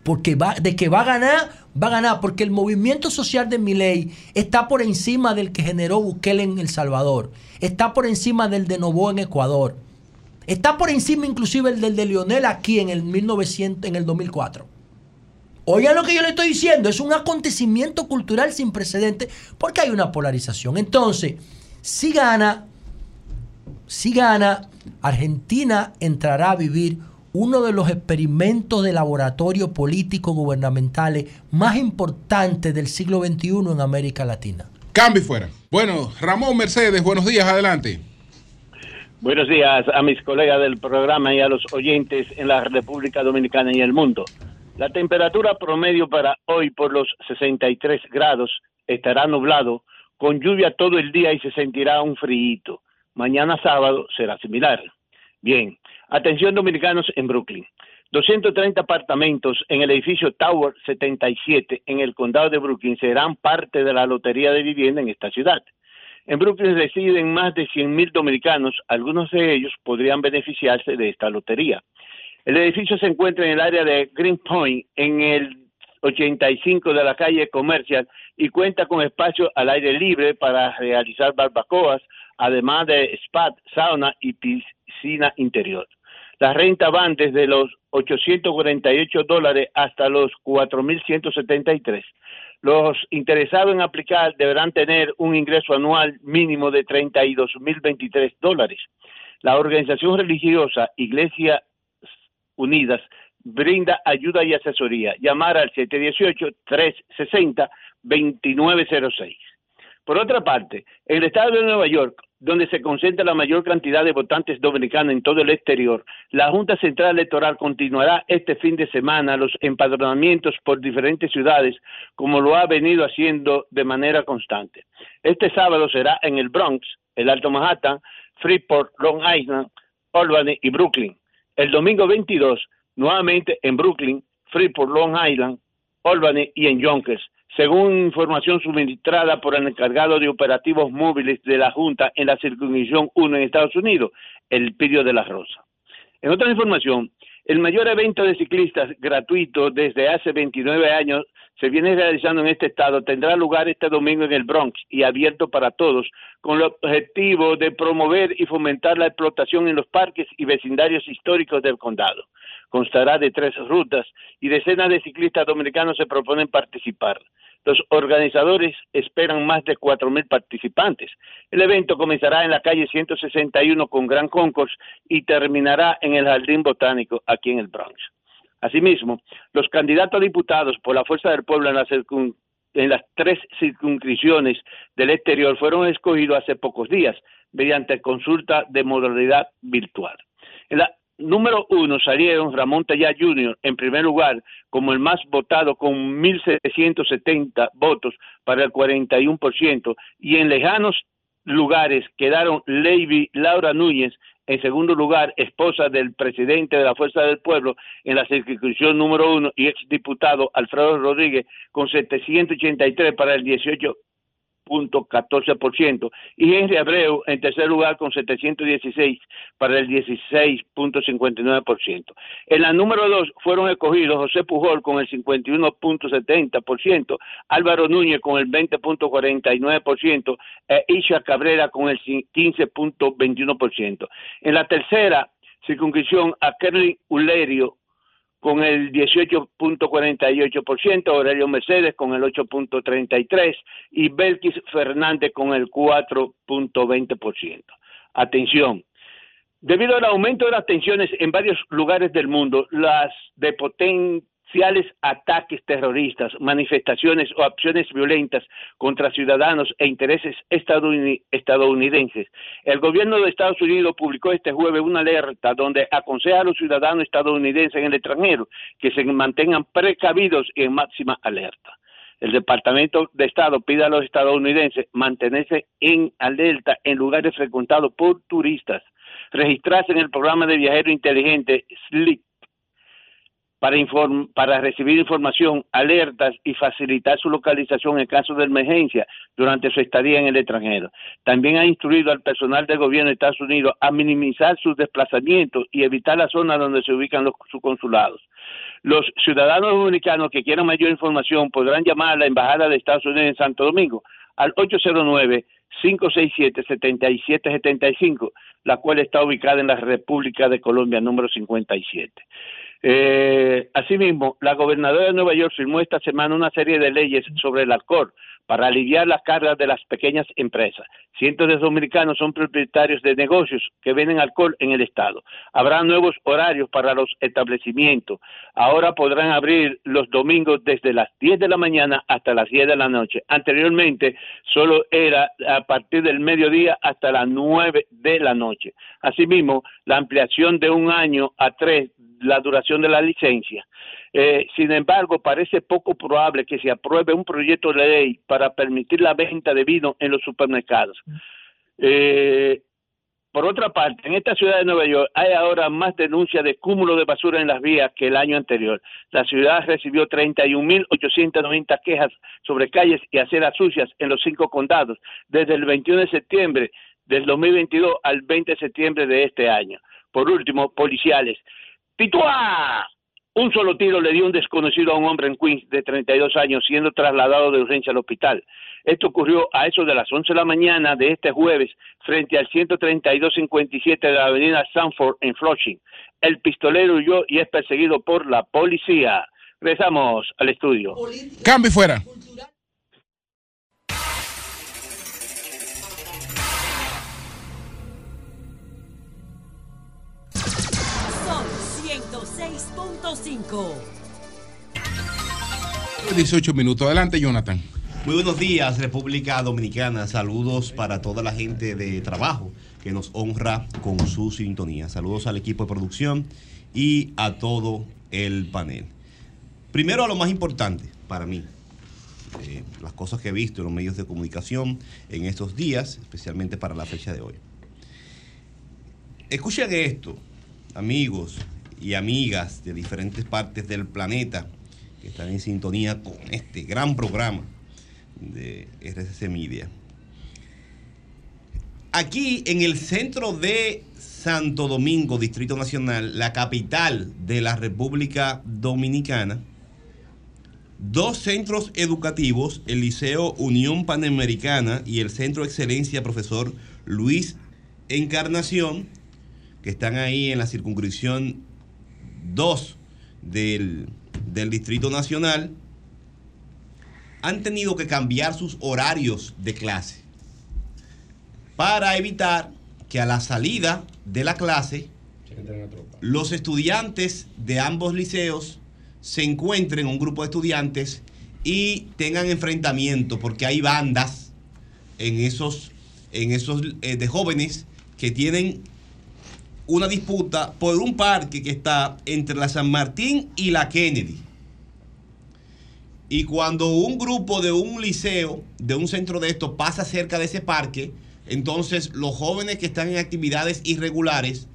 Porque va, de que va a ganar, va a ganar. Porque el movimiento social de Miley está por encima del que generó Bukele en El Salvador. Está por encima del de Novoa en Ecuador. Está por encima inclusive el del de Lionel aquí en el 1900, en el 2004. Oigan lo que yo le estoy diciendo, es un acontecimiento cultural sin precedentes porque hay una polarización. Entonces, si gana, si gana, Argentina entrará a vivir uno de los experimentos de laboratorio político gubernamentales más importantes del siglo XXI en América Latina. Cambio y fuera. Bueno, Ramón Mercedes, buenos días, adelante. Buenos días a mis colegas del programa y a los oyentes en la República Dominicana y el mundo. La temperatura promedio para hoy por los 63 grados estará nublado, con lluvia todo el día y se sentirá un frío. Mañana sábado será similar. Bien, atención dominicanos en Brooklyn. 230 apartamentos en el edificio Tower 77 en el condado de Brooklyn serán parte de la lotería de vivienda en esta ciudad. En Brooklyn residen más de 100.000 dominicanos, algunos de ellos podrían beneficiarse de esta lotería. El edificio se encuentra en el área de Greenpoint, en el 85 de la calle Comercial, y cuenta con espacio al aire libre para realizar barbacoas, además de spa, sauna y piscina interior. Las rentas van desde los 848 dólares hasta los 4.173. Los interesados en aplicar deberán tener un ingreso anual mínimo de 32.023 dólares. La organización religiosa Iglesia Unidas brinda ayuda y asesoría. Llamar al 718-360-2906. Por otra parte, en el estado de Nueva York, donde se concentra la mayor cantidad de votantes dominicanos en todo el exterior, la Junta Central Electoral continuará este fin de semana los empadronamientos por diferentes ciudades, como lo ha venido haciendo de manera constante. Este sábado será en el Bronx, el Alto Manhattan, Freeport, Long Island, Albany y Brooklyn. El domingo 22, nuevamente en Brooklyn, Freeport, Long Island, Albany y en Yonkers según información suministrada por el encargado de operativos móviles de la Junta en la circunscripción 1 en Estados Unidos, el Pidio de la Rosa. En otra información, el mayor evento de ciclistas gratuito desde hace 29 años se viene realizando en este estado, tendrá lugar este domingo en el Bronx y abierto para todos, con el objetivo de promover y fomentar la explotación en los parques y vecindarios históricos del condado. Constará de tres rutas y decenas de ciclistas dominicanos se proponen participar. Los organizadores esperan más de 4.000 participantes. El evento comenzará en la calle 161 con Gran Concourse y terminará en el Jardín Botánico aquí en el Bronx. Asimismo, los candidatos a diputados por la Fuerza del Pueblo en, en las tres circunscripciones del exterior fueron escogidos hace pocos días mediante consulta de modalidad virtual. En la número uno salieron Ramón Tallá Jr. en primer lugar como el más votado con 1.770 votos para el 41% y en lejanos lugares quedaron Levy Laura Núñez en segundo lugar, esposa del presidente de la Fuerza del Pueblo en la circunscripción número uno y exdiputado Alfredo Rodríguez con 783 para el 18 ciento y Henry Abreu en tercer lugar con 716 para el 16.59%. En la número dos fueron escogidos José Pujol con el 51.70%, Álvaro Núñez con el 20.49% e Isha Cabrera con el 15.21%. En la tercera circunscripción a Kerly Ulerio con el 18.48%, Aurelio Mercedes con el 8.33% y Belkis Fernández con el 4.20%. Atención, debido al aumento de las tensiones en varios lugares del mundo, las de poten ataques terroristas, manifestaciones o acciones violentas contra ciudadanos e intereses estadounidenses. El gobierno de Estados Unidos publicó este jueves una alerta donde aconseja a los ciudadanos estadounidenses en el extranjero que se mantengan precavidos y en máxima alerta. El Departamento de Estado pide a los estadounidenses mantenerse en alerta en lugares frecuentados por turistas, registrarse en el programa de viajero inteligente SLIP para, para recibir información, alertas y facilitar su localización en caso de emergencia durante su estadía en el extranjero. También ha instruido al personal del gobierno de Estados Unidos a minimizar sus desplazamientos y evitar la zona donde se ubican los, sus consulados. Los ciudadanos dominicanos que quieran mayor información podrán llamar a la Embajada de Estados Unidos en Santo Domingo al 809 567-7775, la cual está ubicada en la República de Colombia número 57. Eh, asimismo, la gobernadora de Nueva York firmó esta semana una serie de leyes sobre el alcohol para aliviar las cargas de las pequeñas empresas. Cientos de dominicanos son propietarios de negocios que venden alcohol en el estado. Habrá nuevos horarios para los establecimientos. Ahora podrán abrir los domingos desde las 10 de la mañana hasta las 10 de la noche. Anteriormente solo era a partir del mediodía hasta las 9 de la noche. Asimismo, la ampliación de un año a tres la duración de la licencia. Eh, sin embargo, parece poco probable que se apruebe un proyecto de ley para permitir la venta de vino en los supermercados. Eh, por otra parte, en esta ciudad de Nueva York hay ahora más denuncias de cúmulo de basura en las vías que el año anterior. La ciudad recibió 31.890 quejas sobre calles y aceras sucias en los cinco condados desde el 21 de septiembre del 2022 al 20 de septiembre de este año. Por último, policiales. ¡Pituá! Un solo tiro le dio un desconocido a un hombre en Queens de 32 años siendo trasladado de urgencia al hospital. Esto ocurrió a eso de las 11 de la mañana de este jueves frente al 13257 de la avenida Sanford en Flushing. El pistolero huyó y es perseguido por la policía. Regresamos al estudio. Cambio fuera. 18 minutos. Adelante, Jonathan. Muy buenos días, República Dominicana. Saludos para toda la gente de trabajo que nos honra con su sintonía. Saludos al equipo de producción y a todo el panel. Primero, a lo más importante para mí, eh, las cosas que he visto en los medios de comunicación en estos días, especialmente para la fecha de hoy. Escuchen esto, amigos y amigas de diferentes partes del planeta que están en sintonía con este gran programa de RCC Media. Aquí en el centro de Santo Domingo, Distrito Nacional, la capital de la República Dominicana, dos centros educativos, el Liceo Unión Panamericana y el Centro Excelencia Profesor Luis Encarnación, que están ahí en la circunscripción 2 del, del Distrito Nacional, han tenido que cambiar sus horarios de clase para evitar que a la salida de la clase los estudiantes de ambos liceos se encuentren, un grupo de estudiantes, y tengan enfrentamiento, porque hay bandas en esos, en esos eh, de jóvenes que tienen una disputa por un parque que está entre la San Martín y la Kennedy. Y cuando un grupo de un liceo, de un centro de estos, pasa cerca de ese parque, entonces los jóvenes que están en actividades irregulares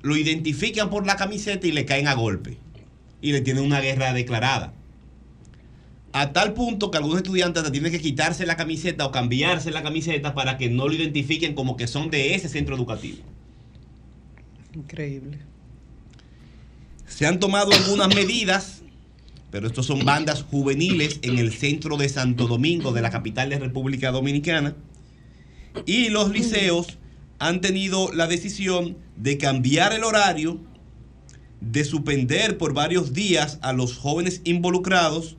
lo identifican por la camiseta y le caen a golpe. Y le tienen una guerra declarada. A tal punto que algunos estudiantes tienen que quitarse la camiseta o cambiarse la camiseta para que no lo identifiquen como que son de ese centro educativo. Increíble. Se han tomado algunas medidas, pero estos son bandas juveniles en el centro de Santo Domingo, de la capital de República Dominicana. Y los liceos han tenido la decisión de cambiar el horario, de suspender por varios días a los jóvenes involucrados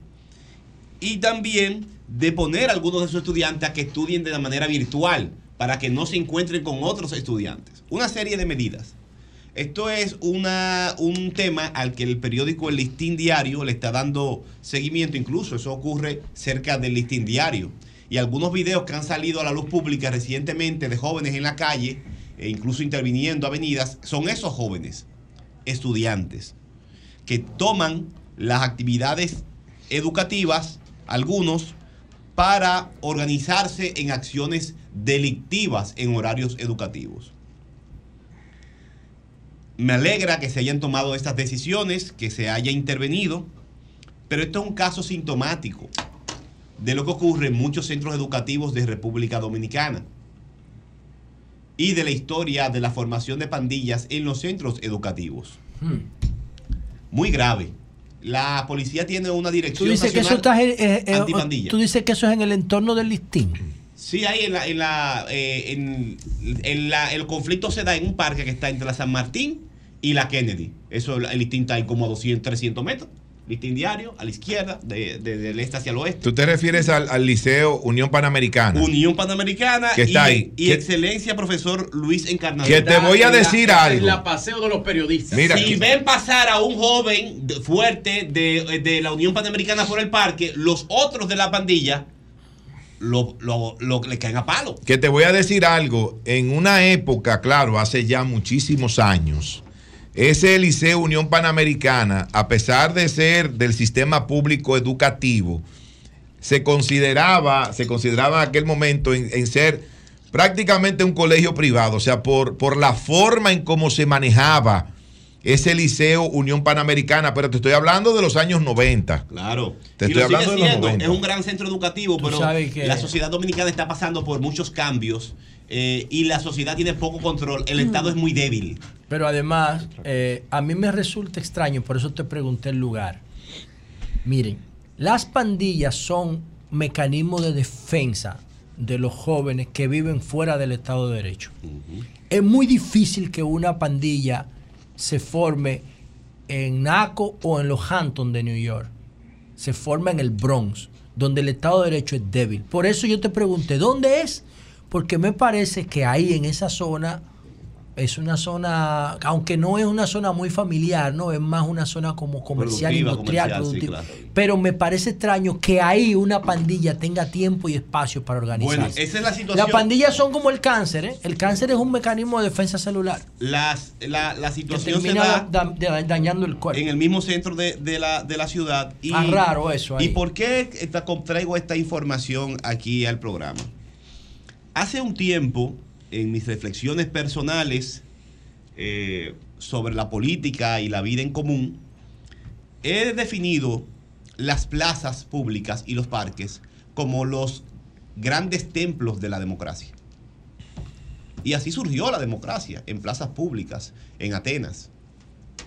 y también de poner a algunos de sus estudiantes a que estudien de la manera virtual para que no se encuentren con otros estudiantes. Una serie de medidas. Esto es una, un tema al que el periódico El Listín Diario le está dando seguimiento, incluso eso ocurre cerca del Listín Diario. Y algunos videos que han salido a la luz pública recientemente de jóvenes en la calle, e incluso interviniendo avenidas, son esos jóvenes, estudiantes, que toman las actividades educativas, algunos, para organizarse en acciones delictivas en horarios educativos. Me alegra que se hayan tomado estas decisiones, que se haya intervenido, pero esto es un caso sintomático de lo que ocurre en muchos centros educativos de República Dominicana y de la historia de la formación de pandillas en los centros educativos. Hmm. Muy grave. La policía tiene una Tú dirección dices, que eso nacional está en- eh, eh, antipandilla. tú dices que eso es en el entorno del listín. Sí, ahí en la, en la, eh, en, en la- el conflicto se da en un parque que está entre la San Martín y la Kennedy. Eso, el listín está ahí como a 200, 300 metros. Listín diario, a la izquierda, de- de- del este hacia el oeste. ¿Tú te refieres al, al Liceo Unión Panamericana? Unión Panamericana Que está y, ahí. y excelencia profesor Luis Encarnación. Que te voy a decir algo. La paseo de los periodistas. Mira, si que- ven pasar a un joven fuerte de, de la Unión Panamericana por el parque, los otros de la pandilla lo, lo- lo- le caen a palo. Que te voy a decir algo. En una época, claro, hace ya muchísimos años, ese Liceo Unión Panamericana, a pesar de ser del sistema público educativo, se consideraba, se consideraba en aquel momento en, en ser prácticamente un colegio privado, o sea, por, por la forma en cómo se manejaba ese Liceo Unión Panamericana, pero te estoy hablando de los años 90. Claro. Te estoy hablando de los siendo, 90. Es un gran centro educativo, Tú pero la sociedad dominicana está pasando por muchos cambios eh, y la sociedad tiene poco control. El Estado es muy débil. Pero además, eh, a mí me resulta extraño, por eso te pregunté el lugar. Miren, las pandillas son mecanismos de defensa de los jóvenes que viven fuera del Estado de Derecho. Es muy difícil que una pandilla se forme en Naco o en los Hamptons de New York. Se forma en el Bronx, donde el Estado de Derecho es débil. Por eso yo te pregunté, ¿dónde es? Porque me parece que ahí en esa zona es una zona, aunque no es una zona muy familiar, no, es más una zona como comercial, Productiva, industrial, comercial, sí, productiva. claro. Pero me parece extraño que ahí una pandilla tenga tiempo y espacio para organizarse. Bueno, esa es la situación. Las pandillas son como el cáncer, ¿eh? El cáncer es un mecanismo de defensa celular. Las, la, la Que situación se da da- da- dañando el cuerpo. en el mismo centro de, de la, de la ciudad. Y, Ah, raro eso ahí. ¿Y por qué esta- traigo esta información aquí al programa? Hace un tiempo, en mis reflexiones personales eh, sobre la política y la vida en común, he definido las plazas públicas y los parques como los grandes templos de la democracia. Y así surgió la democracia, en plazas públicas, en Atenas.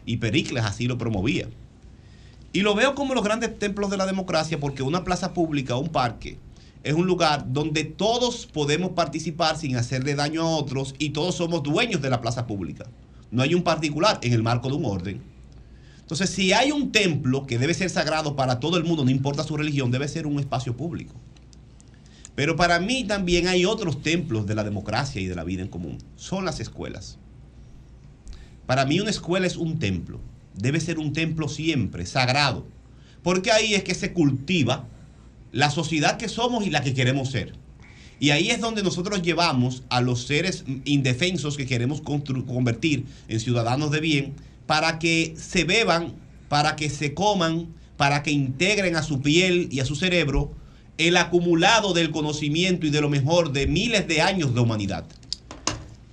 Y Pericles así lo promovía. Y lo veo como los grandes templos de la democracia porque una plaza pública, un parque, es un lugar donde todos podemos participar sin hacerle daño a otros y todos somos dueños de la plaza pública. No hay un particular en el marco de un orden. Entonces, si hay un templo que debe ser sagrado para todo el mundo, no importa su religión, debe ser un espacio público. Pero para mí también hay otros templos de la democracia y de la vida en común. Son las escuelas. Para mí una escuela es un templo. Debe ser un templo siempre, sagrado. Porque ahí es que se cultiva la sociedad que somos y la que queremos ser. Y ahí es donde nosotros llevamos a los seres indefensos que queremos convertir en ciudadanos de bien para que se beban, para que se coman, para que integren a su piel y a su cerebro el acumulado del conocimiento y de lo mejor de miles de años de humanidad.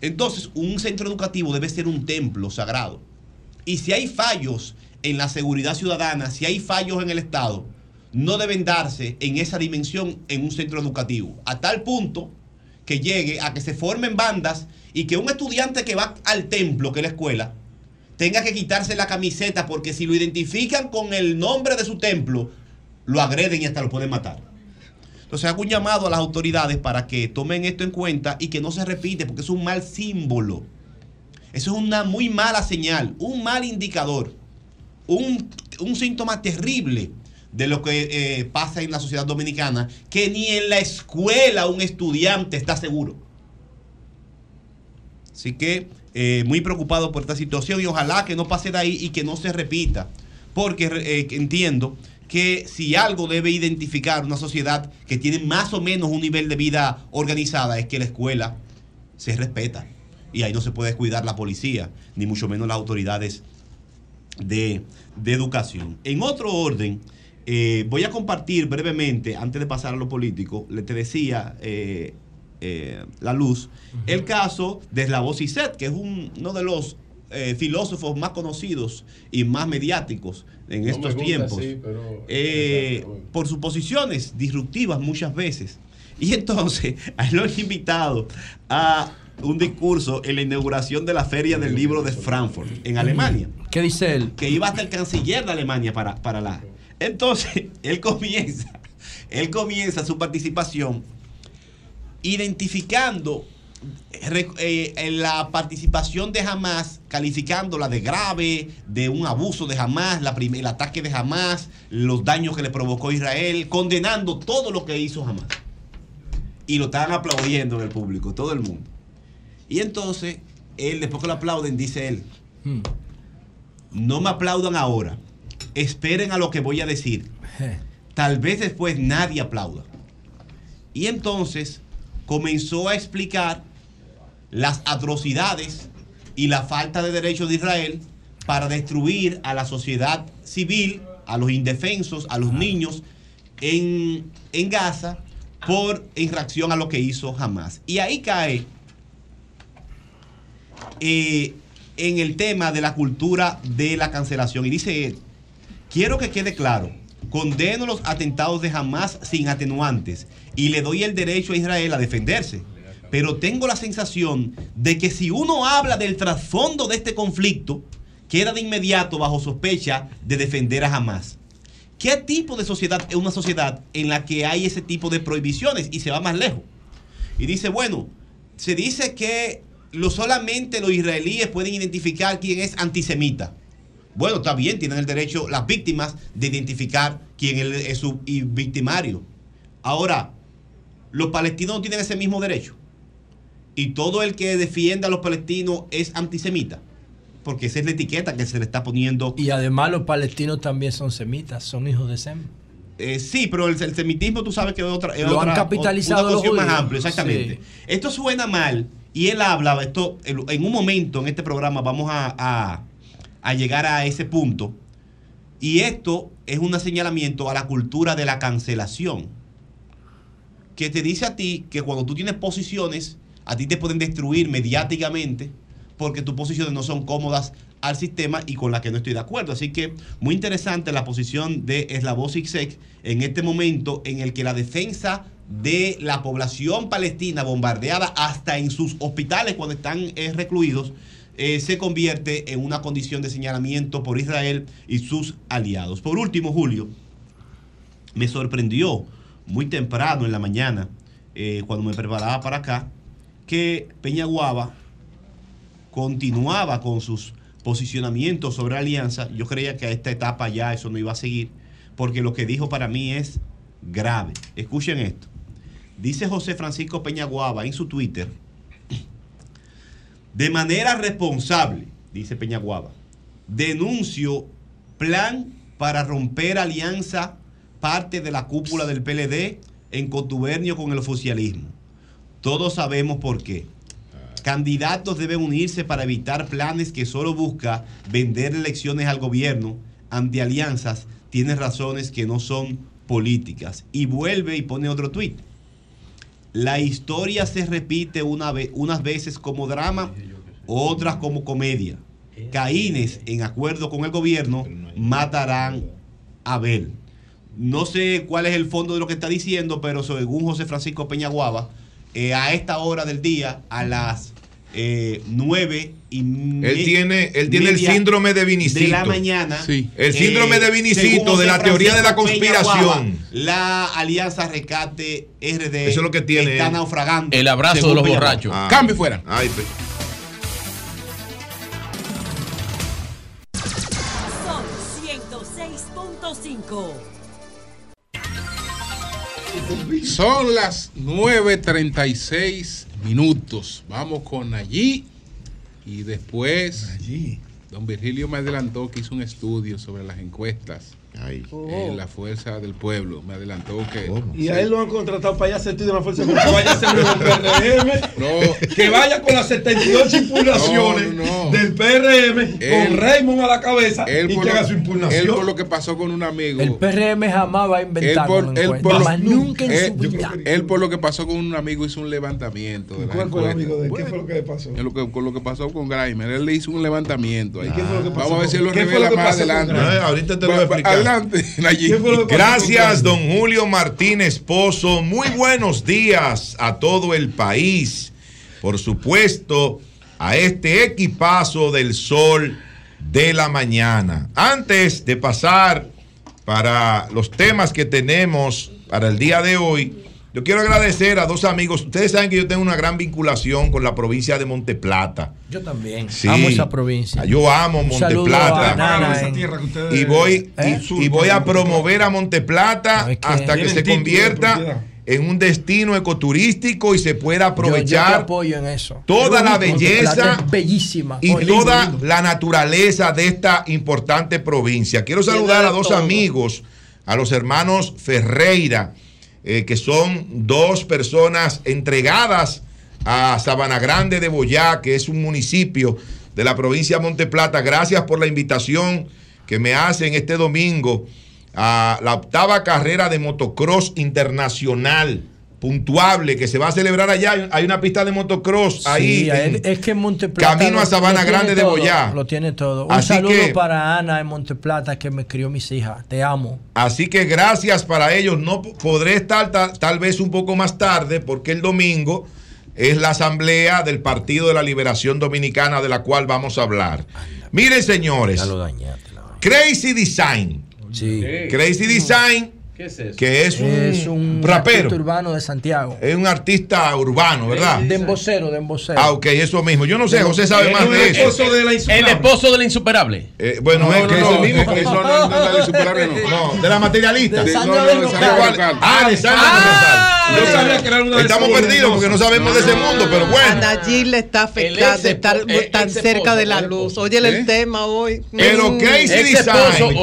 Entonces, un centro educativo debe ser un templo sagrado. Y si hay fallos en la seguridad ciudadana, si hay fallos en el Estado, no deben darse en esa dimensión en un centro educativo. A tal punto que llegue a que se formen bandas y que un estudiante que va al templo, que es la escuela, tenga que quitarse la camiseta porque si lo identifican con el nombre de su templo, lo agreden y hasta lo pueden matar. Entonces hago un llamado a las autoridades para que tomen esto en cuenta y que no se repite porque es un mal símbolo. Eso es una muy mala señal, un mal indicador, un, un síntoma terrible de lo que eh, pasa en la sociedad dominicana, que ni en la escuela un estudiante está seguro. Así que eh, muy preocupado por esta situación y ojalá que no pase de ahí y que no se repita, porque eh, entiendo que si algo debe identificar una sociedad que tiene más o menos un nivel de vida organizada es que la escuela se respeta y ahí no se puede descuidar la policía, ni mucho menos las autoridades de, de educación. En otro orden, eh, voy a compartir brevemente, antes de pasar a lo político, le te decía eh, eh, la luz, el caso de Slavoj Zizek, que es un- uno de los eh, filósofos más conocidos y más mediáticos en No estos gusta tiempos, pero- eh, por sus posiciones disruptivas muchas veces. Y entonces, a él lo han invitado a un discurso en la inauguración de la Feria del Libro de Frankfurt, en Alemania. ¿Qué dice él? Que iba hasta el canciller de Alemania para, para la... Entonces, él comienza, él comienza su participación identificando eh, en la participación de Hamas, calificándola de grave, de un abuso de Hamas, la el ataque de Hamas, los daños que le provocó Israel, condenando todo lo que hizo Hamas. Y lo estaban aplaudiendo en el público, todo el mundo. Y entonces, él, después que lo aplauden, dice él, no me aplaudan ahora, esperen a lo que voy a decir. Tal vez después nadie aplauda. Y entonces comenzó a explicar las atrocidades y la falta de derechos de Israel para destruir a la sociedad civil, a los indefensos, a los niños en, en Gaza por en reacción a lo que hizo Hamas. Y ahí cae eh, en el tema de la cultura de la cancelación. Y dice él, quiero que quede claro, condeno los atentados de Hamas sin atenuantes y le doy el derecho a Israel a defenderse. Pero tengo la sensación de que si uno habla del trasfondo de este conflicto, queda de inmediato bajo sospecha de defender a Hamas. ¿Qué tipo de sociedad es una sociedad en la que hay ese tipo de prohibiciones y se va más lejos? Y dice, bueno, se dice que lo, solamente los israelíes pueden identificar quién es antisemita. Bueno, está bien, tienen el derecho las víctimas de identificar quién es su victimario. Ahora, los palestinos no tienen ese mismo derecho. y todo el que defienda a los palestinos es antisemita. Porque esa es la etiqueta que se le está poniendo. Y además los palestinos también son semitas, son hijos de Sem. Eh, sí, pero el, el semitismo tú sabes que es otra. es Lo han capitalizado una los cuestión más judíos. amplia, exactamente. Sí. Esto suena mal y él habla, esto en en un momento en este programa vamos a, a- a llegar a ese punto. Y esto es un señalamiento a la cultura de la cancelación. Que te dice a ti que cuando tú tienes posiciones, a ti te pueden destruir mediáticamente porque tus posiciones no son cómodas al sistema y con las que no estoy de acuerdo. Así que muy interesante la posición de Slavoj Zizek en este momento en el que la defensa de la población palestina bombardeada hasta en sus hospitales cuando están eh, recluidos eh, se convierte en una condición de señalamiento por Israel y sus aliados. Por último, Julio, me sorprendió muy temprano en la mañana, eh, cuando me preparaba para acá, que Peñaguaba continuaba con sus posicionamientos sobre alianza. Yo creía que a esta etapa ya eso no iba a seguir, porque lo que dijo para mí es grave. Escuchen esto. Dice José Francisco Peñaguaba en su Twitter, de manera responsable, dice Peñaguaba, denuncio plan para romper alianza parte de la cúpula del PLD en contubernio con el oficialismo. Todos sabemos por qué. Candidatos deben unirse para evitar planes que solo busca vender elecciones al gobierno ante alianzas. Tiene razones que no son políticas. Y vuelve y pone otro tuit. La historia se repite una ve- unas veces como drama, otras como comedia. Caínes, en acuerdo con el gobierno, matarán a Abel. No sé cuál es el fondo de lo que está diciendo, pero según José Francisco Peñaguaba, eh, a esta hora del día, a las eh, nueve y Él tiene, él tiene el síndrome de Vinicito. de la mañana. El síndrome de Eh, Vinicito, de la teoría de la conspiración. La alianza Rescate RD Eso es lo que tiene. está naufragando. El abrazo de los borrachos. Ah. Cambio fuera. Ay, pe- Son 106.5. Son las 9.36 minutos. Vamos con allí. Y después, don Virgilio me adelantó que hizo un estudio sobre las encuestas en la fuerza del pueblo. Me adelantó que. Y a él lo han contratado para allá sentir de la fuerza pública, que vaya a del PRM, que vaya con las 78 impugnaciones No, no. del PRM, con Raymond a la cabeza Él y por, que haga lo, su impugnación. él por lo que pasó con un amigo. El PRM jamás va a inventar Él él encuesta. por lo- Jamás, nunca en él- su vida. él por lo que pasó con un amigo hizo un levantamiento. De ¿Cuál fue el amigo de él? ¿Qué fue lo que le pasó? es lo que- con lo que pasó con Grimer, él le hizo un levantamiento. ahí. qué fue lo que pasó Vamos a ver con- si él lo revela más con adelante. Eh, ahorita te lo voy a explicar. Adelante. Gracias, don Julio Martínez Pozo. Muy buenos días a todo el país. Por supuesto, a este equipazo del sol de la mañana. Antes de pasar para los temas que tenemos para el día de hoy, yo quiero agradecer a dos amigos. Ustedes saben que yo tengo una gran vinculación con la provincia de Monteplata. Yo también. Sí. Amo esa provincia. Yo amo Monteplata. a Nana en- Y voy, y- ¿Eh? y, voy a promover a Monteplata hasta que se convierta en un destino ecoturístico y se pueda Yo- Yo, te aprovechar apoyo en eso. toda la belleza bellísima. y Oye, toda lindo, lindo. la naturaleza de esta importante provincia. Quiero saludar a dos todo. amigos, a los hermanos Ferreira, eh, que son dos personas entregadas a Sabana Grande de Boyá, que es un municipio de la provincia de Monteplata. Gracias por la invitación que me hacen este domingo a la octava carrera de motocross internacional puntuable que se va a celebrar allá. Hay una pista de motocross ahí. Sí, en- es- que Monteplata. camino a Sabana Grande de Boyá. Lo tiene todo. Un Así saludo que- para Ana en Monteplata que me crió mis hijas. Te amo. Así que gracias para ellos. No podré estar ta- tal vez un poco más tarde porque el domingo es la asamblea del Partido de la Liberación Dominicana de la cual vamos a hablar. Miren, señores. Crazy Design. Crazy Design ¿Qué es eso? Que es un, Es un rapero. artista urbano de Santiago. Es un artista urbano, ¿verdad? De embocero, de embocero. Ah, ok, eso mismo. Yo no sé, José sabe más de eso. esposo de la El esposo de la insuperable. Eh, bueno, No, es no, que no, es el mismo. no, que- no, no, no, no, de la insuperable no. No, de la materialista. De De- no, no, de Local. Ah, de Sandra Local. Yo sabía que era una de Estamos perdidos porque no sabemos de ese mundo, pero bueno. Nayib le está afectando estar tan cerca de la luz. Oye, el tema hoy. Pero Mm. Crazy Design.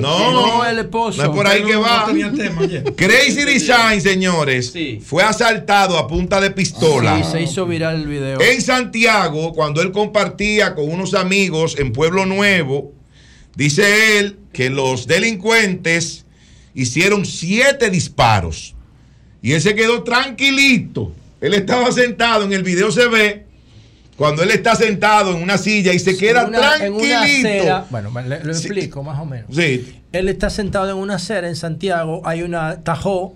No, No, el esposo. No es por ahí que va. Crazy Design, señores, fue asaltado a punta de pistola. Sí, se hizo viral el video. En Santiago, cuando él compartía con unos amigos en Pueblo Nuevo, dice él que los delincuentes hicieron siete disparos. Y él se quedó tranquilito. Él estaba sentado, en el video se ve, cuando él está sentado en una silla y se queda una- en una tranquilito. acera- bueno, le- lo explico más o menos. Sí. Él está sentado en una acera en Santiago, hay una tajó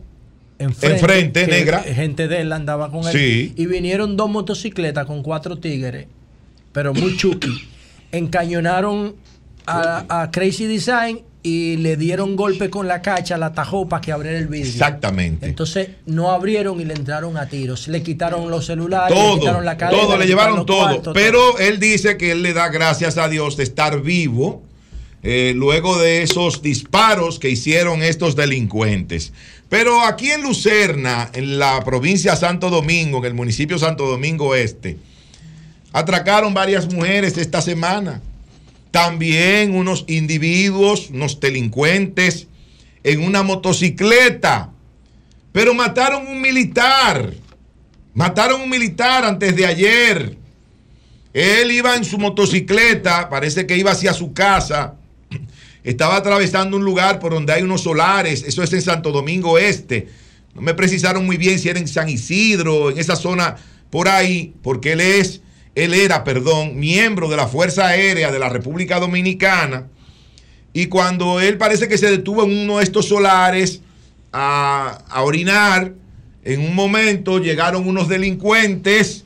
enfrente, Enfrente, que negra. Gente de él andaba con él. Sí. Y vinieron dos motocicletas con cuatro tigres, pero muy chuki. Encañonaron a, a Crazy Design y le dieron golpe con la cacha, la tajó para que abriera el vidrio. Exactamente. Entonces no abrieron y le entraron a tiros. Le quitaron los celulares, le Todo, quitaron la cadena, todo, le llevaron todo. cuartos, Pero él dice que él le da gracias a Dios de estar vivo eh, luego de esos disparos que hicieron estos delincuentes. Pero aquí en Lucerna, en la provincia de Santo Domingo, en el municipio Santo Domingo Este, atracaron varias mujeres esta semana. También unos individuos, unos delincuentes, en una motocicleta. Pero mataron un militar. Mataron un militar antes de ayer. Él iba en su motocicleta, parece que iba hacia su casa. Estaba atravesando un lugar por donde hay unos solares. Eso es en Santo Domingo Este. No me precisaron muy bien si era en San Isidro, en esa zona por ahí, porque él es, él era, perdón, miembro de la Fuerza Aérea de la República Dominicana. Y cuando él parece que se detuvo en uno de estos solares a, a orinar, en un momento llegaron unos delincuentes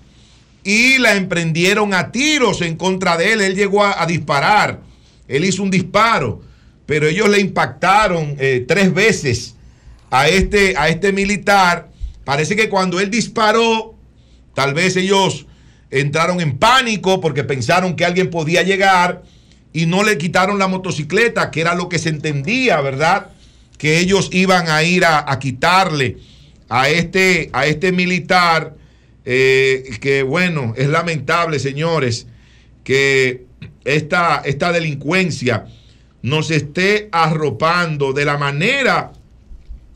y la emprendieron a tiros en contra de él. Él llegó a, disparar. Él hizo un disparo, pero ellos le impactaron eh, tres veces a este, a este militar. Parece que cuando él disparó, tal vez ellos entraron en pánico porque pensaron que alguien podía llegar y no le quitaron la motocicleta, que era lo que se entendía, ¿verdad? Que ellos iban a ir a, quitarle a este, a este militar, eh, que bueno, es lamentable, señores, que esta, esta delincuencia nos esté arropando de la manera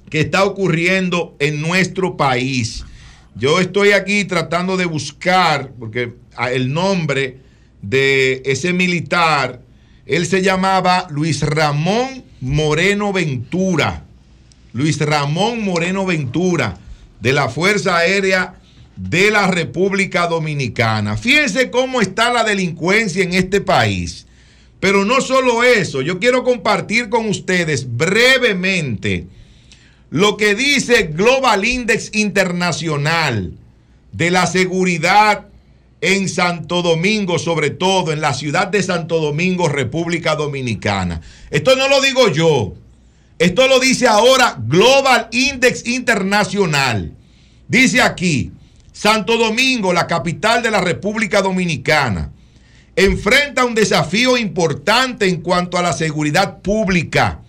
que está ocurriendo en nuestro país. Yo estoy aquí tratando de buscar, porque el nombre de ese militar, él se llamaba Luis Ramón Moreno Ventura. Luis Ramón Moreno Ventura, de la Fuerza Aérea de la República Dominicana. Fíjense cómo está la delincuencia en este país. Pero no solo eso, yo quiero compartir con ustedes brevemente lo que dice Global Index Internacional de la seguridad en Santo Domingo, sobre todo en la ciudad de Santo Domingo, República Dominicana. Esto no lo digo yo, esto lo dice ahora Global Index Internacional. Dice aquí, Santo Domingo, la capital de la República Dominicana, enfrenta un desafío importante en cuanto a la seguridad pública,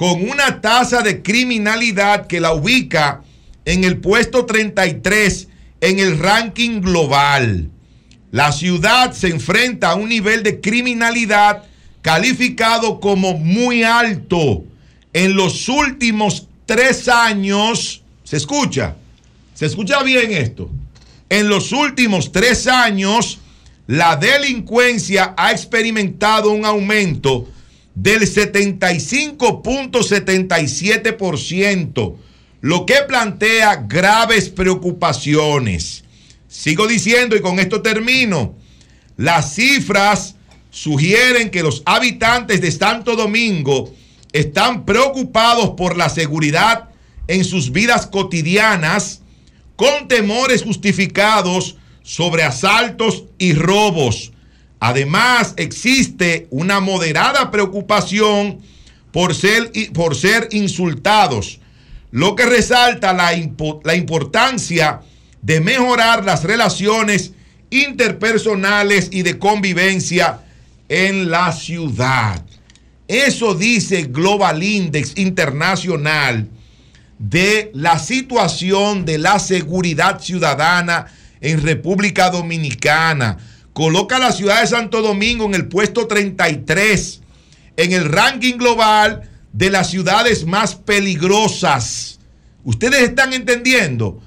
con una tasa de criminalidad que la ubica en el puesto 33 en el ranking global. La ciudad se enfrenta a un nivel de criminalidad calificado como muy alto. En los últimos tres años, ¿se escucha? ¿Se escucha bien esto? En los últimos tres años, la delincuencia ha experimentado un aumento del 75.77%, lo que plantea graves preocupaciones. Sigo diciendo y con esto termino. Las cifras sugieren que los habitantes de Santo Domingo están preocupados por la seguridad en sus vidas cotidianas, con temores justificados sobre asaltos y robos. Además, existe una moderada preocupación por ser, por ser insultados, lo que resalta la, la importancia de mejorar las relaciones interpersonales y de convivencia en la ciudad. Eso dice Global Index Internacional de la situación de la seguridad ciudadana en República Dominicana. Coloca a la ciudad de Santo Domingo en el puesto 33 en el ranking global de las ciudades más peligrosas. Ustedes están entendiendo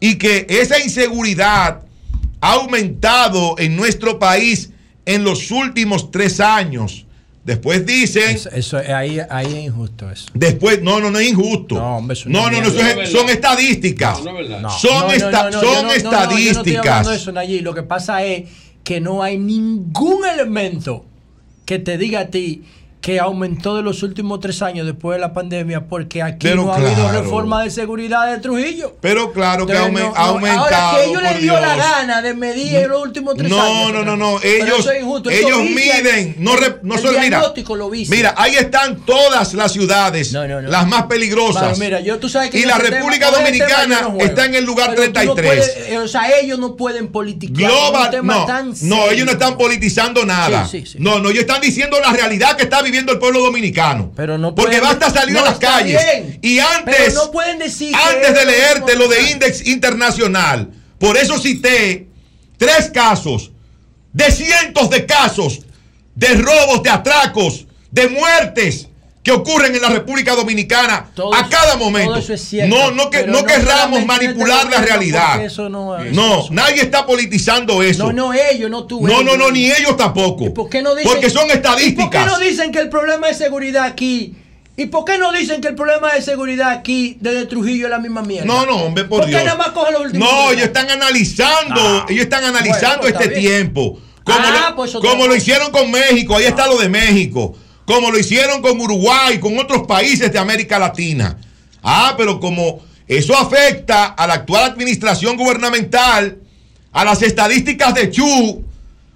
y que esa inseguridad ha aumentado en nuestro país en los últimos tres años. Después dicen, Eso, eso- ahí, ahí es injusto eso. después, no, no, no es injusto. No, hombre, eso no, no eso es- son estadísticas. No. Son, No, no, esta- no, no, son yo no- no, no, yo no estoy estadísticas. hablando de eso, Nayib. Lo que pasa es que no hay ningún elemento que te diga a ti que aumentó de los últimos tres años después de la pandemia porque aquí Pero no ha habido reforma de seguridad de Trujillo. Pero claro que ha, Entonces, no, no, aumentado. Ahora que ellos por le dio la gana de medir en los últimos tres No, años. no, no, no. Ellos, eso es injusto. Eso ellos miden. No, re- no el solo, mira. lo ahí están todas las ciudades, las más peligrosas. Bueno, mira, yo, tú sabes que y la ese República tema- tema Dominicana juego. está en el lugar Pero tú no 33. puedes, eh, o sea, ellos no pueden politiquear. Global, no, no, ellos no están politizando nada. Sí, sí, sí. No, no, ellos están diciendo la realidad que está viviendo el pueblo dominicano. Pero no Porque basta salir no, a las calles. bien. Y antes, no pueden decir antes de leerte lo de Index Internacional, por eso cité tres casos de cientos de casos de robos, de atracos, de muertes que ocurren en la República Dominicana a cada momento. todo eso es cierto, no, no, que, no no querramos manipular la realidad. eso no es- no, nadie está politizando eso. No, no, ellos, no tú. No, ellos. no, no, ni ellos tampoco. ¿Por qué no dicen, Porque son ¿Y por qué estadísticas. no dicen que el problema de seguridad aquí? ¿Y por qué no dicen que el problema de seguridad aquí desde Trujillo es la misma mierda? No, no, hombre, por, ¿Por qué Dios. nada más cogen los últimos No, ellos están analizando, ellos están analizando Bueno, pues, este tiempo. Como, Ah, lo, pues, como lo hicieron con México, ahí está lo de México. Como lo hicieron con Uruguay, con otros países de América Latina. Ah, pero como eso afecta a la actual administración gubernamental, a las estadísticas de Chu,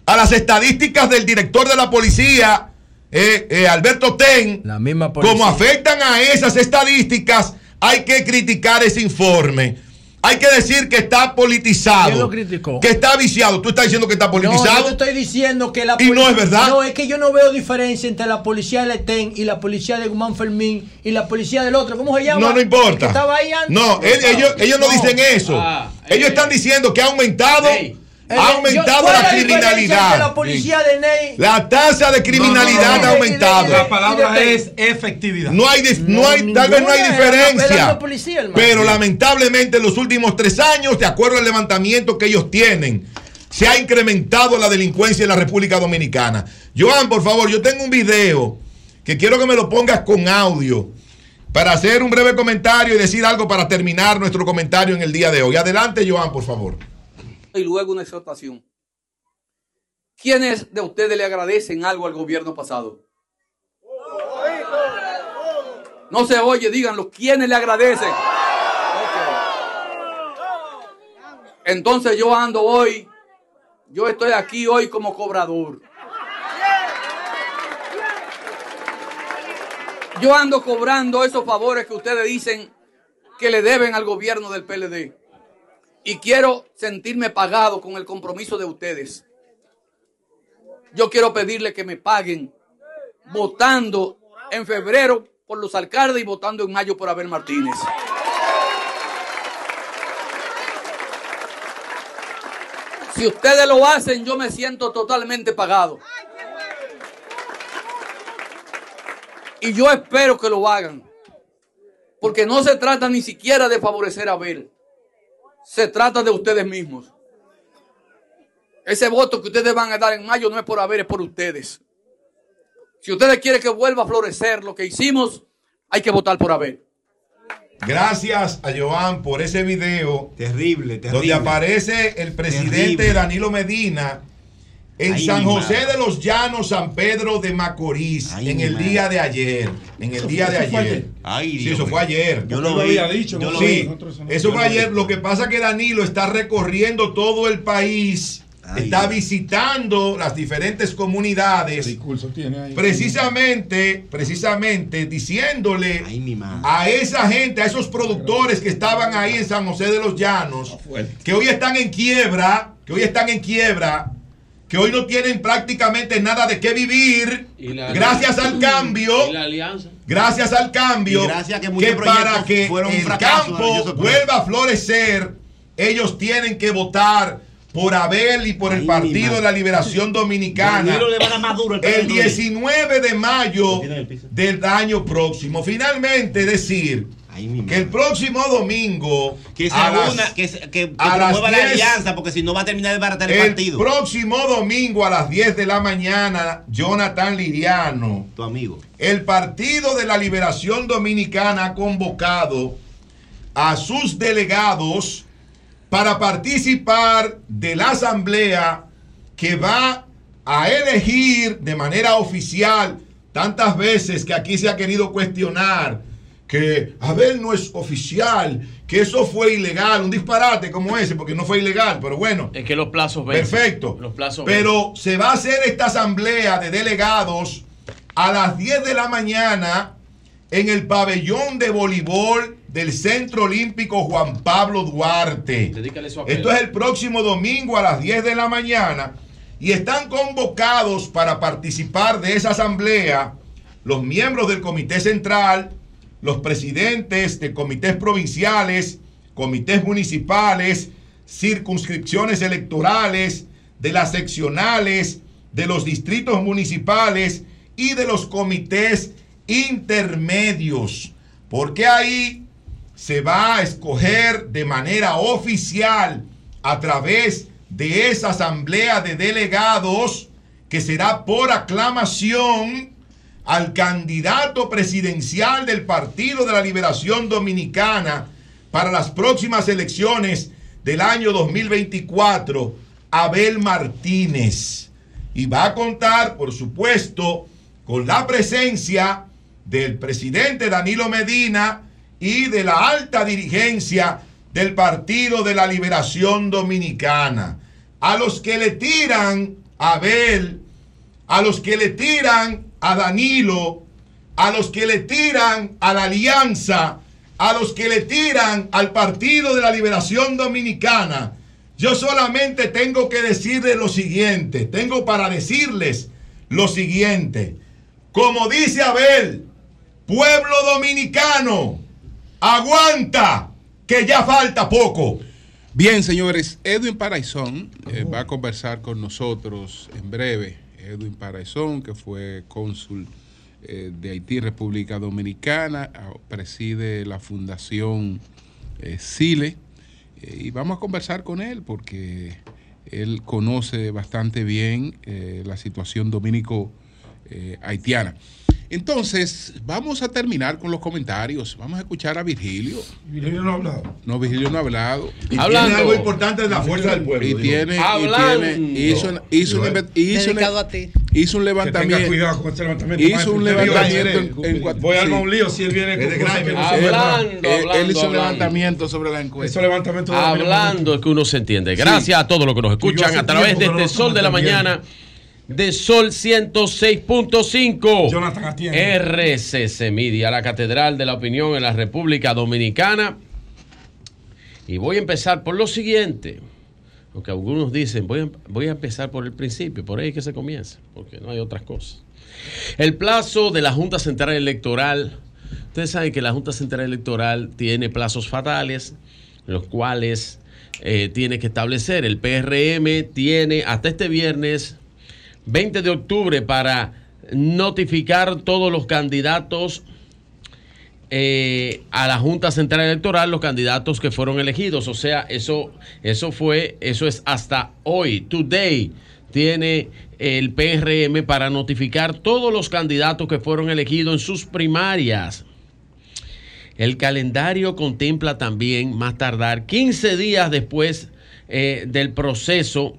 a las estadísticas del director de la policía, eh, eh, Alberto Ten, La misma policía. como afectan a esas estadísticas, hay que criticar ese informe. Hay que decir que está politizado. ¿Quién lo criticó? Que está viciado. Tú estás diciendo que está No, yo politizado. te estoy diciendo que la Y no es verdad. No, es que yo no veo diferencia entre la policía de Letén y la policía de Guzmán Fermín y la policía del otro. ¿Cómo se llama? no, no que importa. estaba ahí antes. No, él- ellos, ellos no, dicen eso. Ah, ellos están diciendo que ha aumentado, ha aumentado ¿cuál es la criminalidad. La policía de Ney. La tasa de criminalidad No, no, no, ha aumentado. La palabra es efectividad. No hay, dif- no hay tal vez no hay diferencia. policía, pero lamentablemente en los últimos tres años, de acuerdo al levantamiento que ellos tienen, se ha incrementado la delincuencia en la República Dominicana. Joan, por favor, yo tengo un video que quiero que me lo pongas con audio para hacer un breve comentario y decir algo para terminar nuestro comentario en el día de hoy. Adelante, Joan, por favor. Y luego una exhortación. ¿Quiénes de ustedes le agradecen algo al gobierno pasado? No se oye, díganlo. ¿Quiénes le agradecen? Entonces yo ando hoy, yo estoy aquí hoy como cobrador. Yo ando cobrando esos favores que ustedes dicen que le deben al gobierno del PLD. Y quiero sentirme pagado con el compromiso de ustedes. Yo quiero pedirle que me paguen votando en febrero por los alcaldes y votando en mayo por Abel Martínez. Si ustedes lo hacen, yo me siento totalmente pagado. Y yo espero que lo hagan. Porque no se trata ni siquiera de favorecer a Abel. Se trata de ustedes mismos. Ese voto que ustedes van a dar en mayo no es por Abel, es por ustedes. Si ustedes quieren que vuelva a florecer lo que hicimos, hay que votar por Abel. Gracias a Joan por ese video. Terrible, terrible. Donde aparece el presidente Terrible. Danilo Medina en Ay, San José de los Llanos, San Pedro de Macorís, Ay, en el madre. día de ayer. En el día de ayer. Ay, sí, eso fue ayer. Yo lo Yo lo vi, había dicho, yo lo sí, vi. Eso fue ayer. Lo que pasa es que Danilo está recorriendo todo el país está visitando las diferentes comunidades precisamente, precisamente diciéndole a esa gente, a esos productores que estaban ahí en San José de los Llanos, que hoy están en quiebra, que hoy están en quiebra, que hoy no tienen prácticamente nada de qué vivir, la- gracias al cambio, Y la alianza. gracias al cambio, gracias que para que el fracaso, campo vuelva a florecer, ellos tienen que votar por Abel y por el Partido de la Liberación Dominicana el el PRD. 19 de mayo del año próximo. Finalmente decir que el próximo domingo Que se a las- una, que, se- que, que a las promueva la 10 alianza, porque si no va a terminar de baratar el, el partido. próximo domingo a las 10 de la mañana, Jonathan Liriano, tu amigo, el Partido de la Liberación Dominicana ha convocado a sus delegados para participar de la asamblea que va a elegir de manera oficial tantas veces que aquí se ha querido cuestionar que Abel no es oficial, que eso fue ilegal, un disparate como ese, porque no fue ilegal, pero bueno. Es que los plazos vencen. Perfecto. Los plazos Pero se va a hacer esta asamblea de delegados a las 10 de la mañana en el pabellón de voleibol del Centro Olímpico Juan Pablo Duarte. eso a. Esto es el próximo domingo a las 10 de la mañana y están convocados para participar de esa asamblea los miembros del Comité Central, los presidentes de comités provinciales, comités municipales, circunscripciones electorales, de las seccionales, de los distritos municipales y de los comités intermedios. Porque ahí se va a escoger de manera oficial a través de esa asamblea de delegados que será por aclamación al candidato presidencial del Partido de la Liberación Dominicana para las próximas elecciones del año 2024, Abel Martínez. Y va a contar, por supuesto, con la presencia del presidente Danilo Medina y de la alta dirigencia del Partido de la Liberación Dominicana. A los que le tiran a Abel, a los que le tiran a Danilo, a los que le tiran a la Alianza, a los que le tiran al Partido de la Liberación Dominicana, yo solamente tengo que decirles lo siguiente, tengo para decirles lo siguiente. Como dice Abel, pueblo dominicano, aguanta, que ya falta poco. Bien, señores, Edwin Paraizón eh, va a conversar con nosotros en breve. Edwin Paraizón, que fue cónsul eh, de Haití, República Dominicana, preside la Fundación eh, Sile. Eh, y vamos a conversar con él porque él conoce bastante bien eh, la situación dominico-haitiana. Entonces, vamos a terminar con los comentarios. Vamos a escuchar a Virgilio. Virgilio no ha hablado. No, Virgilio no ha hablado. Y Hablando. tiene algo importante de la fuerza del pueblo, Y tiene, y Hablando. tiene- hizo, un- hizo, un, hizo, un- Dedicado a ti. hizo un Que levantamiento. tenga cuidado con este levantamiento. Hizo un levantamiento en, Voy a armar un lío si él viene con que verdad. Hablando, Él- hablando, hizo un hablando. levantamiento sobre la encuesta. Hablando es que uno se entiende. Gracias a todos los que nos escuchan a través de que este Sol de la Mañana de Sol 106.5. Jonathan atiende. RCC Media, la Catedral de la Opinión en la República Dominicana. Y voy a empezar por lo siguiente. Aunque algunos dicen, voy a, voy a empezar por el principio, por ahí que se comienza, porque no hay otras cosas. El plazo de la Junta Central Electoral. Ustedes saben que la Junta Central Electoral tiene plazos fatales, los cuales eh, tiene que establecer. El PRM tiene hasta este viernes 20 de octubre para notificar todos los candidatos eh, a la Junta Central Electoral, los candidatos que fueron elegidos. O sea, eso, eso fue, eso es hasta hoy, today, tiene el PRM para notificar todos los candidatos que fueron elegidos en sus primarias. El calendario contempla también más tardar 15 días después eh, del proceso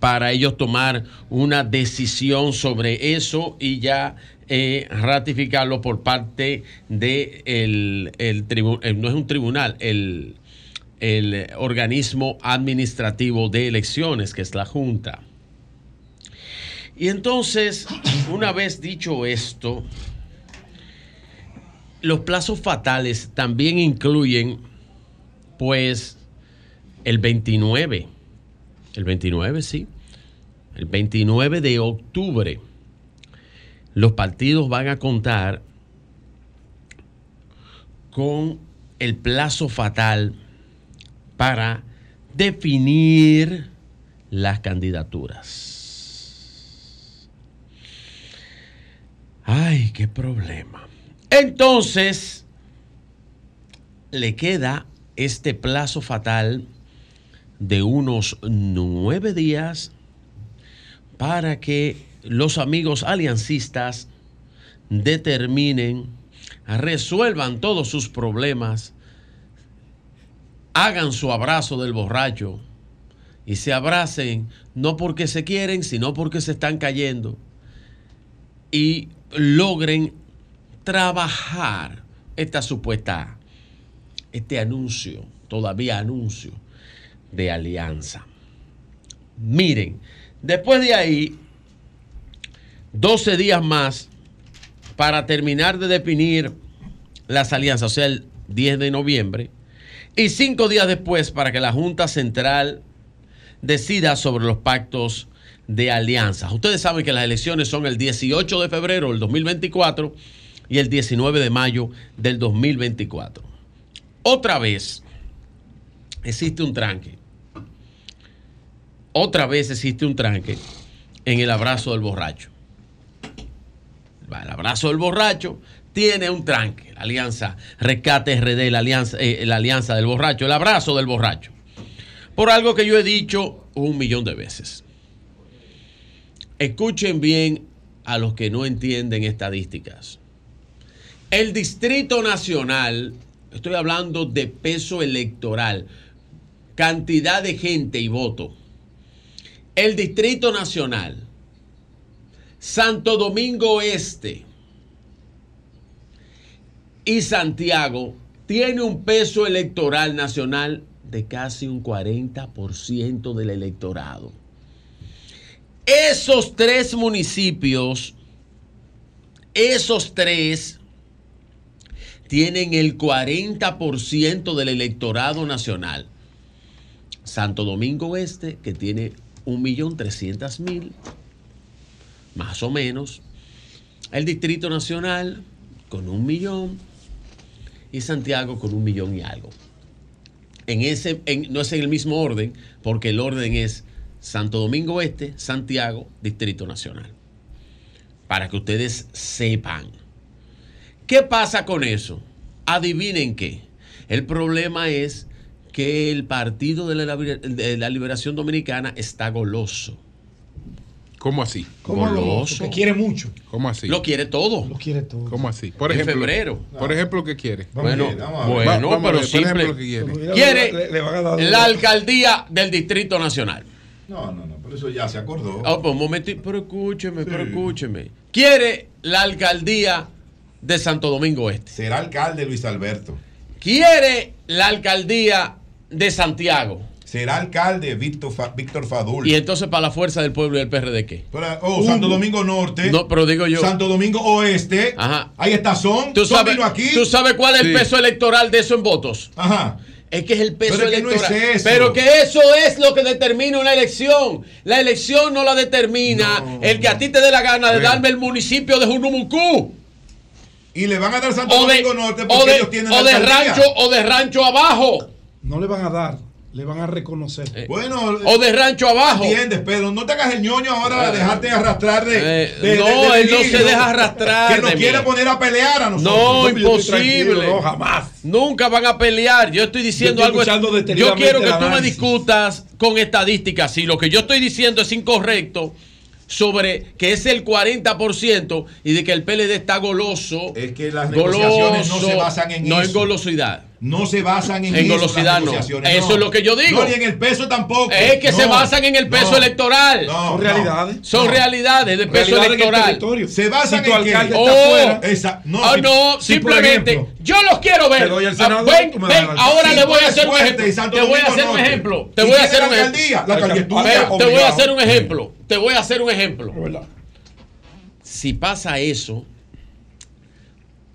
para ellos tomar una decisión sobre eso y ya eh, ratificarlo por parte de el, el tribu- eh, no es un tribunal, el, el organismo administrativo de elecciones, que es la Junta. Y entonces, una vez dicho esto, los plazos fatales también incluyen, pues, el 29. El 29, sí. El 29 de octubre. Los partidos van a contar con el plazo fatal para definir las candidaturas. Ay, qué problema. Entonces, le queda este plazo fatal de unos nueve días para que los amigos aliancistas determinen, resuelvan todos sus problemas, hagan su abrazo del borracho y se abracen no porque se quieren, sino porque se están cayendo y logren trabajar esta supuesta, este anuncio, todavía anuncio de alianza. Miren, después de ahí, 12 días más para terminar de definir las alianzas, o sea, el 10 de noviembre, y cinco días después para que la Junta Central decida sobre los pactos de alianzas. Ustedes saben que las elecciones son el 18 de febrero del 2024 y el 19 de mayo del 2024. Otra vez existe un tranque. Otra vez existe un tranque en el abrazo del borracho. El abrazo del borracho tiene un tranque. La alianza Rescate RD, la alianza, eh, la alianza del borracho, el abrazo del borracho. Por algo que yo he dicho un millón de veces. Escuchen bien a los que no entienden estadísticas. El Distrito Nacional, estoy hablando de peso electoral, cantidad de gente y voto. El Distrito Nacional, Santo Domingo Este y Santiago tiene un peso electoral nacional de casi un 40% del electorado. Esos tres municipios, esos tres, tienen el 40% del electorado nacional. Santo Domingo Este, que tiene 1.300.000, más o menos. El Distrito Nacional, con un millón. Y Santiago, con un millón y algo. En ese, no es en el mismo orden, porque el orden es Santo Domingo Este, Santiago, Distrito Nacional. Para que ustedes sepan. ¿Qué pasa con eso? Adivinen qué. El problema es que el Partido de la, de la Liberación Dominicana está goloso. ¿Cómo así? ¿Cómo goloso. Que quiere mucho. ¿Cómo así? Lo quiere todo. Lo quiere todo. ¿Cómo así? Por En ejemplo, febrero. Por ejemplo, ¿qué quiere? Bueno, bueno, Va- vamos a pero ver, simple. Ejemplo, ¿qué quiere? Quiere Le- le la alcaldía del Distrito Nacional. No, no, no, por eso ya se acordó. Ah, pues, un momentito, pero escúcheme, pero escúcheme. Quiere la alcaldía de Santo Domingo Este. Será alcalde Luis Alberto. Quiere la alcaldía de Santiago. Será alcalde Víctor, Fa- Víctor Fadul. Y entonces para la fuerza del pueblo y el PRD qué? Para- oh, Santo Domingo Norte. No, pero digo yo. Santo Domingo Oeste. Ajá. Ahí está Son. ¿Tú sabes, vino aquí. ¿Tú sabes cuál es el peso electoral de eso en votos? Ajá. Es que es el peso Pero es que no es electoral. eso. Pero que eso es lo que determina una elección. La elección no la determina el que a ti te dé la gana de Bueno. darme el municipio de Junumucú. Y le van a dar Santo O de, Domingo Norte o porque de- ellos tienen o la de rancho o de rancho abajo. No le van a dar, le van a reconocer. Bueno, O de rancho abajo. entiendes, Pedro. No te hagas el ñoño ahora de dejarte arrastrar de. Eh, de- de- no, de él no se deja arrastrar Que nos quiere mí. poner a pelear a nosotros. No, imposible. no, jamás. Nunca van a pelear. Yo estoy diciendo Yo estoy escuchando algo. Yo quiero que tú me discutas con estadísticas. Si lo que yo estoy diciendo es incorrecto sobre que es el 40% y de que el PLD está goloso. Es que las negociaciones no se basan en no eso. en golosidad no se basan en, en eso, las negociaciones. Eso no. es lo que yo digo. No, ni en el peso tampoco. Es que no, se basan en el peso electoral. son realidades. Son realidades de peso realidades electoral. Se basan si en que alcalde oh, está fuera. Esa, no, oh, no simplemente yo los quiero ver. Te doy el ven, ven, ahora si le voy a hacer un ejemplo. Te voy a hacer un ejemplo. Te voy a hacer un ejemplo. Te voy a hacer un ejemplo. Te voy a hacer un ejemplo. Si pasa eso,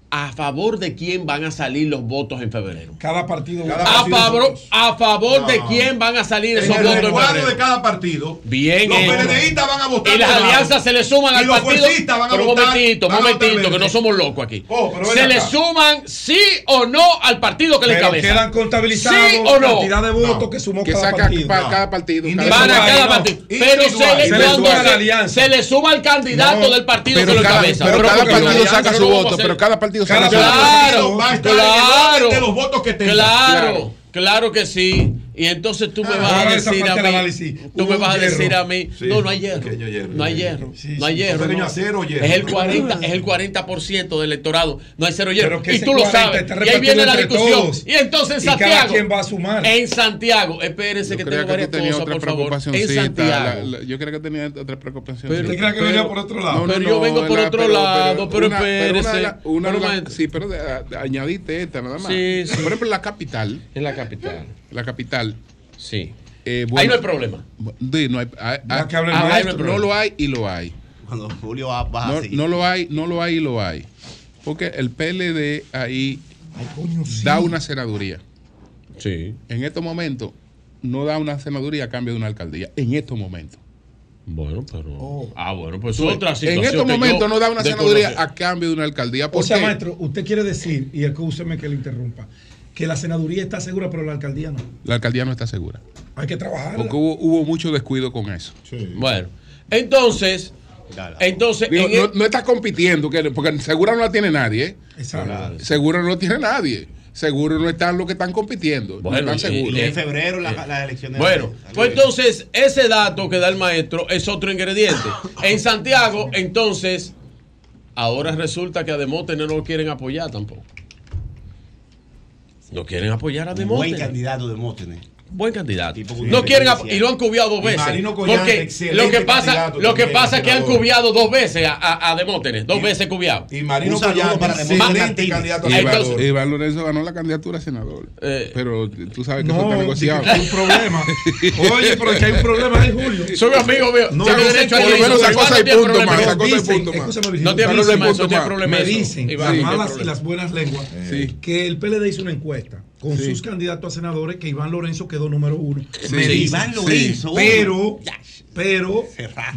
a favor de quién van a salir los votos en febrero. Cada partido. Cada a, favor, a favor de quién van a salir esos votos. En febrero. de cada partido. Bien. Los eh. PLDistas van a votar. Y las alianzas se le suman y al los partido. Van a pero votar, un momentito, un momentito, que no somos locos aquí. Oh, se le suman sí o no al partido que le cabeza. quedan contabilizados sí o no. cantidad de votos no. que sumó que cada, partido. Pa, no. cada, partido. Van a cada partido. Pero se le, se, se, se le suma al candidato del partido que lo cabeza. Pero cada partido saca su voto. Pero cada partido cada claro, partido va claro, de los votos que tenga. Claro, claro que sí. Y entonces tú me ah, vas a decir a mí, tú me vas a decir a mí, no, no hay hierro, no hay hierro, no hay hierro, Es el 40, es el 40% del electorado, no hay cero hierro. Y tú lo sabes, y ahí viene la discusión. Y entonces en Santiago, ¿quién va a sumar? En Santiago, espérense que tengo varias que cosas, por favor. En Santiago. Yo creo que tenía otra preocupación. Pero, ¿Usted cree que venía por otro lado? Pero yo vengo por otro lado, pero espérese. Sí, pero añadiste esta nada más. Por ejemplo, en la capital. En la capital la capital. Sí. Ahí no hay problema. No, lo hay y lo hay. Cuando Julio va, no, así. no lo hay, no lo hay y lo hay. Porque el PLD ahí da una senaduría. Sí. En estos momentos no da una senaduría a cambio de una alcaldía. En estos momentos. Bueno, pero. Oh. Ah, bueno, pues Entonces, otra situación. En estos momentos no da una senaduría a cambio de una alcaldía. O sea, maestro, usted quiere decir, y acúseme que le interrumpa, que la senaduría está segura, pero la alcaldía no. La alcaldía no está segura. Hay que trabajar. Porque hubo, mucho descuido con eso. Bueno, entonces. Entonces, no, no, está compitiendo, porque segura no la tiene nadie. ¿eh? Exacto. Segura no la tiene nadie seguro no están los que están compitiendo. Bueno, no están seguros. Y, en eh, febrero eh, las la elecciones. Bueno, pues entonces ese dato que da el maestro es otro ingrediente. En Santiago, entonces, ahora resulta que además no lo quieren apoyar tampoco. ¿No quieren apoyar a Demóstenes? Buen candidato Demóstenes buen candidato. No quieren y lo han cubiado dos veces. Porque lo que pasa, lo que pasa es que han cubiado dos veces a, a, Demótenes, dos veces cubiado. Y Marino Collante, para excelente candidato a. Iván Lorenzo ganó la candidatura a senador. Eh, pero tú sabes que no, eso está negociado. Hay un problema. Oye, pero que hay un problema ahí, Julio. Soy amigo mío. No, tiene derecho a No tiene problema. Me dicen las malas y las buenas lenguas que el PLD hizo una encuesta con sus candidatos a senadores que Iván Lorenzo quedó número uno. Iván Lorenzo. Pero, pero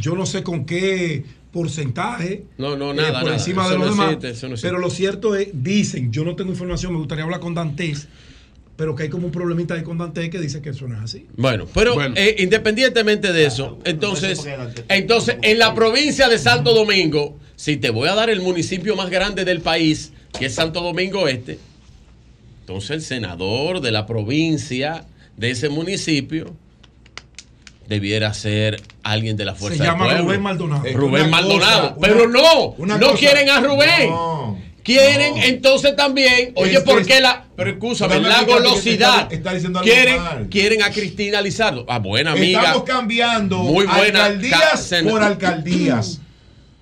yo no sé con qué porcentaje no, no, eh, nada, por encima de los demás. Pero lo cierto es, dicen, yo no tengo información, me gustaría hablar con Dantes. Pero que hay como un problemita ahí con Dantes que dice que eso no es así. Bueno, pero eh, independientemente de eso, entonces, entonces en la provincia de Santo Domingo, si te voy a dar el municipio más grande del país, que es Santo Domingo Este, entonces el senador de la provincia, de ese municipio, debiera ser alguien de la fuerza. Se llama del. Rubén Maldonado. Eh, Rubén Maldonado. Pero no, no quieren a Rubén. Quieren entonces también, oye, ¿por qué la, pero escúchame, la golosidad? Está, diciendo algo quieren, quieren a Cristina Lizardo. Ah, buena amiga. Estamos cambiando muy buena, alcaldías por alcaldías.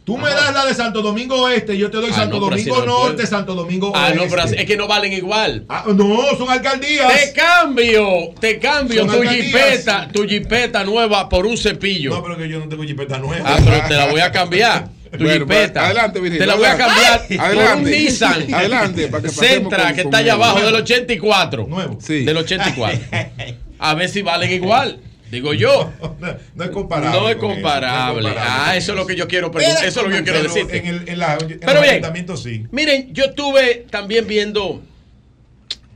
Tú me das la de Santo Domingo Oeste, yo te doy ah, pues. Santo Domingo Norte, Santo Domingo Oeste. Ah, no, pero es que no valen igual. Ah, no, son alcaldías. Te cambio, te cambio tu jipeta, tu jipeta nueva por un cepillo. No, pero que yo no tengo jipeta nueva. Ah, pero te la voy a cambiar. Tu jipeta. Adelante, Virgil. Te la voy a cambiar Ay, por adelante, un Nissan. Adelante, para que Centra, que está allá abajo, nuevo. del 84. Nuevo. Sí. Del 84. A ver si valen igual. Digo yo. No, es comparable. No es comparable. Ah, eso es lo que yo quiero preguntar. Eso es lo que yo quiero decir. En el, en la, en Pero bien, sí. Miren, yo estuve también viendo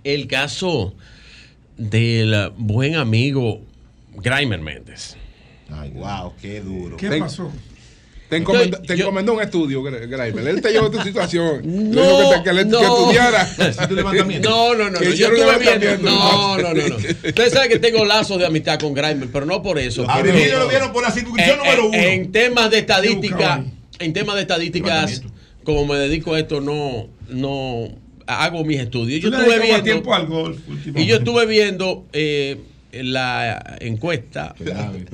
el caso del buen amigo Graimer Méndez. Ay, wow, qué duro. ¿Qué pasó? Te encomendó, te encomendó yo, un estudio, Graibel. Él te llevó tu situación. No, dijo que, te, que, le, no. que estudiara. No, no, no. no yo estuve viendo. No, no, no, no. Que tengo lazos de amistad con Graibel, pero no por eso. A mí lo vieron por la circunscripción eh, número eh, uno. En temas de estadística, en temas de estadísticas, como me dedico a esto, no, no hago mis estudios. Yo estuve viendo, tiempo al golf, y yo estuve viendo eh, la encuesta,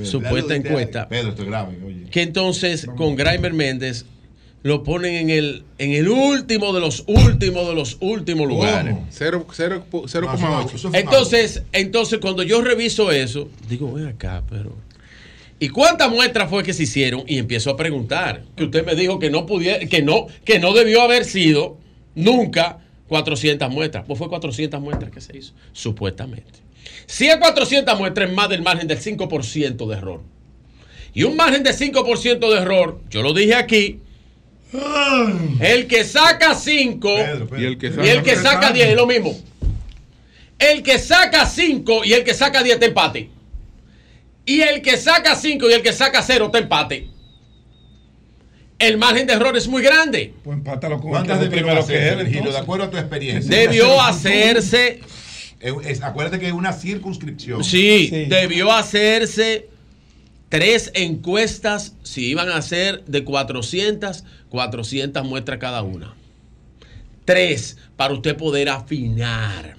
supuesta encuesta, Pedro, esto es grave, oye. que entonces con Graimer Méndez lo ponen en el, en el último de los últimos de los últimos lugares. Cero- cero- 0,8. Entonces, entonces cuando yo reviso eso, digo, ven acá, pero. ¿Y cuántas muestras fue que se hicieron? Y empiezo a preguntar. Que usted me dijo que no pudiera, que no, que no debió haber sido nunca 400 muestras. Pues fue 400 muestras que se hizo, supuestamente. Si es 400 muestras, es más del margen del 5% de error. Y un margen de 5% de error, yo lo dije aquí, el que saca 5 Y el que y el que saca 10 es lo mismo. El que saca 5 y el que saca 10 te empate. Y el que saca 5 y el que saca 0 te empate. El margen de error es muy grande. Pues empátalo con ¿Cuántas debieron primero que él. Virgilio, de acuerdo a tu experiencia? Debió hacerse. Es- acuérdate que es una circunscripción. Sí, debió hacerse tres encuestas, si iban a ser de 400, 400 muestras cada una. Tres, para usted poder afinar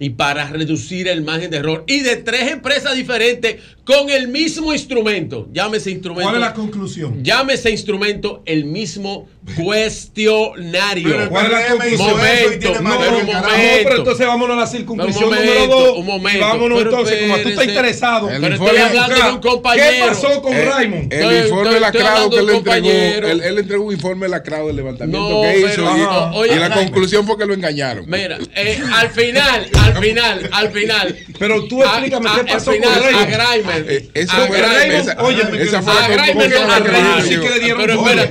y para reducir el margen de error. Y de tres empresas diferentes con el mismo instrumento. Llámese instrumento. ¿Cuál es la conclusión? Llámese instrumento el mismo cuestionario. Pero ¿cuál es la conclusión? Momento, No, pero no, momento. pero entonces vámonos a la Un momento, número 2. un momento, vámonos pero entonces, como tú estás interesado. El Pero estoy informe- hablando de un compañero. ¿Qué pasó con Eh, Raymond? El Estoy- informe estoy- lacrado estoy que él entregó, él, él entregó un informe lacrado del levantamiento No, que hizo pero- y, y Oye, la Raymond. conclusión fue que lo engañaron. Mira, eh, al final, al final, al final. Pero tú explícame qué pasó con Raymond. A Grimer. Eh, esa a fue- esa- oye, esa fue la a conclusión a la Pero espera,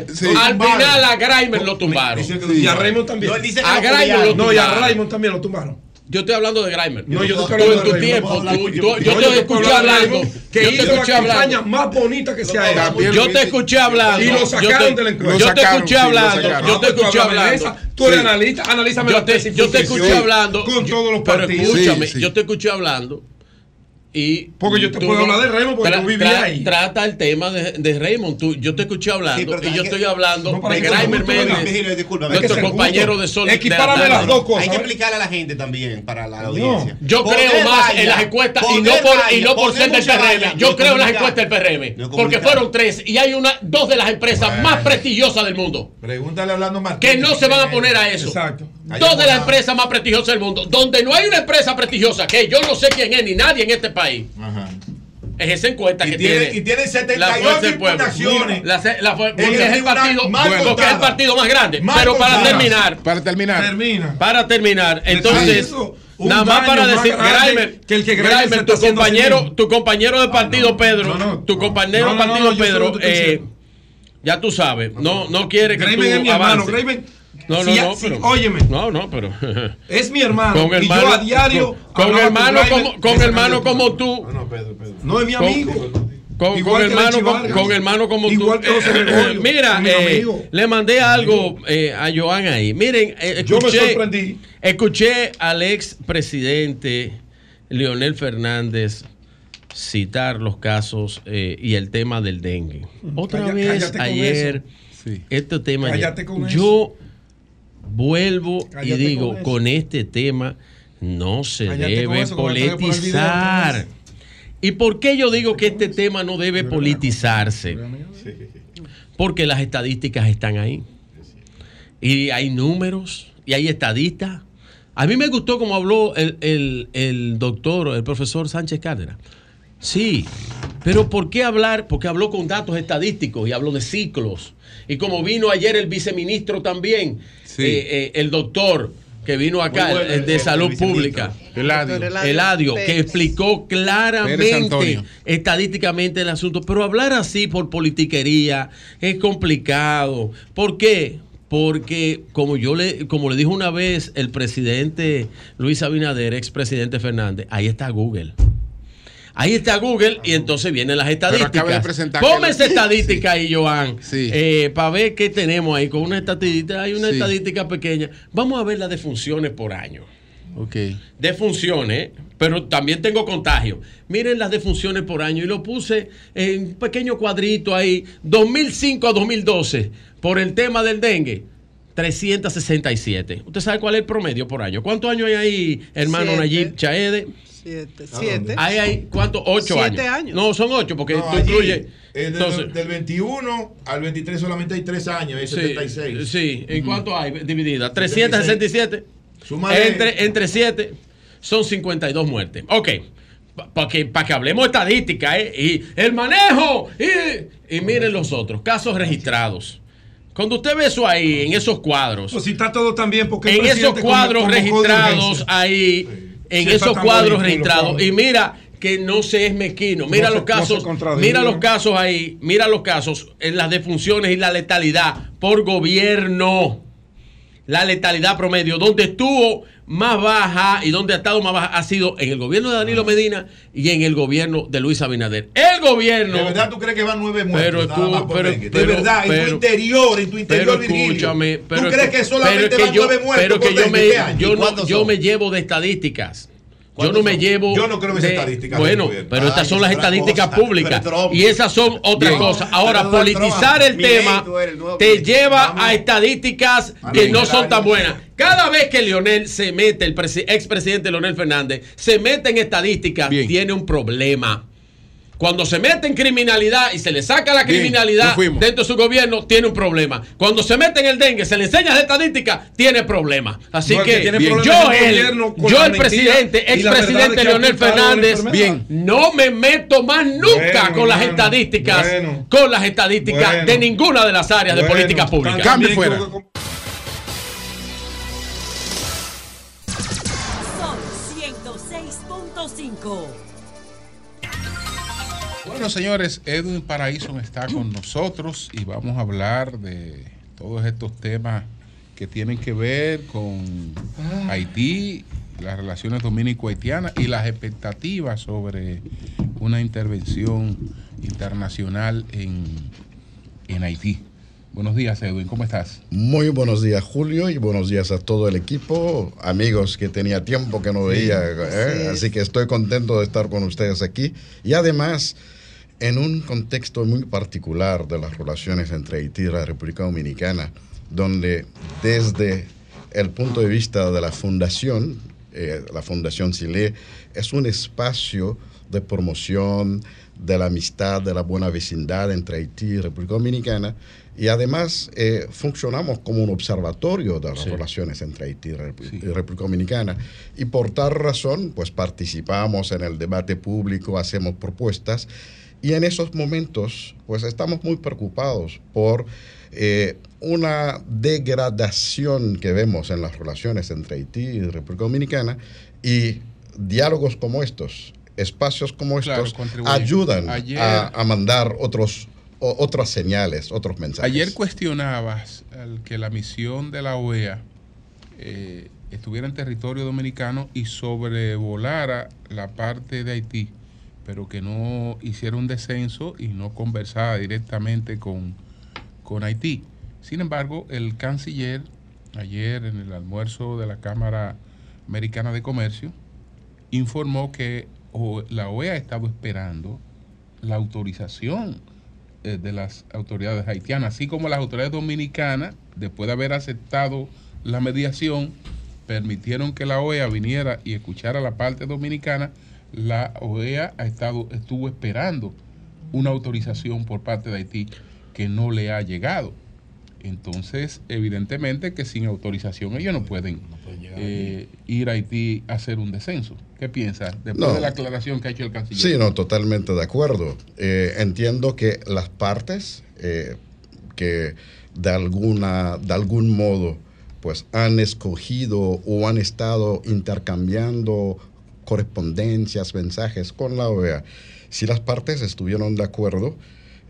al final a Grimer lo tumbaron. Y a Raymond también. No, dice A lo Grimer lo No, y a tumbaron. Raymond también lo tumbaron. Yo estoy hablando de Grimer. No, yo te estoy hablando en tu de Raymond. tiempo, yo te escuché hablando. Que Yo te hizo escuché hablando. campaña más bonita que se ha hecho. Yo te escuché hablando. Y lo Yo sacaron te- de la encuesta. Yo te escuché hablando. Yo te escuché hablando. Tú eres analista, analízame Yo la te, tesis yo te escuché hablando. Con todos los Pero partidos. escúchame, Sí, sí. yo te escuché hablando. Y Porque yo te tú puedo hablar de Raymond porque tra- yo viví tra- ahí. Trata el tema de, de Raymond. Tú, yo te escuché hablando Sí, y yo que- estoy hablando No, de diga. Méndez, nuestro compañero justo. de Sol. Equipárame las dos cosas. Hay que explicarle a la gente también para la audiencia. Yo Poder creo más vaya, en las encuestas y no por, y vaya, no por ser del PRM. Yo no creo en las encuestas del PRM. No porque fueron tres y hay una dos de las empresas Bueno. más prestigiosas del mundo Pregúntale hablando más. que no se van a poner a eso. Exacto. Dos de las empresas más prestigiosas del mundo. Donde no hay una empresa prestigiosa, que yo no sé quién es ni nadie en este país, Ajá. es esa encuesta Y que tiene, tiene. y tiene la 78 fuerza del pueblo. impugnaciones. La, la porque es el partido, más porque es el votada. partido más grande. Más Pero para terminar, Para terminar, Termina. para terminar, entonces, un nada más para más decir, Grimer, que el que está tu compañero, tu compañero de partido Pedro, no, no, tu no. compañero de no, no, partido Pedro, eh, ya tú sabes, no, no quiere que tú es mi hermano. avances. No, no, no, si- pero, óyeme. No, no, pero es mi hermano. con y hermano, yo a diario. con, con hermano Grayman como, con hermano como tú, No, Pedro, Pedro. No es mi Con- amigo. con, con hermano, con, con hermano como Igual tú. que José Gregorio, Mira, mi eh, le mandé algo eh, a Joan ahí. Miren, eh, Yo me escuché, sorprendí. escuché al ex presidente Leonel Fernández citar los casos eh, y el tema del dengue. Otra Calla- vez con ayer, Sí. este tema. Ayer. con yo vuelvo y digo, con este tema no se Cállate debe eso, video politizar. ¿Y por qué yo digo que este tema no debe politizarse? Porque las estadísticas están ahí. Y hay números, y hay estadistas. A mí me gustó como habló el, el- el doctor, el profesor Sánchez Cárdenas. Sí, pero ¿por qué hablar? Porque habló con datos estadísticos y habló de ciclos. Y como vino ayer el viceministro también, Sí. eh, eh, el doctor que vino acá, bueno, el de el- salud el pública. Eladio. Eladio que explicó claramente, estadísticamente el asunto. Pero hablar así por politiquería es complicado. ¿Por qué? Porque como yo le, como le dijo una vez el presidente Luis Abinader, expresidente Fernández, ahí está Google. Ahí está Google y entonces vienen las estadísticas. presentar Ponme esa estadística ahí, Joan, Sí. para ver qué tenemos ahí. Con una estadística, hay una Sí. estadística pequeña. Vamos a ver las defunciones por año Ok. defunciones, pero también tengo contagio. Miren las defunciones por año y lo puse en un pequeño cuadrito ahí, 2005 a 2012, por el tema del dengue. 367. ¿Usted sabe cuál es el promedio por año? ¿Cuántos años hay ahí, hermano Siete. Nayib Chaede? Siete. ¿A Siete. Ahí hay, ¿cuántos? Ocho Siete años. años. No, son ocho porque No, tú incluyes. eh, del, Entonces, del 21 al 23 solamente hay 3 años, sí, 76. Sí, ¿en cuánto hay dividida? 367. Súmale. Entre, entre 7 son 52 muertes. Ok. Para que, pa' que hablemos estadística, ¿eh? Y el manejo. Y, y miren los otros. Casos registrados. Cuando usted ve eso ahí, en esos cuadros. Pues si está todo tan bien, porque en esos cuadros registrados ahí, en Sí, esos cuadros registrados. Y mira que no se es mezquino. Mira No los se casos, mira los casos ahí, mira los casos en las defunciones y la letalidad por gobierno. La letalidad promedio, donde estuvo más baja y donde ha estado más baja ha sido en el gobierno de Danilo Medina y en el gobierno de Luis Abinader. El gobierno. ¿De verdad tú crees que van nueve muertos? Pero nada más por pero- dengue? pero- de verdad, en pero- tu interior, en tu interior, pero Virgilio. escúchame, pero ¿Tú crees que solamente pero es que van yo- nueve muertos Pero que por yo dengue me, yo ¿Y no, yo me llevo de estadísticas. Yo no ¿Cuántos me son? llevo. Yo no creo en esas estadísticas Bueno, pero Ay, estas son las estadísticas cosa. públicas. Y esas son otras Bien. cosas. Ahora, Donald politizar Trump. el tema el te lleva Vamos. a estadísticas que no son tan buenas. Cada vez que Leonel se mete, el presi- expresidente Leonel Fernández, se mete en estadísticas, tiene un problema. Cuando se mete en criminalidad y se le saca la Bien, criminalidad dentro de su gobierno, tiene un problema. Cuando se mete en el dengue, se le enseña las estadísticas, tiene problema. Así No, que, que tiene bien, problemas yo, el yo el presidente, expresidente Leonel Fernández, enfermedad. no me meto más nunca Bueno, con las estadísticas, bueno. con las estadísticas Bueno. de ninguna de las áreas de política pública. Cambio fuera. Son 106.5. Bueno, señores, Edwin Paraíso está con nosotros y vamos a hablar de todos estos temas que tienen que ver con Haití, las relaciones dominico-haitianas y las expectativas sobre una intervención internacional en, en Haití. Buenos días, Edwin, ¿cómo estás? Muy buenos días, Julio, y buenos días a todo el equipo, amigos que tenía tiempo que no veía, ¿eh? así que estoy contento de estar con ustedes aquí. Y además, en un contexto muy particular de las relaciones entre Haití y la República Dominicana, donde desde el punto de vista de la fundación, eh, la Fundación Chile es un espacio de promoción de la amistad, de la buena vecindad entre Haití y República Dominicana, y además eh, funcionamos como un observatorio de las Sí. relaciones entre Haití y República Dominicana. Y por tal razón, pues participamos en el debate público, hacemos propuestas, y en esos momentos, pues estamos muy preocupados por eh, una degradación que vemos en las relaciones entre Haití y República Dominicana y diálogos como estos, espacios como estos, ayudan Ayer- a, a mandar otros, o- otras señales, otros mensajes. Ayer cuestionabas que la misión de la OEA eh, estuviera en territorio dominicano y sobrevolara la parte de Haití, pero que no hiciera un descenso y no conversara directamente con, con Haití. Sin embargo, el canciller, ayer en el almuerzo de la Cámara Americana de Comercio, informó que la OEA ha estado esperando la autorización eh, de las autoridades haitianas, así como las autoridades dominicanas, después de haber aceptado la mediación, permitieron que la OEA viniera y escuchara la parte dominicana, la OEA ha estado, estuvo esperando una autorización por parte de Haití que no le ha llegado. Entonces, evidentemente que sin autorización ellos no pueden eh, ir a Haití a hacer un descenso. ¿Qué piensas después No. de la aclaración que ha hecho el canciller? Sí, no, totalmente de acuerdo. Eh, entiendo que las partes eh, que de, alguna, de algún modo pues han escogido o han estado intercambiando correspondencias, mensajes con la OEA, si las partes estuvieron de acuerdo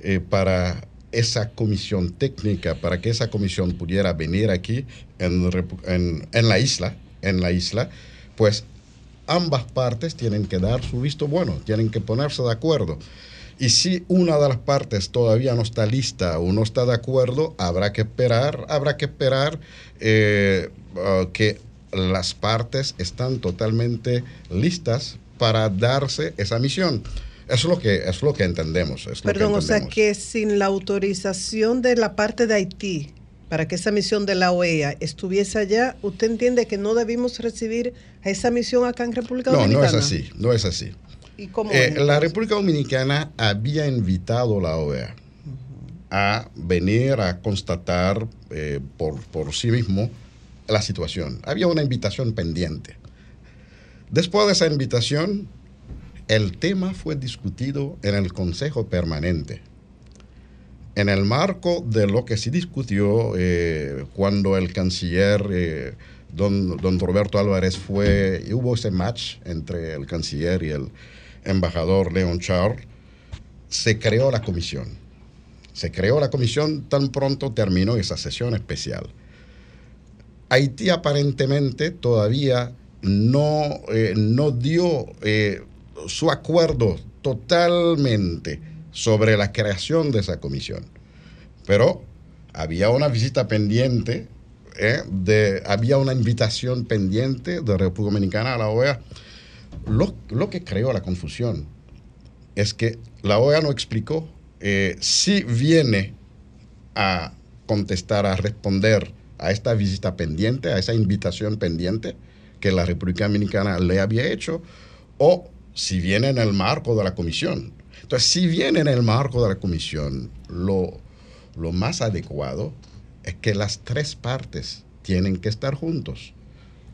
eh, para esa comisión técnica, para que esa comisión pudiera venir aquí en, la isla, en la isla, pues ambas partes tienen que dar su visto bueno, tienen que ponerse de acuerdo. Y si una de las partes todavía no está lista o no está de acuerdo, habrá que esperar, habrá que esperar eh, ah, que las partes están totalmente listas para darse esa misión. Eso es lo que, es lo que entendemos. es lo que Perdón, o sea entendemos. que sin la autorización de la parte de Haití, para que esa misión de la OEA estuviese allá, ¿usted entiende que no debimos recibir a esa misión acá en República No, Dominicana? no es así, no es así. ¿Y cómo Eh, es, la? República Dominicana había invitado a la OEA a venir a constatar eh, por, por sí mismo la situación. Había una invitación pendiente. Después de esa invitación, el tema fue discutido en el Consejo Permanente. En el marco de lo que se discutió eh, cuando el canciller eh, don, don Roberto Álvarez fue, y hubo ese match entre el canciller y el embajador Leon Charles, se creó la comisión. Se creó la comisión tan pronto terminó esa sesión especial. Haití aparentemente todavía no, eh, no dio eh, su acuerdo totalmente sobre la creación de esa comisión. Pero había una visita pendiente, eh, de, había una invitación pendiente de República Dominicana a la OEA. Lo, lo que creó la confusión es que la OEA no explicó si viene a contestar, a responder a esta visita pendiente, a esa invitación pendiente que la República Dominicana le había hecho, o si viene en el marco de la comisión. Entonces, si viene en el marco de la comisión, lo, lo más adecuado es que las tres partes tienen que estar juntos,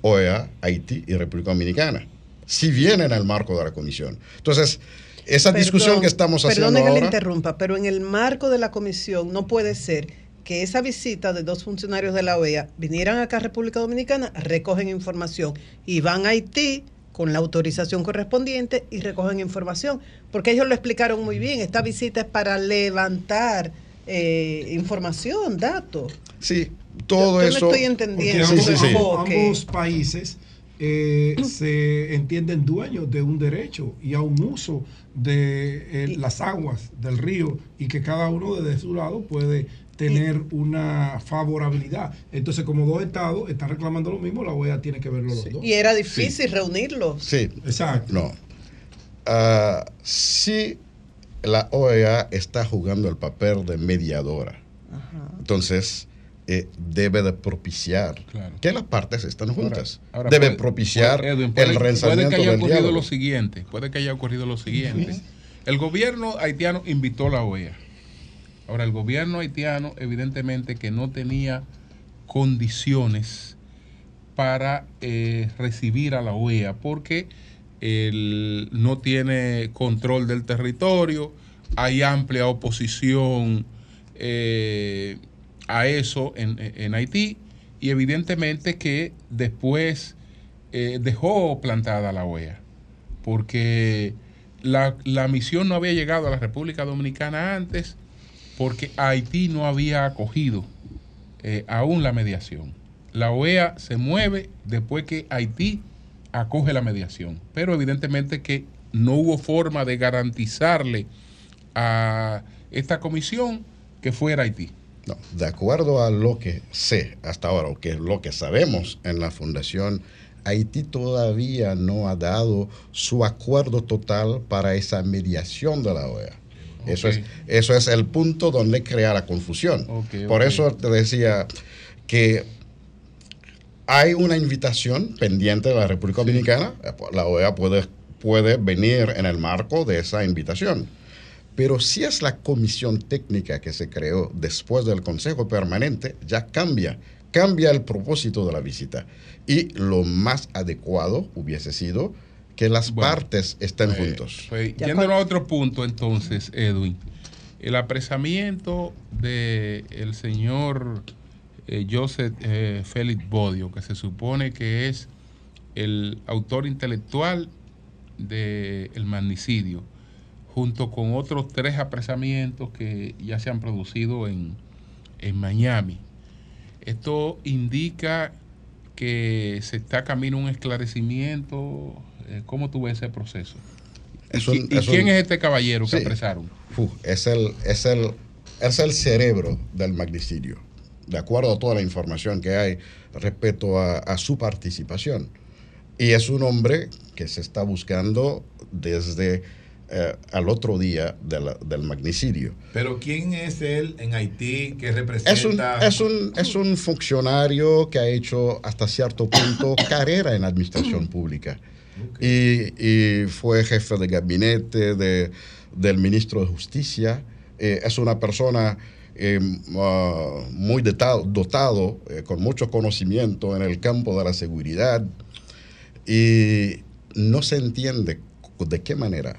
OEA, Haití y República Dominicana, si viene en el marco de la comisión. Entonces, esa discusión Perdón, que estamos haciendo Perdone que le interrumpa, pero en el marco de la comisión no puede ser que esa visita de dos funcionarios de la OEA vinieran acá a República Dominicana, recogen información y van a Haití con la autorización correspondiente y recogen información. Porque ellos lo explicaron muy bien, esta visita es para levantar eh, información, datos. Sí, todo Yo no eso... estoy entendiendo Sí, ambos, sí, sí. ambos- ambos países eh, se entienden dueños de un derecho y a un uso de eh, las aguas del río y que cada uno desde su lado puede tener una favorabilidad. Entonces, como dos estados están reclamando lo mismo, la OEA tiene que verlo los dos. Y era difícil reunirlos. Sí. Exacto. No. Ah, sí, la OEA está jugando el papel de mediadora. Entonces, eh, debe de propiciar que las partes estén juntas. Ahora, debe puede- propiciar puede- Edwin, puede- el Puede rensamiento que haya ocurrido diálogo. lo siguiente. Puede que haya ocurrido lo siguiente. El gobierno haitiano invitó a la OEA. Ahora, el gobierno haitiano, evidentemente, que no tenía condiciones para eh, recibir a la OEA porque él no tiene control del territorio, hay amplia oposición eh, a eso en, en Haití y evidentemente que después eh, dejó plantada la OEA porque la, la misión no había llegado a la República Dominicana antes porque Haití no había acogido eh, aún la mediación. La OEA se mueve después que Haití acoge la mediación, pero evidentemente que no hubo forma de garantizarle a esta comisión que fuera Haití. De acuerdo a lo que sé hasta ahora, o que lo que sabemos en la fundación, Haití todavía no ha dado su acuerdo total para esa mediación de la OEA. Eso, es, eso es el punto donde crea la confusión. Por eso te decía que hay una invitación pendiente de la República Dominicana. La OEA puede, puede venir en el marco de esa invitación. Pero si es la comisión técnica que se creó después del Consejo Permanente, ya cambia, cambia el propósito de la visita. Y lo más adecuado hubiese sido que las partes estén Eh, juntos. pues, yéndonos a otro punto entonces, Edwin. El apresamiento del el señor eh, Joseph eh, Félix Bodio, que se supone que es el autor intelectual del magnicidio, junto con otros tres apresamientos que ya se han producido en, en Miami. Esto indica que se está camino a un esclarecimiento. Eh, ¿Cómo tú ves ese proceso? ¿Y, Es un- qui- y es un- quién es este caballero que Sí. apresaron? Fu, es, el, es, el, es el cerebro del magnicidio, de acuerdo a toda la información que hay respecto a, a su participación. Y es un hombre que se está buscando desde eh, al otro día de la- del magnicidio. Pero ¿quién es él en Haití que representa? Es un, es, un, es un funcionario que ha hecho hasta cierto punto carrera en administración pública. Y, y fue jefe de gabinete de- del ministro de Justicia. Eh, es una persona eh, ah, muy dota- dotado, eh, con mucho conocimiento en el campo de la seguridad. Y no se entiende de qué manera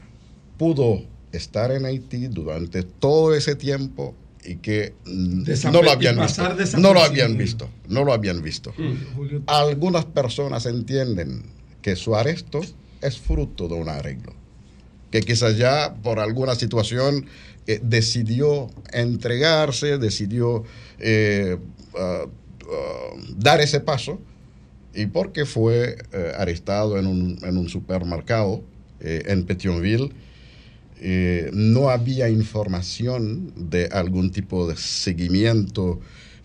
pudo estar en Haití durante todo ese tiempo y que mm, Desaper- no lo habían visto. No lo habían visto. No lo habían visto. Julio, Algunas personas entienden que su arresto es fruto de un arreglo. Que quizás ya por alguna situación eh, decidió entregarse, decidió eh, ah, ah, dar ese paso y porque fue eh, arrestado en un, en un supermercado en Petionville, no había información de algún tipo de seguimiento.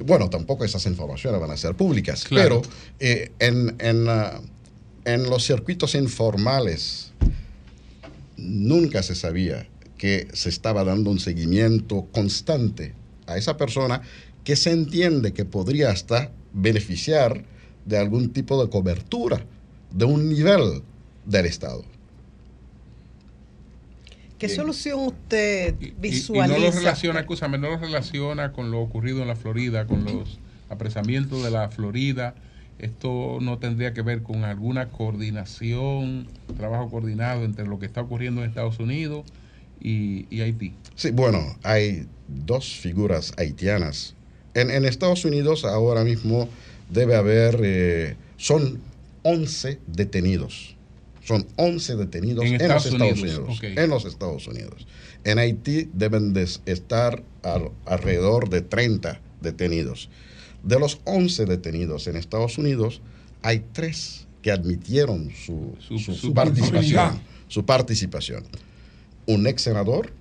Bueno, tampoco esas informaciones van a ser públicas, Claro. pero en, en, ah, en los circuitos informales nunca se sabía que se estaba dando un seguimiento constante a esa persona que se entiende que podría hasta beneficiar de algún tipo de cobertura de un nivel del Estado. ¿Qué solución usted Y, y visualiza? no lo relaciona, escúchame, no lo relaciona con lo ocurrido en la Florida, con los apresamientos de la Florida. Esto no tendría que ver con alguna coordinación, trabajo coordinado entre lo que está ocurriendo en Estados Unidos y, y Haití. Sí, bueno, hay dos figuras haitianas. En, en Estados Unidos ahora mismo debe haber, eh, son 11 detenidos. Son 11 detenidos En en, Estados los Estados Unidos. En los Estados Unidos. En Haití deben de estar al- alrededor de 30 detenidos. De los 11 detenidos en Estados Unidos, hay tres que admitieron su, su- su su participación. Su participación. Un ex senador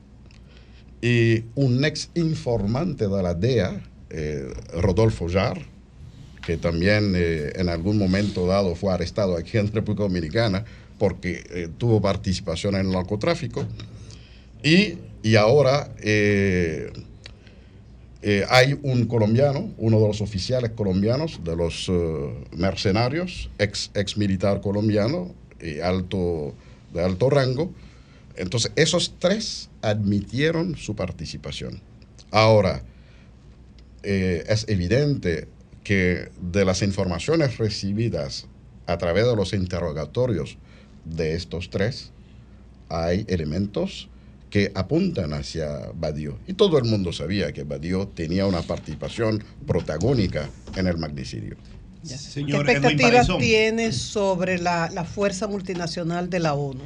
y un ex informante de la DEA, eh, Rodolfo Jar, que también eh, en algún momento dado fue arrestado aquí en República Dominicana porque eh, tuvo participación en el narcotráfico. Y, y ahora eh, hay un colombiano, uno de los oficiales colombianos de los eh, mercenarios, ex, ex militar colombiano, eh, alto, de alto rango. Entonces, esos tres admitieron su participación. Ahora, es evidente que de las informaciones recibidas a través de los interrogatorios de estos tres, hay elementos que apuntan hacia Badiou. Y todo el mundo sabía que Badiou tenía una participación protagónica en el magnicidio. ¿Qué Señor Edwin expectativas tiene sobre la, la fuerza multinacional de la ONU?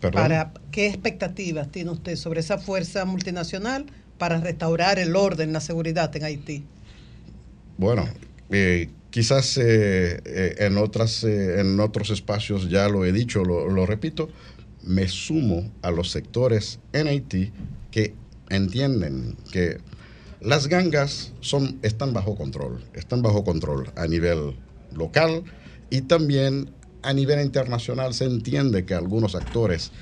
Perdón. Para, ¿Qué expectativas tiene usted sobre esa fuerza multinacional para restaurar el orden, la seguridad en Haití? Bueno, eh, quizás eh, eh, en, otras, eh, en otros espacios ya lo he dicho, lo, lo repito, me sumo a los sectores en Haití que entienden que las gangas son, están bajo control, están bajo control a nivel local y también a nivel internacional se entiende que algunos actores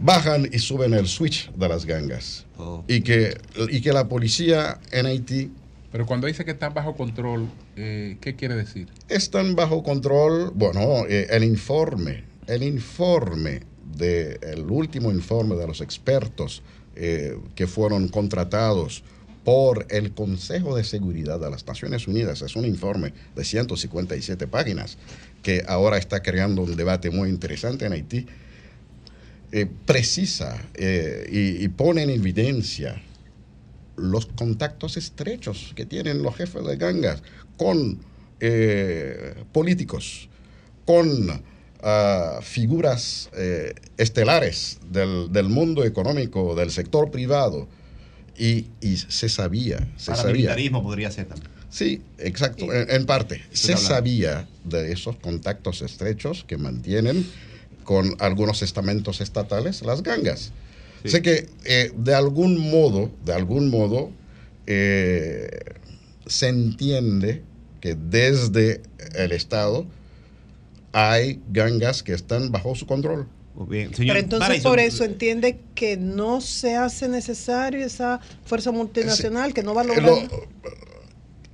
bajan y suben el switch de las gangas y, que, y que la policía en Haití Pero cuando dice que está bajo control, eh, ¿qué quiere decir? están bajo control, bueno, eh, el informe, el informe de, el último informe de los expertos eh, que fueron contratados por el Consejo de Seguridad de las Naciones Unidas, es un informe de 157 páginas que ahora está creando un debate muy interesante en Haití, eh, precisa eh, y, y pone en evidencia los contactos estrechos que tienen los jefes de gangas con políticos, con figuras eh, estelares del, del mundo económico, del sector privado, y, y se sabía, se sabía. Paramilitarismo podría ser también. Sí, exacto, en, en parte. Se hablando. sabía de esos contactos estrechos que mantienen con algunos estamentos estatales las gangas. Sí. Sé que eh, de algún modo, de algún modo, eh, se entiende que desde el Estado hay gangas que están bajo su control Muy bien. Pero Señor entonces Paraíso, por eso entiende que no se hace necesario esa fuerza multinacional, que no va a lograr... Lo-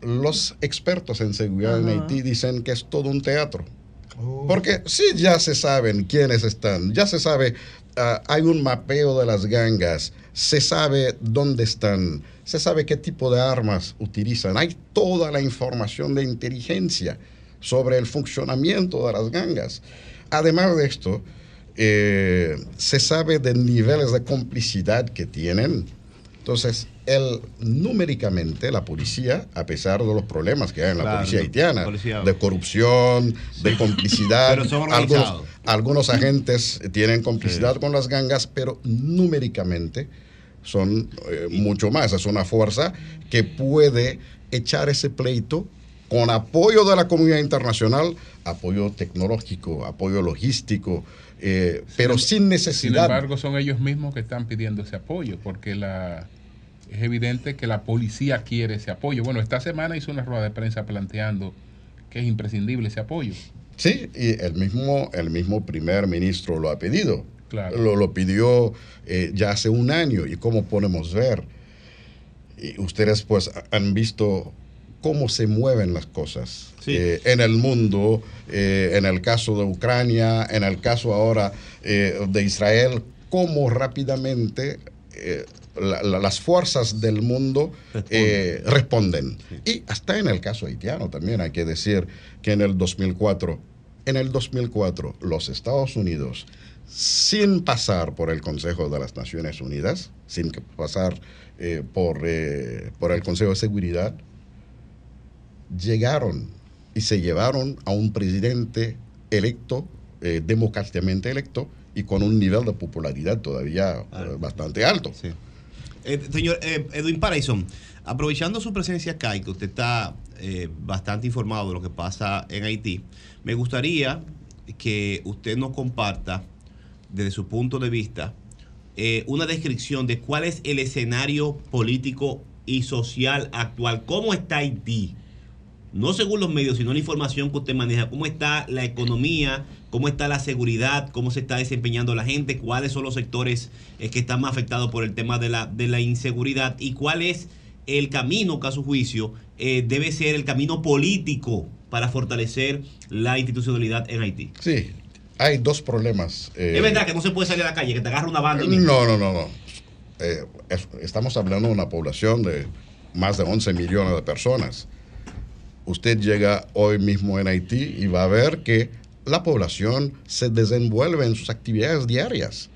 los expertos en seguridad en Ajá. Haití dicen que es todo un teatro. Porque sí, ya se saben quiénes están, ya se sabe, ah, hay un mapeo de las gangas, se sabe dónde están, se sabe qué tipo de armas utilizan, hay toda la información de inteligencia sobre el funcionamiento de las gangas. Además de esto, eh, se sabe de niveles de complicidad que tienen. Entonces, el, numéricamente la policía, a pesar de los problemas que hay en la Claro, policía haitiana, policía- de corrupción, de complicidad, algunos, algunos agentes tienen complicidad con las gangas, pero numéricamente son eh, mucho más. Es una fuerza que puede echar ese pleito con apoyo de la comunidad internacional, apoyo tecnológico, apoyo logístico, eh, pero sin Sin necesidad. embargo, son ellos mismos que están pidiendo ese apoyo, porque la, es evidente que la policía quiere ese apoyo. Bueno, esta semana hizo una rueda de prensa planteando que es imprescindible ese apoyo. Sí, y el mismo, el mismo primer ministro lo ha pedido. Claro. Lo, lo pidió eh, ya hace un año y como podemos ver, y ustedes pues han visto cómo se mueven las cosas eh, en el mundo, eh, en el caso de Ucrania, en el caso ahora eh, de Israel, cómo rápidamente la- la- las fuerzas del mundo responden. Y hasta en el caso haitiano también hay que decir que en el 2004, en el 2004 los Estados Unidos, sin pasar por el Consejo de las Naciones Unidas, sin pasar por, por el Consejo de Seguridad, llegaron y se llevaron a un presidente electo, eh, democráticamente electo, y con un nivel de popularidad todavía eh, bastante alto. Eh, señor eh, Edwin Paraison, aprovechando su presencia acá y que usted está bastante informado de lo que pasa en Haití, me gustaría que usted nos comparta, desde su punto de vista, una descripción de cuál es el escenario político y social actual. ¿Cómo está Haití? No según los medios, sino la información que usted maneja. ¿Cómo está la economía? ¿Cómo está la seguridad? ¿Cómo se está desempeñando la gente? ¿Cuáles son los sectores eh, que están más afectados por el tema de la, de la inseguridad? ¿Y cuál es el camino que a su juicio eh, debe ser el camino político para fortalecer la institucionalidad en Haití? Sí, hay dos problemas. eh, es verdad que no se puede salir a la calle, que te agarra una banda. y- No, no, no, no. Eh, es- estamos hablando de una población de más de 11 millones de personas. Usted llega hoy mismo en Haití y va a ver que la población se desenvuelve en sus actividades diarias.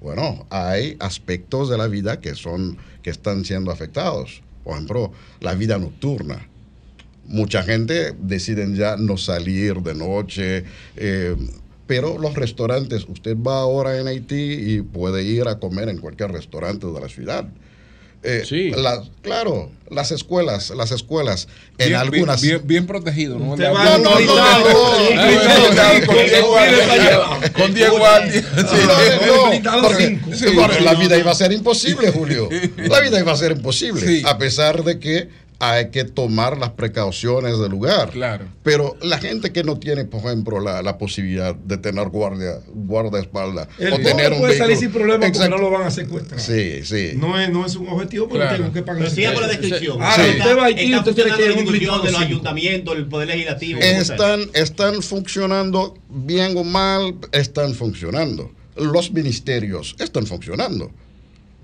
Bueno, hay aspectos de la vida que son que están siendo afectados. Por ejemplo, la vida nocturna. Mucha gente deciden ya no salir de noche, eh, pero los restaurantes, usted va ahora en Haití y puede ir a comer en cualquier restaurante de la ciudad. Eh, las- claro, las escuelas, las escuelas, en algunas... bien, bien, bien protegido. ¿no? Usted No, va no, no, no, con. Sí. Sí, porque la vida iba a ser imposible, Julio. La vida iba a ser imposible, a pesar de que hay que tomar las precauciones del lugar. Claro. Pero la gente que no tiene, por ejemplo, la, la posibilidad de tener guardia, guardaespaldas El o tener un puede salir sin problema porque no lo van a secuestrar. Sí, sí. No es, no es un objetivo porque Claro. tengo que pagar. Pero siga con la descripción. Ahora, Sí. usted va a Haití, Está usted tiene que ir un de los cinco. ayuntamientos, el poder legislativo. Están, están funcionando bien o mal, están funcionando. Los ministerios están funcionando.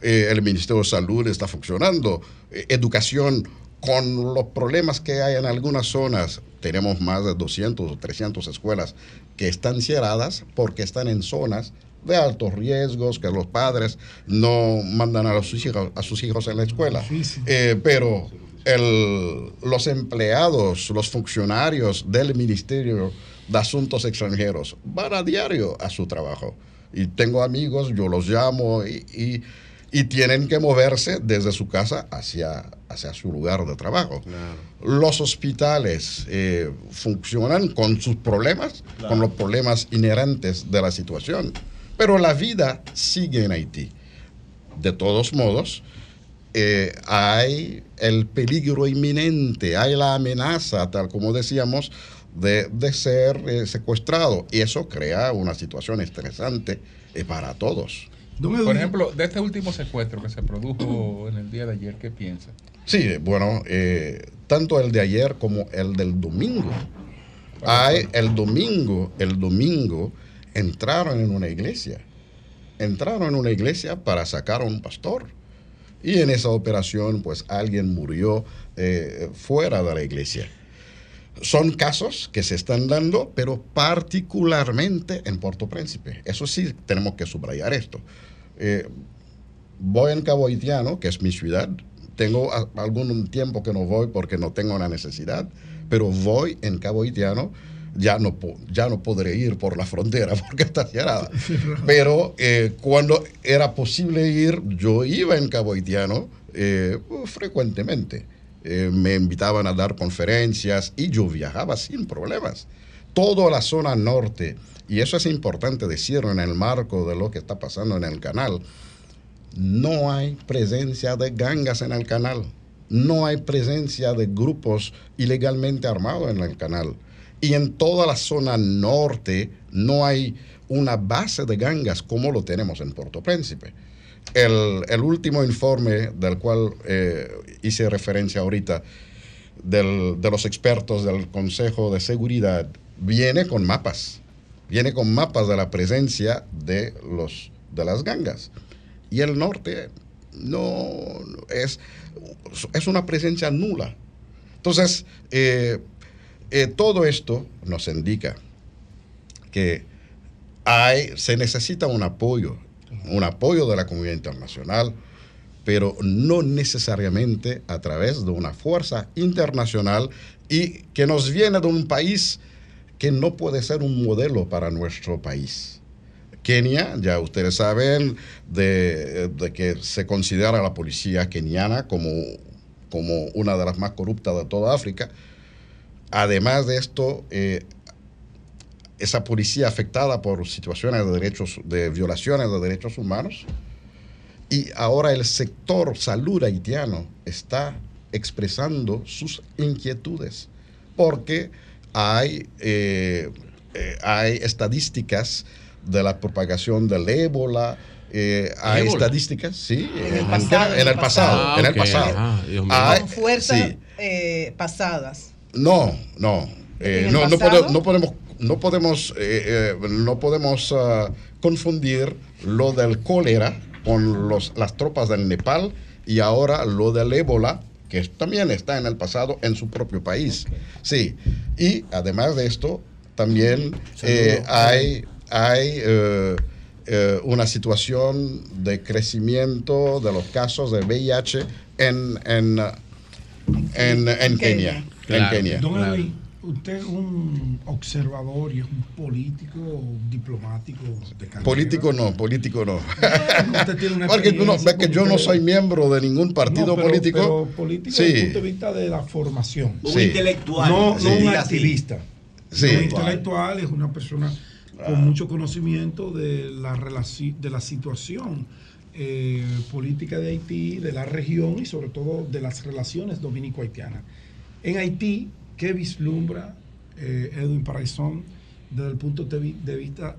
Eh, el Ministerio de Salud está funcionando. Eh, educación, con los problemas que hay en algunas zonas, tenemos más de 200 o 300 escuelas que están cerradas porque están en zonas de altos riesgos, que los padres no mandan a sus hijos, a sus hijos en la escuela. Eh, pero el- los empleados, los funcionarios del Ministerio de Asuntos Extranjeros van a diario a su trabajo. Y tengo amigos, yo los llamo y, y- y tienen que moverse desde su casa hacia, hacia su lugar de trabajo. Los hospitales eh, funcionan con sus problemas, Claro. con los problemas inherentes de la situación. Pero la vida sigue en Haití. De todos modos, eh, hay el peligro inminente, hay la amenaza, tal como decíamos, de, de ser eh, secuestrado. Y eso crea una situación estresante para todos. Por ejemplo, de este último secuestro que se produjo en el día de ayer, ¿qué piensa? Sí, bueno, eh, tanto el de ayer como el del domingo. Hay, el domingo, el domingo entraron en una iglesia. Entraron en una iglesia para sacar a un pastor. Y en esa operación, pues alguien murió eh, fuera de la iglesia. Son casos que se están dando, pero particularmente en Puerto Príncipe. Eso sí, tenemos que subrayar esto. Eh, voy en Cabo Haitiano, que es mi ciudad. Tengo a- algún tiempo que no voy porque no tengo la necesidad, pero voy en Cabo Haitiano. Ya no, ya no podré ir por la frontera porque está cerrada. Pero eh, cuando era posible ir, yo iba en Cabo Haitiano eh, frecuentemente. Eh, me invitaban a dar conferencias y yo viajaba sin problemas. Toda la zona norte, y eso es importante decirlo en el marco de lo que está pasando en el canal, no hay presencia de gangas en el canal, no hay presencia de grupos ilegalmente armados en el canal. Y en toda la zona norte no hay una base de gangas como lo tenemos en Puerto Príncipe. El, el último informe del cual eh, hice referencia ahorita, del- de los expertos del Consejo de Seguridad, viene con mapas, viene con mapas de la presencia de, los, de las gangas. Y el norte no es, es una presencia nula. Entonces, eh, eh, todo esto nos indica que hay, se necesita un apoyo, un apoyo de la comunidad internacional, pero no necesariamente a través de una fuerza internacional y que nos viene de un país que no puede ser un modelo para nuestro país. Kenia, ya ustedes saben de, de que se considera la policía keniana como, como una de las más corruptas de toda África. Además de esto, eh, esa policía afectada por situaciones de derechos, de violaciones de derechos humanos, y ahora el sector salud haitiano está expresando sus inquietudes, porque hay, eh, eh, hay estadísticas de la propagación del ébola, eh, hay ¿Ébola? estadísticas, sí, En el en, pasado, en el pasado, Ah, en el ok. pasado. Ah. Hay- con fuerzas sí. eh, pasadas. No, no. eh, ¿En el no, no podemos, no podemos, eh, eh, no podemos ah, confundir lo del cólera con los, las tropas del Nepal y ahora lo del ébola, que también está en el pasado en su propio país. Sí. Y además de esto, también eh, hay, hay una situación de crecimiento de los casos de VIH en, en, en, en Kenia. En Kenia. Usted es un observador y es un político, un diplomático de carrera. Político no, político no. usted tiene una Porque tú no, ves que yo no soy miembro de ningún partido No, pero- político. pero político desde el sí. punto de vista de la formación. Un Sí. intelectual, No, sí. no un activista. Sí. Un intelectual es una persona con mucho conocimiento de la, de la situación eh, política de Haití, de la región y sobre todo de las relaciones dominico-haitianas. En Haití, ¿qué vislumbra eh, Edwin Paraizón desde el punto de vista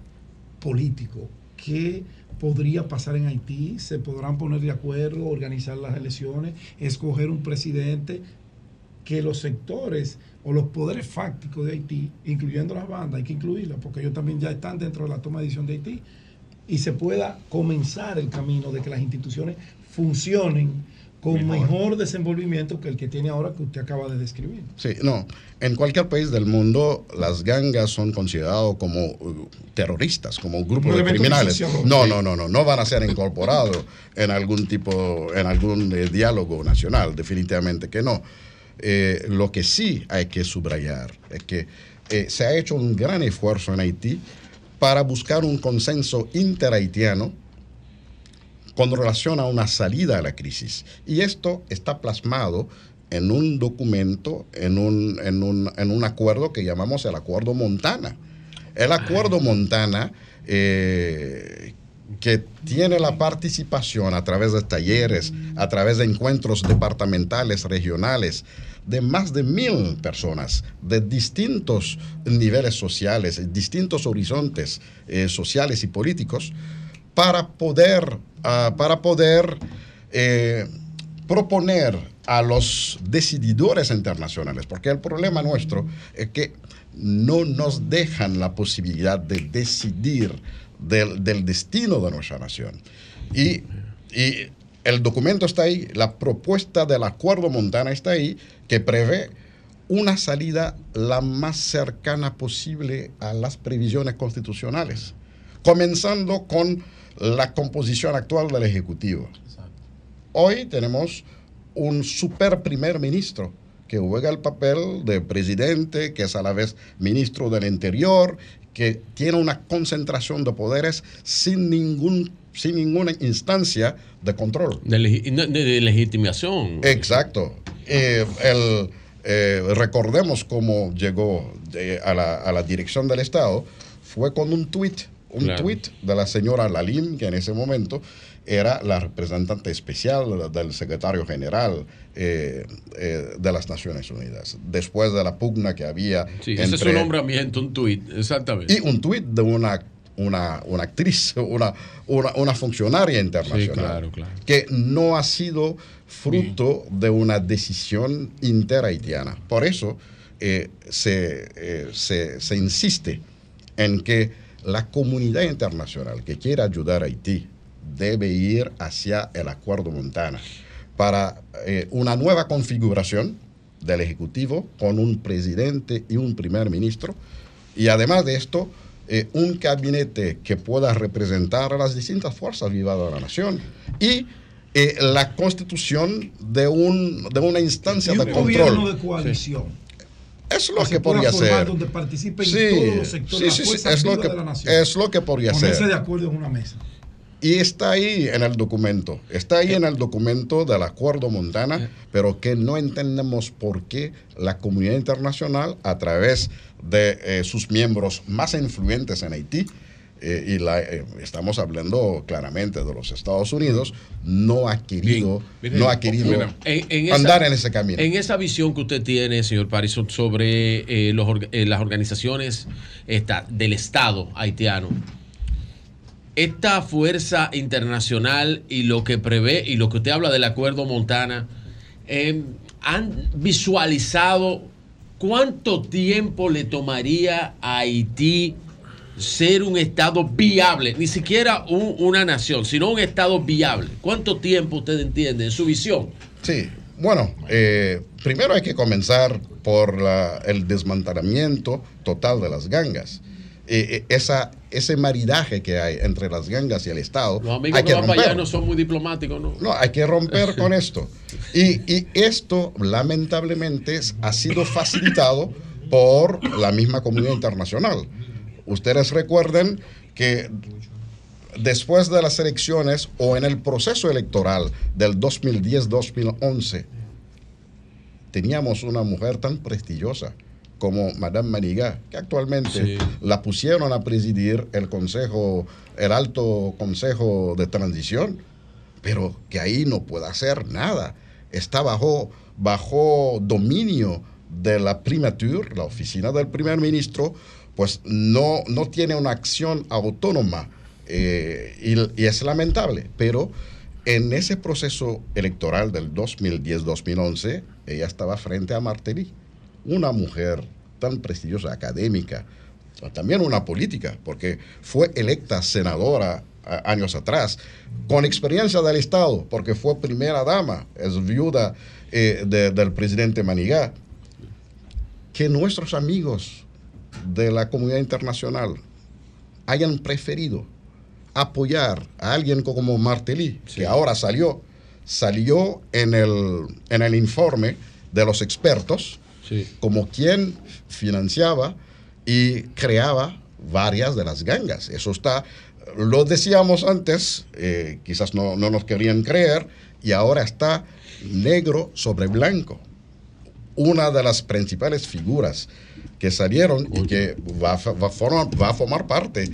político? ¿Qué podría pasar en Haití? ¿Se podrán poner de acuerdo, organizar las elecciones, escoger un presidente? que los sectores o los poderes fácticos de Haití, incluyendo las bandas, hay que incluirlas porque ellos también ya están dentro de la toma de decisión de Haití, y se pueda comenzar el camino de que las instituciones funcionen con Mejor. mejor, desenvolvimiento que el que tiene ahora que usted acaba de describir. Sí, no. En cualquier país del mundo, las gangas son considerados como uh, terroristas, como un grupo Un de criminales. No, no, no, no. No van a ser incorporados en algún tipo, en algún eh, diálogo nacional. Definitivamente que no. Eh, lo que sí hay que subrayar es que eh, se ha hecho un gran esfuerzo en Haití para buscar un consenso interhaitiano con relación a una salida a la crisis. Y esto está plasmado en un documento, en un, en un, en un acuerdo que llamamos el Acuerdo Montana. El Acuerdo Montana, eh, que tiene la participación a través de talleres, a través de encuentros departamentales, regionales, de más de mil personas de distintos niveles sociales, distintos horizontes eh, sociales y políticos, para poder, ah, para poder eh, proponer a los decididores internacionales, porque el problema nuestro es que no nos dejan la posibilidad de decidir del, del destino de nuestra nación. Y, y el documento está ahí, la propuesta del acuerdo Montana está ahí, que prevé una salida la más cercana posible a las previsiones constitucionales, comenzando con la composición actual del Ejecutivo. Hoy tenemos un super primer ministro que juega el papel de presidente, que es a la vez ministro del Interior, que tiene una concentración de poderes sin ningún sin ninguna instancia de control. De, legi- de- de legitimación. Exacto. Eh, el, eh, recordemos cómo llegó de- a, la, a la dirección del Estado, fue con un tuit, un Claro. tuit de la señora Lalim, que en ese momento era la representante especial del secretario general eh, eh, de las Naciones Unidas, después de la pugna que había Sí, ese es un nombramiento, un tuit, exactamente. y un tuit de una, una, una actriz, una, una, una funcionaria internacional, Sí, claro, claro. que no ha sido fruto de una decisión interhaitiana. Por eso eh, se, se, se insiste en que la comunidad internacional que quiera ayudar a Haití debe ir hacia el Acuerdo Montana para eh, una nueva configuración del Ejecutivo con un presidente y un primer ministro y además de esto, eh, un gabinete que pueda representar a las distintas fuerzas vivas de la nación y eh, la constitución de, un, de una instancia Y un de gobierno control. de coalición. Es lo que podría ser. Donde participen Sí, todos los sectores, sí, sí, sí, es lo que- de la nación. es lo que podría Ponerse ser. de acuerdo en una mesa. Y está ahí en el documento, está ahí en el documento del Acuerdo Montana, pero que no entendemos por qué la comunidad internacional, a través de eh, sus miembros más influyentes en Haití, eh, y la, eh, estamos hablando claramente de los Estados Unidos, no ha querido, Bien. no ha querido Mira, en- en esa- andar en ese camino. En esa visión que usted tiene, señor Parison, sobre eh, los las organizaciones esta- del Estado haitiano, esta fuerza internacional y lo que prevé y lo que usted habla del acuerdo Montana, eh, ¿han visualizado cuánto tiempo le tomaría a Haití ser un Estado viable? Ni siquiera un- una nación, sino un Estado viable. ¿Cuánto tiempo usted entiende en su visión? Sí, bueno, eh, primero hay que comenzar por la- el desmantelamiento total de las gangas. Eh, eh, esa, ese maridaje que hay entre las gangas y el Estado. Los amigos hay que que van para allá romperlo. no son muy diplomáticos, ¿no? No, hay que romper con esto. Y, y esto, lamentablemente, ha sido facilitado por la misma comunidad internacional. Ustedes recuerden que después de las elecciones o en el proceso electoral del 2010-2011, teníamos una mujer tan prestigiosa como Madame Maniga, que actualmente Sí. la pusieron a presidir el consejo, el alto consejo de transición, pero que ahí no puede hacer nada. Está bajo, bajo dominio de la primature, la oficina del primer ministro, pues no, no tiene una acción autónoma eh, y, es lamentable, pero en ese proceso electoral del 2010-2011, ella estaba frente a Martelly, una mujer tan prestigiosa, académica, también una política, porque fue electa senadora años atrás, con experiencia del Estado, porque fue primera dama, es viuda eh, de- del presidente Manigá. Que nuestros amigos de la comunidad internacional hayan preferido apoyar a alguien como Martelly, que ahora salió, salió en el, en el informe de los expertos como quien financiaba y creaba varias de las gangas. Eso está, lo decíamos antes, eh, quizás no, no nos querían creer, y ahora está negro sobre blanco. Una de las principales figuras que salieron y que va, a va formar, va a formar parte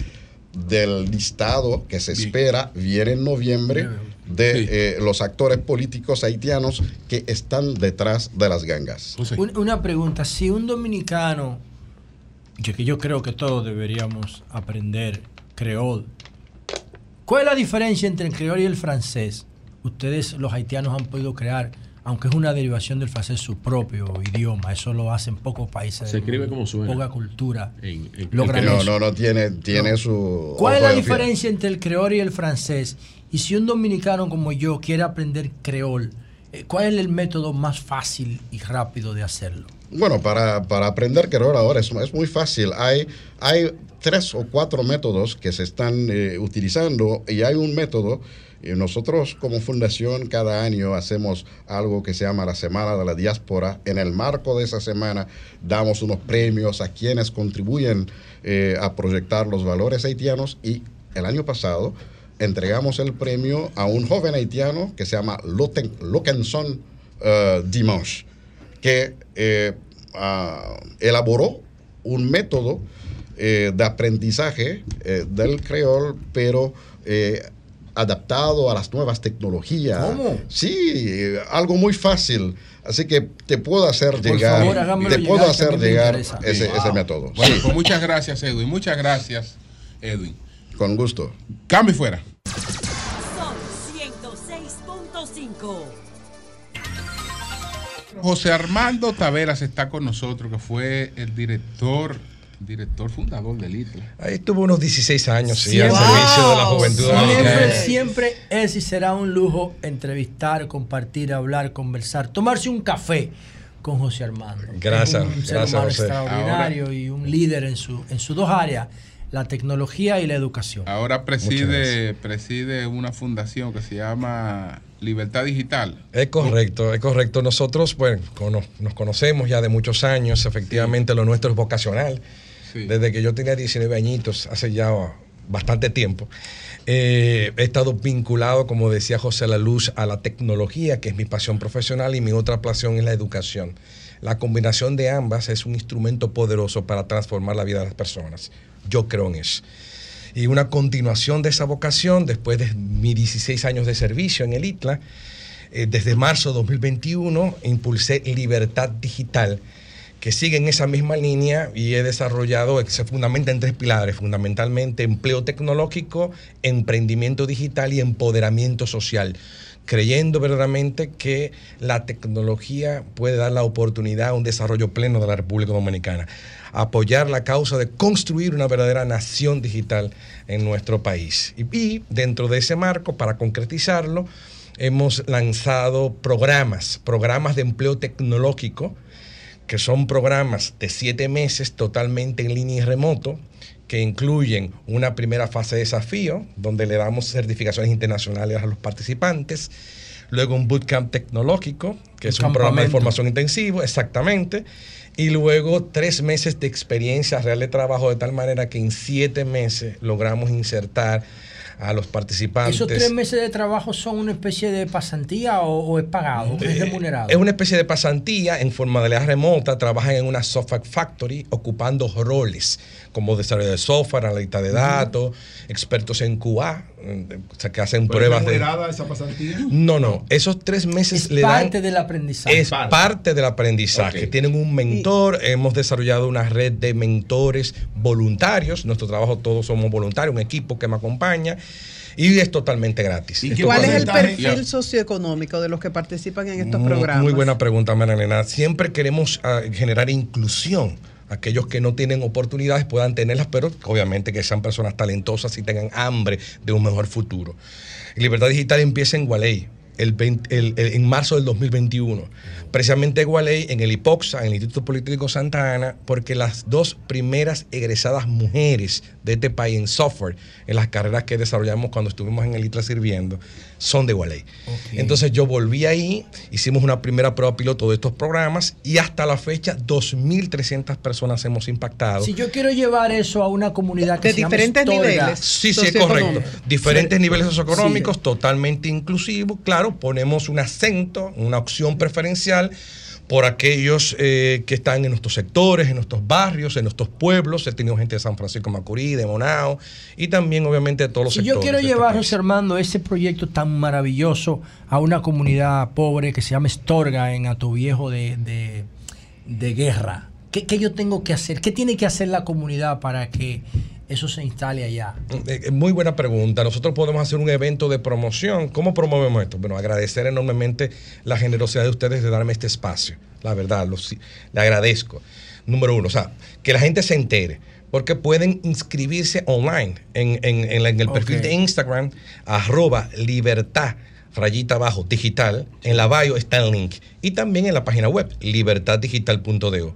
del listado que se espera viene en noviembre de eh, los actores políticos haitianos que están detrás de las gangas. Un- Una pregunta, si un dominicano, yo, que yo creo que todos deberíamos aprender creol, ¿cuál es la diferencia entre el creol y el francés? Ustedes, los haitianos, han podido crear, aunque es una derivación del francés, su propio idioma. Eso lo hacen pocos países. Se escribe como suena. Poca cultura. En- en- logran no, no, no tiene, tiene su. ¿Cuál es la diferencia entre el creol y el francés? Y si un dominicano como yo quiere aprender creol, eh, ¿cuál es el método más fácil y rápido de hacerlo? Bueno, para, para aprender creol ahora es, es muy fácil. Hay, hay tres o cuatro métodos que se están eh, utilizando y hay un método. Y nosotros como fundación cada año hacemos algo que se llama la Semana de la Diáspora. En el marco de esa semana damos unos premios a quienes contribuyen eh, a proyectar los valores haitianos y el año pasado entregamos el premio a un joven haitiano que se llama Loten- Lokenson eh, Dimanche que eh, ah, elaboró un método eh, de aprendizaje eh, del creol, pero eh, adaptado a las nuevas tecnologías. ¿Cómo? Sí, eh, algo muy fácil. Así que te puedo hacer Por llegar, favor, te puedo hacer llegar ese, Wow. ese método. Bueno, Sí, pues muchas gracias, Edwin. Muchas gracias, Edwin. con gusto. Cambio fuera. Sol 106.5. José Armando Taveras está con nosotros, que fue el director, director fundador del ITLA. Ahí estuvo unos 16 años, sí, Siempre- al servicio de la juventud Siempre, siempre es y será un lujo entrevistar, compartir, hablar, conversar, tomarse un café con José Armando. Gracias, un ser gracias, José. extraordinario y un líder en, su, en sus dos áreas, la tecnología y la educación. Ahora preside, preside una fundación que se llama Libertad Digital. Es correcto, es correcto. Nosotros, bueno, cono- nos conocemos ya de muchos años, efectivamente lo nuestro es vocacional. Desde que yo tenía 19 añitos, hace ya bastante tiempo, eh, he estado vinculado, como decía José La Luz, a la tecnología, que es mi pasión profesional, y mi otra pasión es la educación. La combinación de ambas es un instrumento poderoso para transformar la vida de las personas. Yo creo en eso. Y una continuación de esa vocación, después de mis 16 años de servicio en el ITLA, eh, desde marzo de 2021 impulsé Libertad Digital, que sigue en esa misma línea y he desarrollado, se fundamenta en tres pilares, fundamentalmente empleo tecnológico, emprendimiento digital y empoderamiento social, creyendo verdaderamente que la tecnología puede dar la oportunidad a un desarrollo pleno de la República Dominicana, apoyar la causa de construir una verdadera nación digital en nuestro país. Y, y dentro de ese marco, para concretizarlo, hemos lanzado programas, programas de empleo tecnológico, que son programas de siete meses totalmente en línea y remoto, que incluyen una primera fase de desafío, donde le damos certificaciones internacionales a los participantes, luego un bootcamp tecnológico, que Un es un programa de formación intensivo, exactamente, y luego tres meses de experiencia real de trabajo, de tal manera que en siete meses logramos insertar a los participantes. ¿Esos tres meses de trabajo son una especie de pasantía o, o es pagado, es Eh, remunerado? Es una especie de pasantía en modalidad remota. Trabajan en una software factory ocupando roles como desarrollo de software, analista de datos, expertos en QA, que hacen ¿Pero pruebas es de... esa pasantía? No, no. Esos tres meses es le parte dan... del aprendizaje. Es parte del aprendizaje. Ok. Tienen un mentor, hemos desarrollado una red de mentores voluntarios. Nuestro trabajo todos somos voluntarios, un equipo que me acompaña y es totalmente gratis. Esto ¿Cuál es el perfil socioeconómico de los que participan en estos muy, programas? Muy buena pregunta, Maranena. Siempre queremos ah, generar inclusión. Aquellos que no tienen oportunidades puedan tenerlas, pero obviamente que sean personas talentosas y tengan hambre de un mejor futuro. Libertad Digital empieza en Gualey. El 20 el- el- en marzo del 2021. Precisamente Gualey, en el IPOXA, en el Instituto Politécnico Santa Ana, porque las dos primeras egresadas mujeres de este país en software, en las carreras que desarrollamos cuando estuvimos en el ITRA sirviendo, son de Gualey. Entonces yo volví ahí, hicimos una primera prueba piloto de estos programas y hasta la fecha 2.300 personas hemos impactado. Si yo quiero llevar eso a una comunidad que De se llama diferentes Estorga, niveles. Sí, sí, es correcto. Diferentes niveles socioeconómicos, totalmente inclusivos. Claro, ponemos un acento, una opción preferencial por aquellos eh, que están en nuestros sectores, en nuestros barrios, en nuestros pueblos. He tenido gente de San Francisco de Macorís, de Monao y también obviamente de todos los Si sectores. yo quiero este llevar, país. José Armando, ese proyecto tan maravilloso a una comunidad pobre que se llama Estorga en Atoviejo de, de, de Guerra, ¿qué, qué yo tengo que hacer? ¿Qué tiene que hacer la comunidad para que eso se instale allá? Eh, eh, Muy buena pregunta. Nosotros podemos hacer un evento de promoción. ¿Cómo promovemos esto? Bueno, agradecer enormemente la generosidad de ustedes de darme este espacio. La verdad, los- le agradezco. Número uno, o sea, que la gente se entere. Porque pueden inscribirse online en, en- en la- en el perfil de Instagram, arroba libertad, rayita abajo, digital. En la bio está el link. Y también en la página web, libertaddigital.do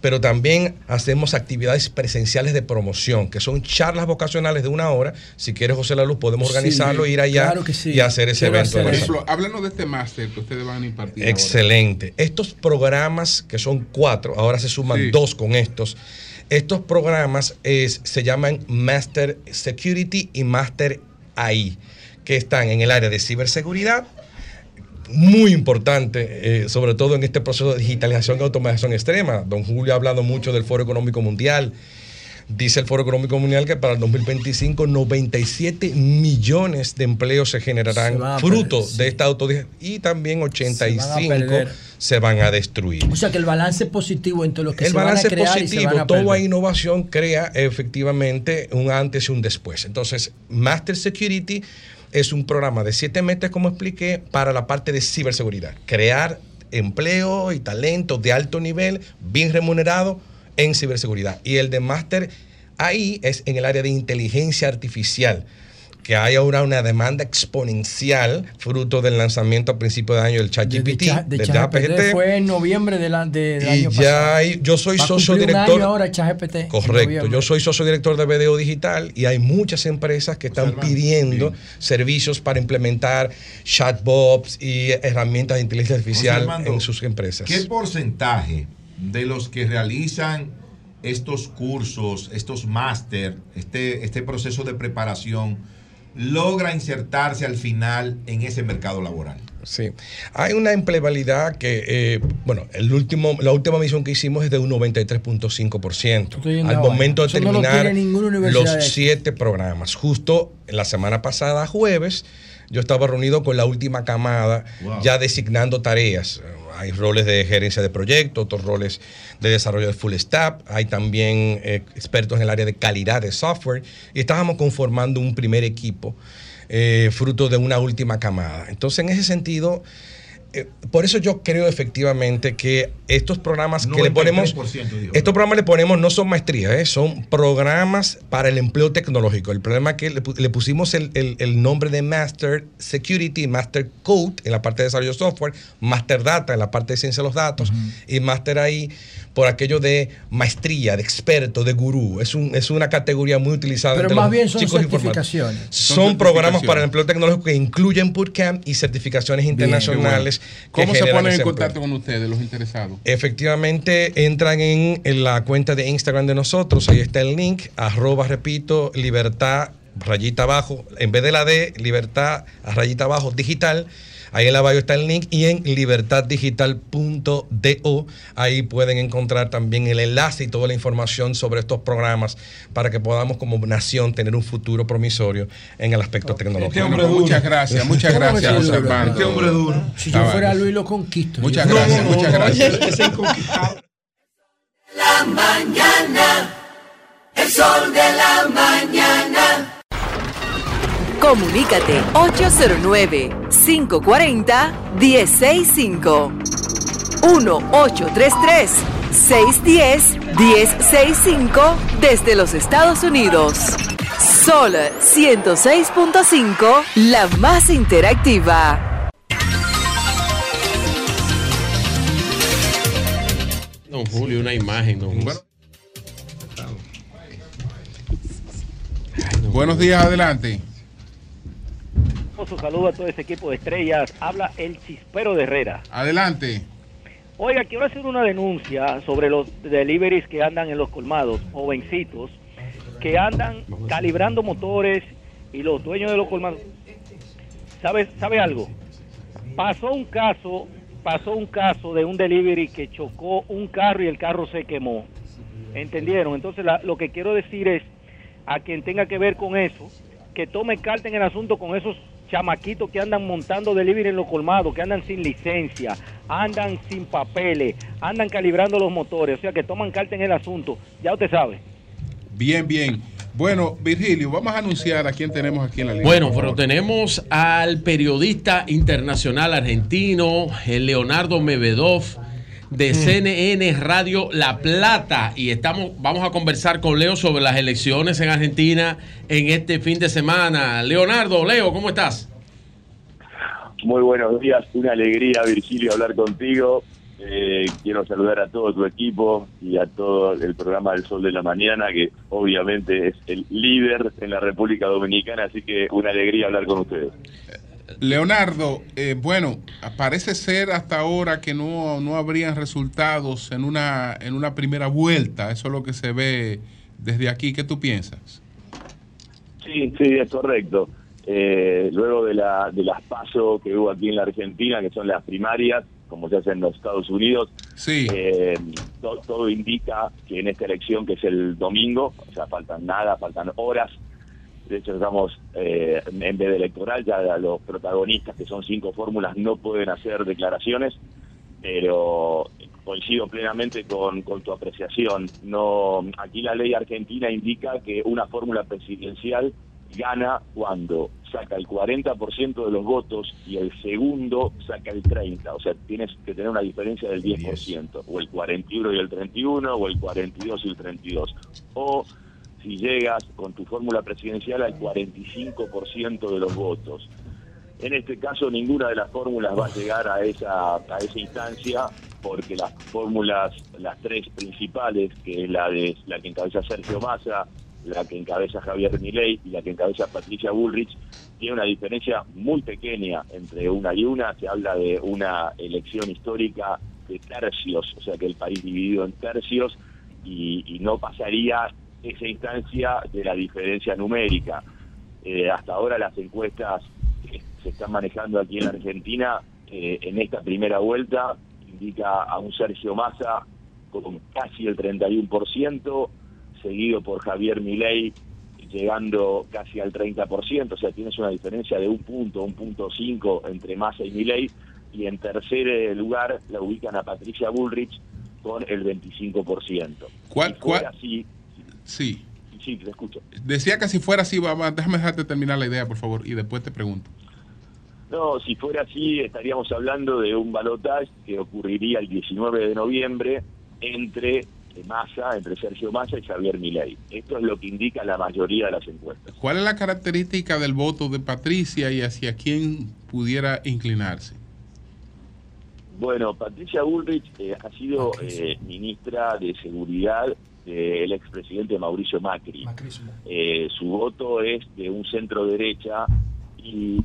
pero también hacemos actividades presenciales de promoción, que son charlas vocacionales de una hora. Si quieres, José La Luz, podemos Sí, organizarlo, ir allá claro que sí. y hacer ese Quiero evento. hacer. Por ejemplo, háblanos de este máster que ustedes van a impartir. ahora. Excelente. Estos programas, que son cuatro, ahora se suman Sí. dos con estos. Estos programas es- se llaman Master Security y Master AI, que están en el área de ciberseguridad, muy importante, eh, sobre todo en este proceso de digitalización y automatización extrema. Don Julio ha hablado mucho del Foro Económico Mundial. Dice el Foro Económico Mundial que para el 2025 97 millones de empleos se Se generarán van fruto perder, sí. de esta autodigestión y también 85 perder. se van a destruir. O sea que el balance positivo entre los que El se van a balance crear y se van positivo, a toda innovación crea efectivamente un antes y un después. Entonces, Master Security es un programa de siete meses, como expliqué, para la parte de ciberseguridad. Crear empleo y talento de alto nivel, bien remunerado en ciberseguridad. Y el de Master ahí es en el área de inteligencia artificial que hay ahora una demanda exponencial fruto del lanzamiento a principio de año del de, ChatGPT, Cha- de del ChatGPT ChatGPT. fue en noviembre del, de- Y año ya pasado. hay- yo soy Va socio cumplir un director- año ahora ChatGPT. Correcto, yo soy socio director de BDO Digital y hay muchas empresas que están pidiendo servicios para implementar chatbots y herramientas de inteligencia artificial Armando, en sus empresas. ¿Qué porcentaje de los que realizan estos cursos, estos máster, este, este proceso de preparación, logra insertarse al final en ese mercado laboral? Sí, hay una empleabilidad que, eh, bueno, el último, la última misión que hicimos es de un 93.5%. Estoy yendo Al momento de Eso no lo terminar los siete programas. Justo la semana pasada, jueves, yo estaba reunido con la última camada, Wow. ya designando tareas. Hay roles de gerencia de proyectos, otros roles de desarrollo de full stack, hay también eh, expertos en el área de calidad de software, y estábamos conformando un primer equipo eh, fruto de una última camada. Entonces, en ese sentido, eh, por eso yo creo efectivamente que estos programas que le ponemos, 93% dijo. estos programas le ponemos no son maestrías, ¿eh? son programas para el empleo tecnológico. El problema es que le, pu- le pusimos el, el- el nombre de Master Security, Master Code en la parte de desarrollo de software, Master Data en la parte de ciencia de los datos y Master ahí por aquello de maestría, de experto, de gurú. Es, un, es una categoría muy utilizada Pero entre más los bien son certificaciones. Son, programas para el empleo tecnológico que incluyen bootcamp y certificaciones internacionales. ¿Cómo se ponen en ese empleo. contacto con ustedes, los interesados? Efectivamente, entran en, en la cuenta de Instagram de nosotros, ahí está el link, arroba, repito, libertad, rayita abajo, en vez de la D, libertad, rayita abajo, digital. Ahí en la bio está el link y en libertaddigital.do ahí pueden encontrar también el enlace y toda la información sobre estos programas para que podamos como nación tener un futuro promisorio en el aspecto tecnológico. Este hombre duro. Muchas gracias, muchas ¿Cómo gracias, José? Armando. Este hombre duro. Si yo fuera. Luis lo conquisto. Muchas Yo- gracias, muchas gracias. La mañana, el sol de la mañana. Comunícate 809-540-1065. 1-833-610-1065 desde los Estados Unidos. Sol 106.5, la más interactiva. Don Julio, una imagen, don Julio. Buenos días, adelante. Un saludo a todo ese equipo de estrellas. Habla el chispero de Herrera. Adelante. Oiga, quiero hacer una denuncia sobre los deliveries que andan en los colmados, jovencitos, que andan calibrando motores y los dueños de los colmados. ¿Sabe, ¿Sabe algo? Pasó un caso pasó un caso de un delivery que chocó un carro y el carro se quemó. ¿Entendieron? Entonces la- lo que quiero decir es a quien tenga que ver con eso, que tome carta en el asunto con esos chamaquitos que andan montando delivery en los colmados, que andan sin licencia, andan sin papeles, andan calibrando los motores, o sea que toman carta en el asunto. Ya usted sabe. Bien, bien. Bueno, Virgilio, vamos a anunciar a quién tenemos aquí en la línea. Bueno, pero tenemos al periodista internacional argentino, el Leonardo Mebedov, de CNN Radio La Plata. Y estamos, vamos a conversar con Leo sobre las elecciones en Argentina en este fin de semana. Leonardo, Leo, ¿cómo estás? Muy buenos días, una alegría Virgilio hablar contigo. Eh, quiero saludar a todo tu equipo y a todo el programa del Sol de la Mañana, que obviamente es el líder en la República Dominicana, así que una alegría hablar con ustedes. Leonardo, eh, bueno, parece ser hasta ahora que no, no habrían resultados en una, en una primera vuelta. Eso es lo que se ve desde aquí. ¿Qué tú piensas? Sí, sí, es correcto. Eh, luego de, la, de las pasos que hubo aquí en la Argentina, que son las primarias, como se hace en los Estados Unidos, eh, to- todo indica que en esta elección, que es el domingo, o sea, faltan nada, faltan horas, de hecho estamos eh, en vez de electoral, ya los protagonistas, que son cinco fórmulas, no pueden hacer declaraciones, pero coincido plenamente con, tu apreciación. No, aquí la ley argentina indica que una fórmula presidencial gana cuando saca el 40% de los votos y el segundo saca el 30%. O sea, tienes que tener una diferencia del 10%, o el 41 y el 31, o el 42 y el 32. O si llegas con tu fórmula presidencial al 45% de los votos. En este caso, ninguna de las fórmulas va a llegar a esa, a esa instancia porque las fórmulas, las tres principales, que es la de la que encabeza Sergio Massa, la que encabeza Javier Milei y la que encabeza Patricia Bullrich, tiene una diferencia muy pequeña entre una y una. Se habla de una elección histórica de tercios, o sea que el país dividido en tercios y, y no pasaría esa instancia de la diferencia numérica. Eh, hasta ahora las encuestas que se están manejando aquí en la Argentina, eh, en esta primera vuelta, indica a un Sergio Massa con casi el 31%, seguido por Javier Milei llegando casi al 30%, o sea, tienes una diferencia de un punto, un punto cinco entre Massa y Milei, y en tercer eh, lugar la ubican a Patricia Bullrich con el 25%. ¿Cuál, cuál? así, Sí. sí, te escucho. Decía que si fuera así, vamos, déjame dejarte terminar la idea, por favor, y después te pregunto. No, si fuera así, estaríamos hablando de un balotaje que ocurriría el 19 de noviembre entre Massa, entre Sergio Massa y Javier Milei. Esto es lo que indica la mayoría de las encuestas. ¿Cuál es la característica del voto de Patricia y hacia quién pudiera inclinarse? Bueno, Patricia Bullrich eh, ha sido eh, ministra de Seguridad del expresidente Mauricio Macri. Eh, su voto es de un centro derecha y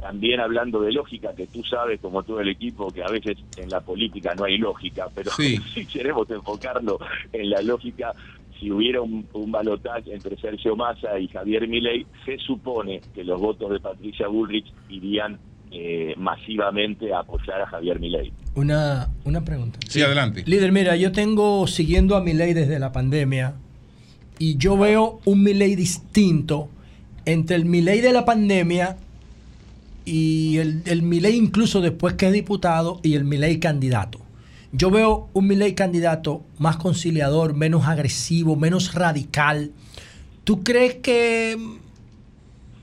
también hablando de lógica, que tú sabes, como todo el equipo, que a veces en la política no hay lógica, pero Sí. si queremos enfocarlo en la lógica, si hubiera un, un balotaje entre Sergio Massa y Javier Milei, se supone que los votos de Patricia Bullrich irían eh, masivamente a apoyar a Javier Milei. Una, una pregunta. Sí, adelante. Líder, mira, yo tengo siguiendo a Milei desde la pandemia y yo veo un Milei distinto entre el Milei de la pandemia y el, el Milei incluso después que es diputado y el Milei candidato. Yo veo un Milei candidato más conciliador, menos agresivo, menos radical. ¿Tú crees que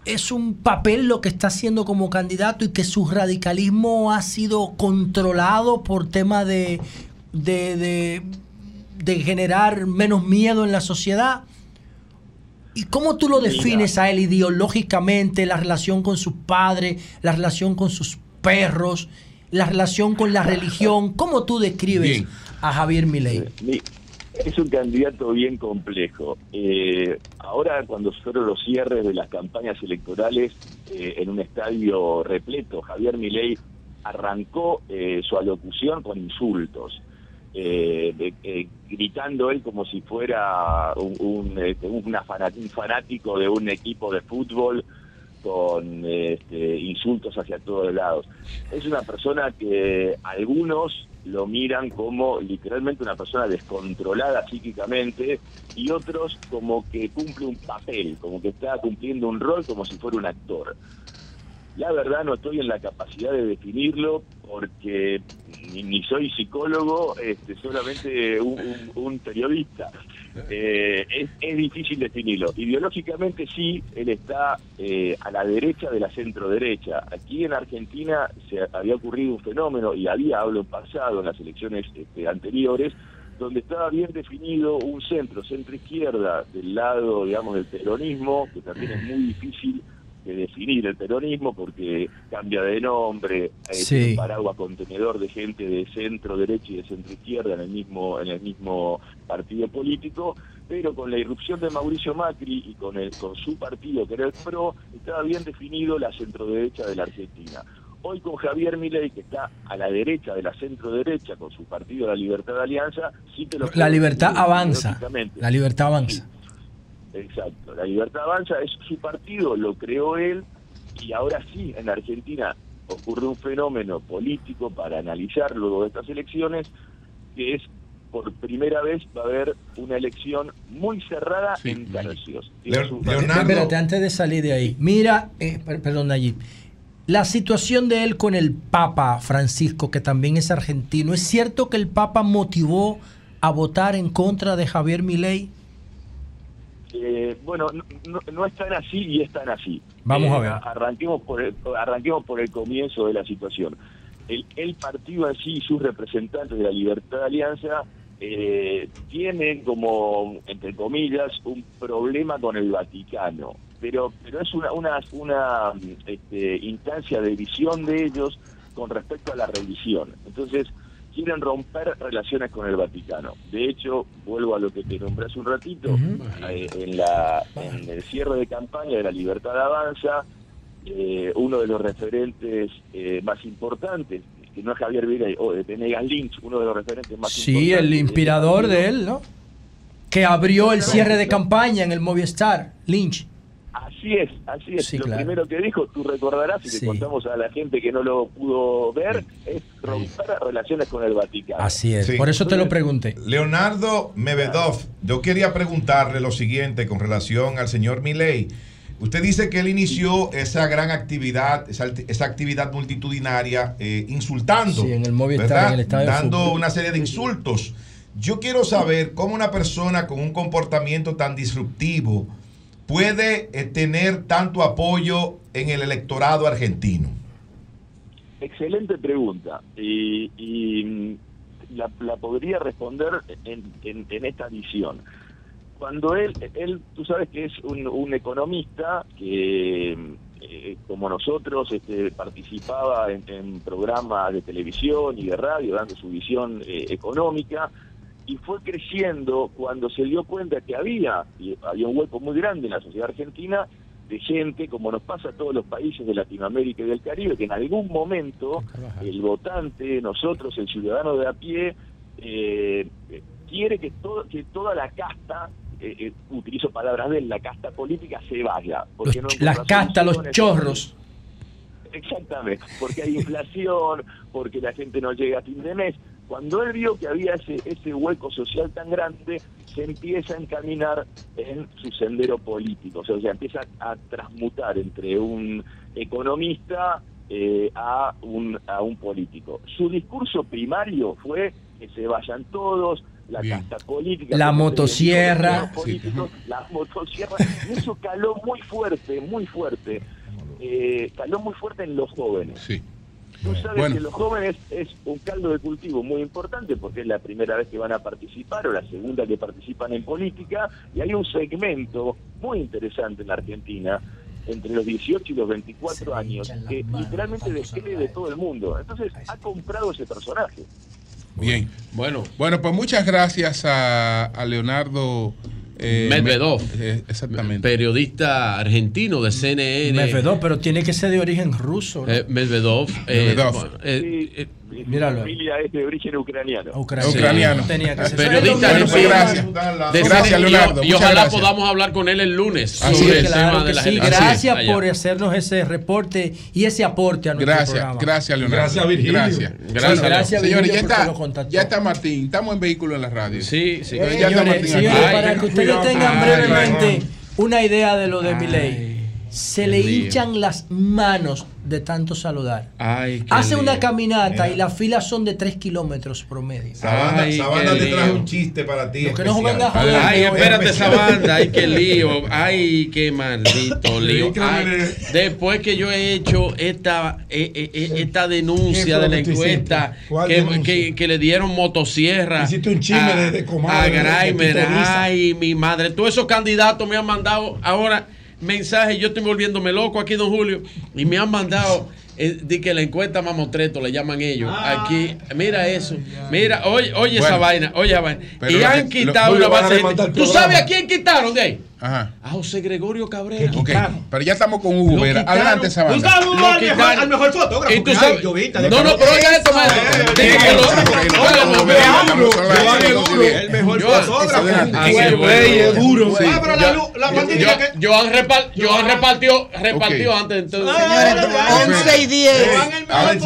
es un papel lo que está haciendo como candidato y que su radicalismo ha sido controlado por tema de, de, de- de generar menos miedo en la sociedad? ¿Y cómo tú lo defines a él ideológicamente, la relación con sus padres, la relación con sus perros, la relación con la religión? ¿Cómo tú describes Bien. a Javier Milei? Es un candidato bien complejo. Eh, ahora, cuando fueron los cierres de las campañas electorales eh, en un estadio repleto, Javier Milei arrancó eh, su alocución con insultos, gritando él como si fuera un, este, un fanático de un equipo de fútbol con este, insultos hacia todos lados. Es una persona que algunos lo miran como literalmente una persona descontrolada psíquicamente y otros como que cumple un papel, como que está cumpliendo un rol como si fuera un actor. La verdad no estoy en la capacidad de definirlo porque ni, soy psicólogo, este, solamente un, periodista. Eh, es, es difícil definirlo. Ideológicamente sí, él está eh, a la derecha de la centro derecha. Aquí en Argentina se había ocurrido un fenómeno, y había hablo en pasado en las elecciones este, anteriores, donde estaba bien definido un centro, centro izquierda, del lado, digamos, del peronismo, que también es muy difícil de definir el peronismo porque cambia de nombre, hay Sí. un paraguas contenedor de gente de centro derecha y de centro izquierda en el mismo en el mismo partido político, pero con la irrupción de Mauricio Macri y con el con su partido que era el PRO, estaba bien definido la centro derecha de la Argentina. Hoy con Javier Milei, que está a la derecha de la centro derecha con su partido La Libertad Alianza, sí te lo La libertad avanza. La libertad avanza. Exacto, la libertad avanza es su partido, lo creó él y ahora sí, en Argentina ocurre un fenómeno político para analizar luego de estas elecciones, que es por primera vez va a haber una elección muy cerrada en tercios. Espérate, antes de salir de ahí. Mira, eh, per- perdón, allí. La situación de él con el Papa Francisco, que también es argentino, ¿es cierto que el Papa motivó a votar en contra de Javier Milei? Eh, bueno, no, no- no es tan así y es tan así. Vamos Eh, a ver. Arranquemos por, el, arranquemos por el comienzo de la situación. El, el partido en sí y sus representantes de la Libertad de Alianza eh, tienen como, entre comillas, un problema con el Vaticano. Pero, pero es una, una, una este, instancia de visión de ellos con respecto a la religión. Entonces, quieren romper relaciones con el Vaticano. De hecho, vuelvo a lo que te nombré hace un ratito, eh, en, la, en el cierre de campaña de la Libertad Avanza, eh, uno de los referentes eh, más importantes, que no es Javier Vilay, o de Venegas Lynch, uno de los referentes más Sí, importantes. el inspirador de él, ¿no? Que abrió el cierre de campaña en el Movistar, Lynch. Así es, así es. Sí, lo claro. primero que dijo, tú recordarás, y Sí. le contamos a la gente que no lo pudo ver, es romper relaciones con el Vaticano. Así es, por eso te lo pregunté. Leonardo Mebedov, yo quería preguntarle lo siguiente con relación al señor Milei. Usted dice que él inició esa gran actividad, esa, esa actividad multitudinaria, eh, insultando, Sí, en el Movistar, ¿verdad? en el dando una serie de insultos. Yo quiero saber cómo una persona con un comportamiento tan disruptivo puede eh, tener tanto apoyo en el electorado argentino. Excelente pregunta. Y, y, mm, la, la podría responder en, en- en esta visión. Cuando él, él, tú sabes que es un, economista que, eh, como nosotros, este, participaba en, en programas de televisión y de radio, dando su visión eh, económica, y fue creciendo cuando se dio cuenta que había, y había un hueco muy grande en la sociedad argentina, de gente, como nos pasa a todos los países de Latinoamérica y del Caribe, que en algún momento el votante, nosotros, el ciudadano de a pie, eh, quiere que, todo, que toda la casta, eh, eh, utilizo palabras de él, la casta política se vaya. Porque no Los- las encuentra castas, los chorros. Exactamente, porque hay inflación, porque la gente no llega a fin de mes. Cuando él vio que había ese, ese hueco social tan grande, se empieza a encaminar en su sendero político, o sea, se empieza a transmutar entre un economista eh, a, un, a un político. Su discurso primario fue que se vayan todos, la casta política, La motosierra. la motosierra, y eso caló muy fuerte, muy fuerte, eh, caló muy fuerte en los jóvenes. Tú sabes Bueno. que los jóvenes es un caldo de cultivo muy importante porque es la primera vez que van a participar o la segunda que participan en política y hay un segmento muy interesante en la Argentina entre los 18 y los 24 años que literalmente describe de todo el mundo. Entonces ha comprado ese personaje. Bien. Bueno. Bueno, pues muchas gracias a, a Leonardo eh, Medvedov. eh, exactamente. Periodista argentino de CNN. Medvedov, pero tiene que ser de origen ruso. ¿no? Eh, Medvedov. Bueno, Míralo familia es de origen ucraniano. Ucraniano. Tenía que ser. Periodista Pero de gracias. Gracias, y- Leonardo. Y, ojalá gracias. podamos hablar con él el lunes Así sobre es. el Claro tema de la sí. Gracias por hacernos ese reporte y ese aporte a nuestro Gracias, programa. gracias, Leonardo. Gracias, Virgilio. Gracias. Gracias, Gracias, Señores, ya está, ya está Martín. Estamos en vehículo en la radio. Sí, sí. Ya está Martín señores, para que ustedes tengan brevemente una idea de lo de mi ley. Se le lío. hinchan las manos de tanto saludar. Ay, Hace una caminata y las filas son de 3 kilómetros promedio. Sabana, Ay, Sabana qué te trae lío. un chiste para ti. Lo que no especial. venga a joder. Ay, espérate esa banda, ay, qué lío, ay, qué maldito lío. Ay, después que yo he hecho esta, eh, eh, eh, esta ¿Qué denuncia de la encuesta, que, denuncia? que- que le dieron motosierra Hiciste un chisme a, de- de comadre, a pitoriza. ay, mi madre, todos esos candidatos me han mandado ahora mensajes, yo estoy volviéndome loco aquí, don Julio, y me han mandado... eh, de que la encuesta mamotreto le llaman ellos aquí mira eso mira oye oye esa vaina oye esa vaina y han lo- quitado Julio, una base ¿Tú sabes a quién quitaron de ahí? Ajá. A José Gregorio Cabrera. Ok, pero ya estamos con Hugo Vera. Adelante, banda. saludo Lo al mejor- al mejor fotógrafo Y tú sabes- Llovita, de No, no, pero oiga esto. Dígalo. El mejor Ese güey es duro. Ah, pero la luz- la bandita que- Joan repar- Joan repartió, repartió antes. Entonces, Señores, 11 y 10.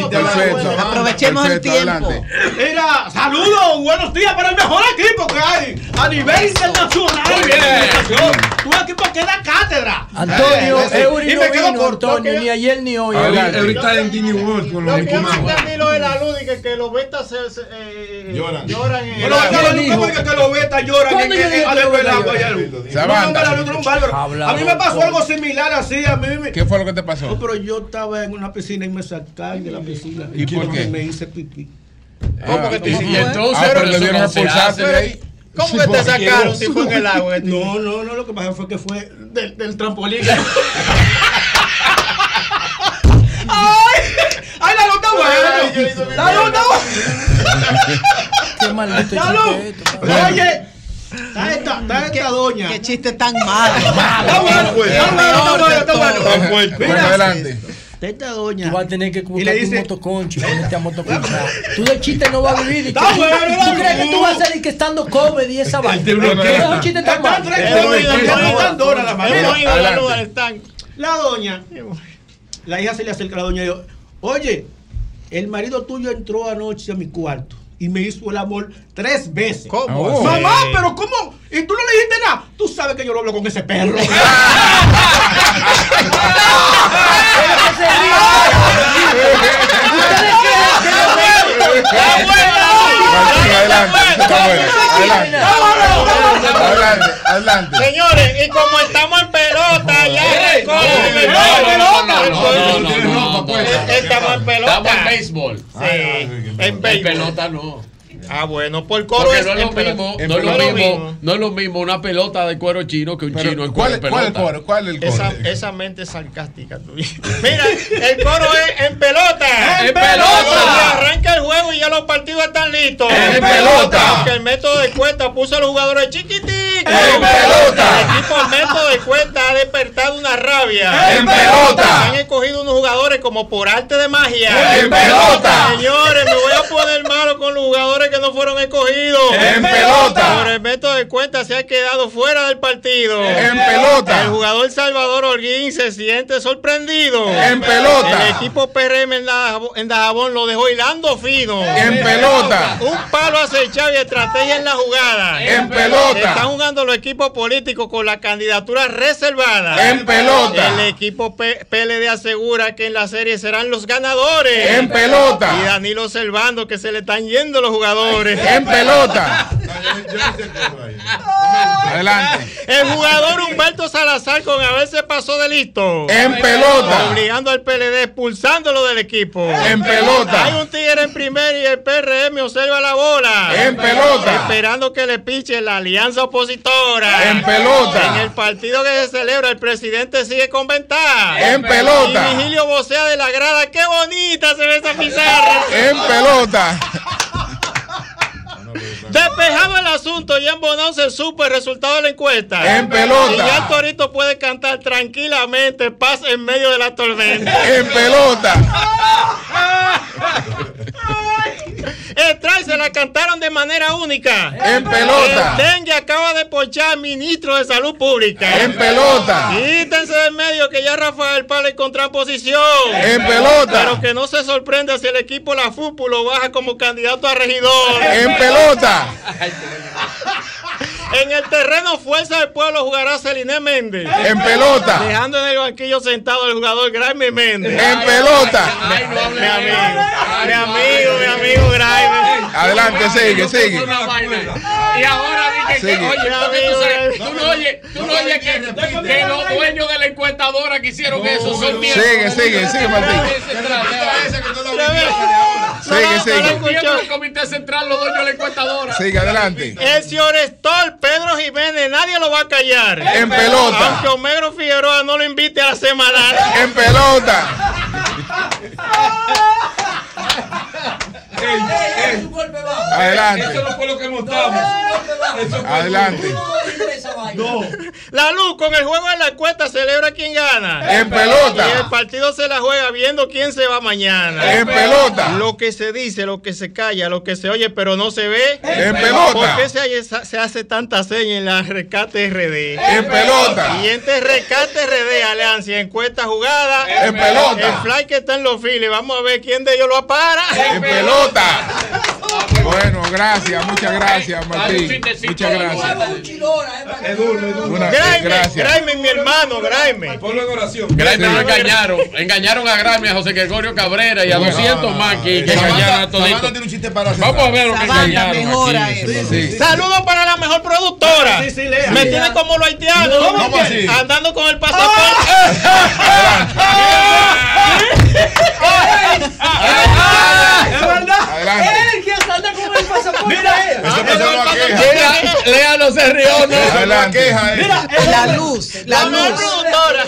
Perfecto. Aprovechemos el tiempo. Mira, saludos, buenos días para el mejor equipo que hay a nivel internacional. Muy bien. Un equipo que da cátedra. Antonio, Eh, Eury y no me quedo vino, corto. Antonio, ni ayer ni hoy. Adelante. Ahorita en Disney World con los Lo que no entendí lo de la luz y que, que los betas se, se, eh, Lloran. lloran en el la luz, ¿cómo es que los betas lloran ¿Cuándo en- betas agua allá? No. A mí me pasó algo similar así, a mí me... ¿Qué fue lo que te pasó? No, pero yo estaba en una piscina y me sacaron de la piscina. ¿Y por qué? Me hice pipí. ¿Cómo que te y entonces, Ah, pero le dieron no a se expulsarte hace. de ahí. ¿Cómo que te sacaron si fue en el agua? No, no, no, lo que pasó fue que fue del, del trampolín. ¡Ay! ¡Ay, la luz está buena! ¡La buena! Qué maldito ¡La. Oye, está esta, está esta doña. Qué chiste tan malo. Está bueno, está bueno, está bueno, está bueno. Bueno, Mira, adelante. Está esta doña. Tú vas a tener que tu dice- motoconcho y ponerte a motoconchar. Tú de chiste no vas a vivir. ¿Tú crees que tú vas a salir que estando comedy y esa vaina? bloquea. ¿Qué es un chiste tan Está malo? tranquilo, está dura la Hemos manera. ido a la luz Adelante. al estanque. La doña, la hija se le acerca a la doña y dijo, oye, el marido tuyo entró anoche a mi cuarto y me hizo el amor tres veces. ¿Cómo? Oh. Mamá, pero ¿cómo? ¿Y tú no le dijiste nada? Tú sabes que yo lo hablo con ese perro. Adelante. Adelante. Señores, y como estamos en pelota, ya no, el no, no, pelota. no, no, no, no, no, no, Estamos en pelota. Estamos en béisbol. Sí, en pelota no. Ah, bueno, por coro Porque es no es lo pelota. mismo, no es lo pelota. mismo, no es lo mismo una pelota de cuero chino que un Pero, chino en ¿cuál, cuero es- ¿Cuál es el pelota. coro? ¿Cuál es el coro? Esa, esa mente sarcástica tuya. Mira, el coro es en pelota. ¡En pelota! Arranca el juego y ya los partidos están listos. ¡En pelota! Porque el método de cuenta puso a los jugadores chiquiticos. ¡En pelota! El equipo el método de cuenta ha despertado una rabia. ¡En pelota! Han escogido unos jugadores como por arte de magia. ¡En pelota! Señores, me voy a poner malo con los jugadores que no fueron escogidos. ¡En pelota! Por el método de cuenta se ha quedado fuera del partido. En pelota. El jugador Salvador Holguín se siente sorprendido. En pelota. El equipo PRM en Dajabón, lo dejó hilando fino. En pelota. Un palo acechado y estrategia en la jugada. En pelota. Están jugando los equipos políticos con la candidatura reservada. En pelota. El equipo PLD asegura que en la serie serán los ganadores. En pelota. Y Danilo que se le están yendo los jugadores. En pelota. Adelante. El jugador Humberto Salazar con a veces pasó de listo. En pelota. Obligando al PLD, expulsándolo del equipo. En pelota. Hay un tigre en primer y el PRM observa la bola. En pelota. Esperando que le piche la alianza opositora. En pelota. En el partido que se celebra, el presidente sigue con ventaja. En pelota. Y Vigilio vocea de la grada. ¡Qué bonita se ve esa pizarra! En pelota. Despejado el asunto, ya en Bonao se supo el resultado de la encuesta. En pelota. Y ya el Torito puede cantar tranquilamente paz en medio de la tormenta. En pelota. Eh, el se la cantaron de manera única. En pelota. Dengue acaba de ponchar ministro de Salud Pública. En pelota. Quítense del medio que ya Rafael Pala encontró posición. En pelota. Pero que no se sorprenda si el equipo La Fútbol lo baja como candidato a regidor. En pelota. En el terreno Fuerza del Pueblo jugará Celine Méndez. En pelota. Dejando en el banquillo sentado el jugador Graeme Méndez. En pelota. Mi amigo, mi amigo, mi amigo Graeme. Adelante, sigue, sigue. Y ahora dije que, oye, tú, sabes, tú no oyes, tú no oyes que, que los dueños de la encuestadora que hicieron eso son miembros. Sigue, sigue, sigue, Martín. Sigue, sigue. Del comité central, los dueños de la encuestadora. Sigue, adelante. El señor Estor, Pedro Jiménez, nadie lo va a callar. En pelota. Aunque Homero Figueroa no lo invite a la semanal. En pelota. Adelante. Eso no fue lo que montamos. Fue Adelante. No. La luz con el juego de la encuesta celebra quién gana. En pelota. Y el partido se la juega viendo quién se va mañana. En pelota. Lo que se dice, lo que se calla, lo que se oye, pero no se ve. En pelota. ¿Por qué se, hay- se hace tanta seña en la Rescate RD? En pelota. Y este Rescate RD, Alianza, encuesta jugada. En pelota. El fly que está en los files. Vamos a ver quién de ellos lo apara. En pelota. Bueno, gracias, muchas gracias, Martín. Muchas gracias. Una- Graeme, gracias. Graeme, mi hermano, Graeme. Ponlo en oración. Graeme lo engañaron. Engañaron a Graeme, a José Gregorio Cabrera y a 200 más que, engañaron a para Vamos a ver lo que engañaron. Saludos para la mejor productora. Sí, sí, lea. Me tiene como los haitianos. ¿Cómo así? Andando con el pasaporte. Es verdad. Adelante. Él que anda con el pasaporte. Mira, Eso pasó una queja. Lea, Lea no se rió, no. Adelante. queja. eh. mira, La luz, la La luz. productora.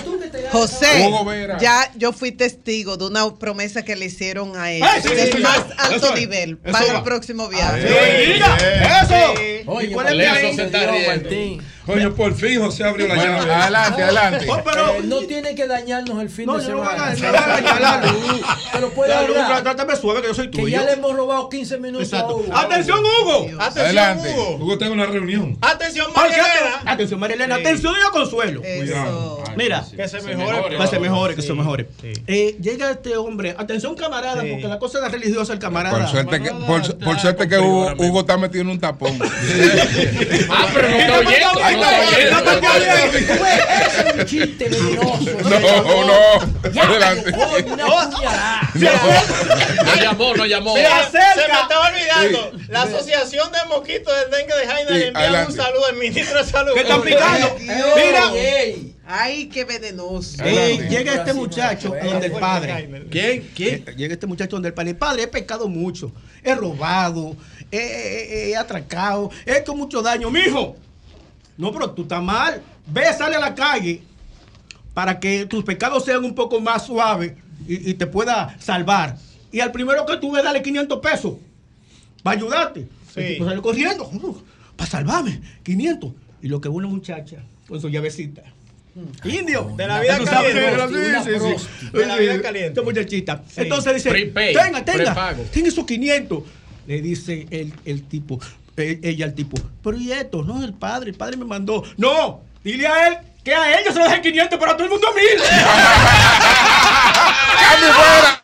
José, Hugo Vera. ya yo fui testigo de una promesa que le hicieron a él Ay, sí, del sí, más alto es, nivel eso para va. el próximo viaje. mira, eso. Oye, cuál es Lea mi no ahí? se está riendo. Martín. Coño, por fin José abrió la Bueno, llave. adelante, adelante. Oh, pero Eh, no tiene que dañarnos el fin No, de no a semana. ganar, no voy a ganar la luz. Pero puede La luz, trátame suave que yo soy Que tuyo. ya le hemos robado 15 minutos a. Hugo. Atención, Hugo. Atención, Adelante. Hugo. Hugo, tengo una reunión. Atención. Marielena. Atención, Marilena. Atención, yo Consuelo. Eso. Mira, Que se mejore. que se mejore, que se mejore. Eh, llega este hombre. Atención, camarada, porque la cosa es religiosa, el camarada. Por suerte que, por, por suerte que Hugo, Hugo está metido en un tapón. Ah, pero no está oyendo. Es un chiste venenoso. No, no. Adelante. No llamó, no llamó. Se me estaba olvidando. La Asociación de Mosquitos del Dengue de Jaina le envía un saludo al ministro de Salud. ¿Qué están picando? Mira, Ey, Ay, qué venenoso. eh, llega este muchacho donde el padre. ¿Quién? ¿Quién? Llega este muchacho donde el padre. El padre, he pecado mucho. He robado. He, he- he atracado. He hecho mucho daño. Mijo. No, pero tú estás mal. Ve, sale a la calle para que tus pecados sean un poco más suaves y, y te pueda salvar. Y al primero que tú ves, dale 500 pesos para ayudarte. Sí. El tipo sale corriendo para salvarme. 500. Y lo que una muchacha con su llavecita. Indio. De la vida caliente. De la vida caliente. Muchachita. Sí. Entonces dice, tenga, tenga, tenga esos 500. Le dice el, el tipo, ella al tipo, pero ¿y esto? No, el padre, el padre me mandó. No, dile a él que a ellos se lo dejen 500, pero a todo el mundo 1000. ¡Cambio fuera!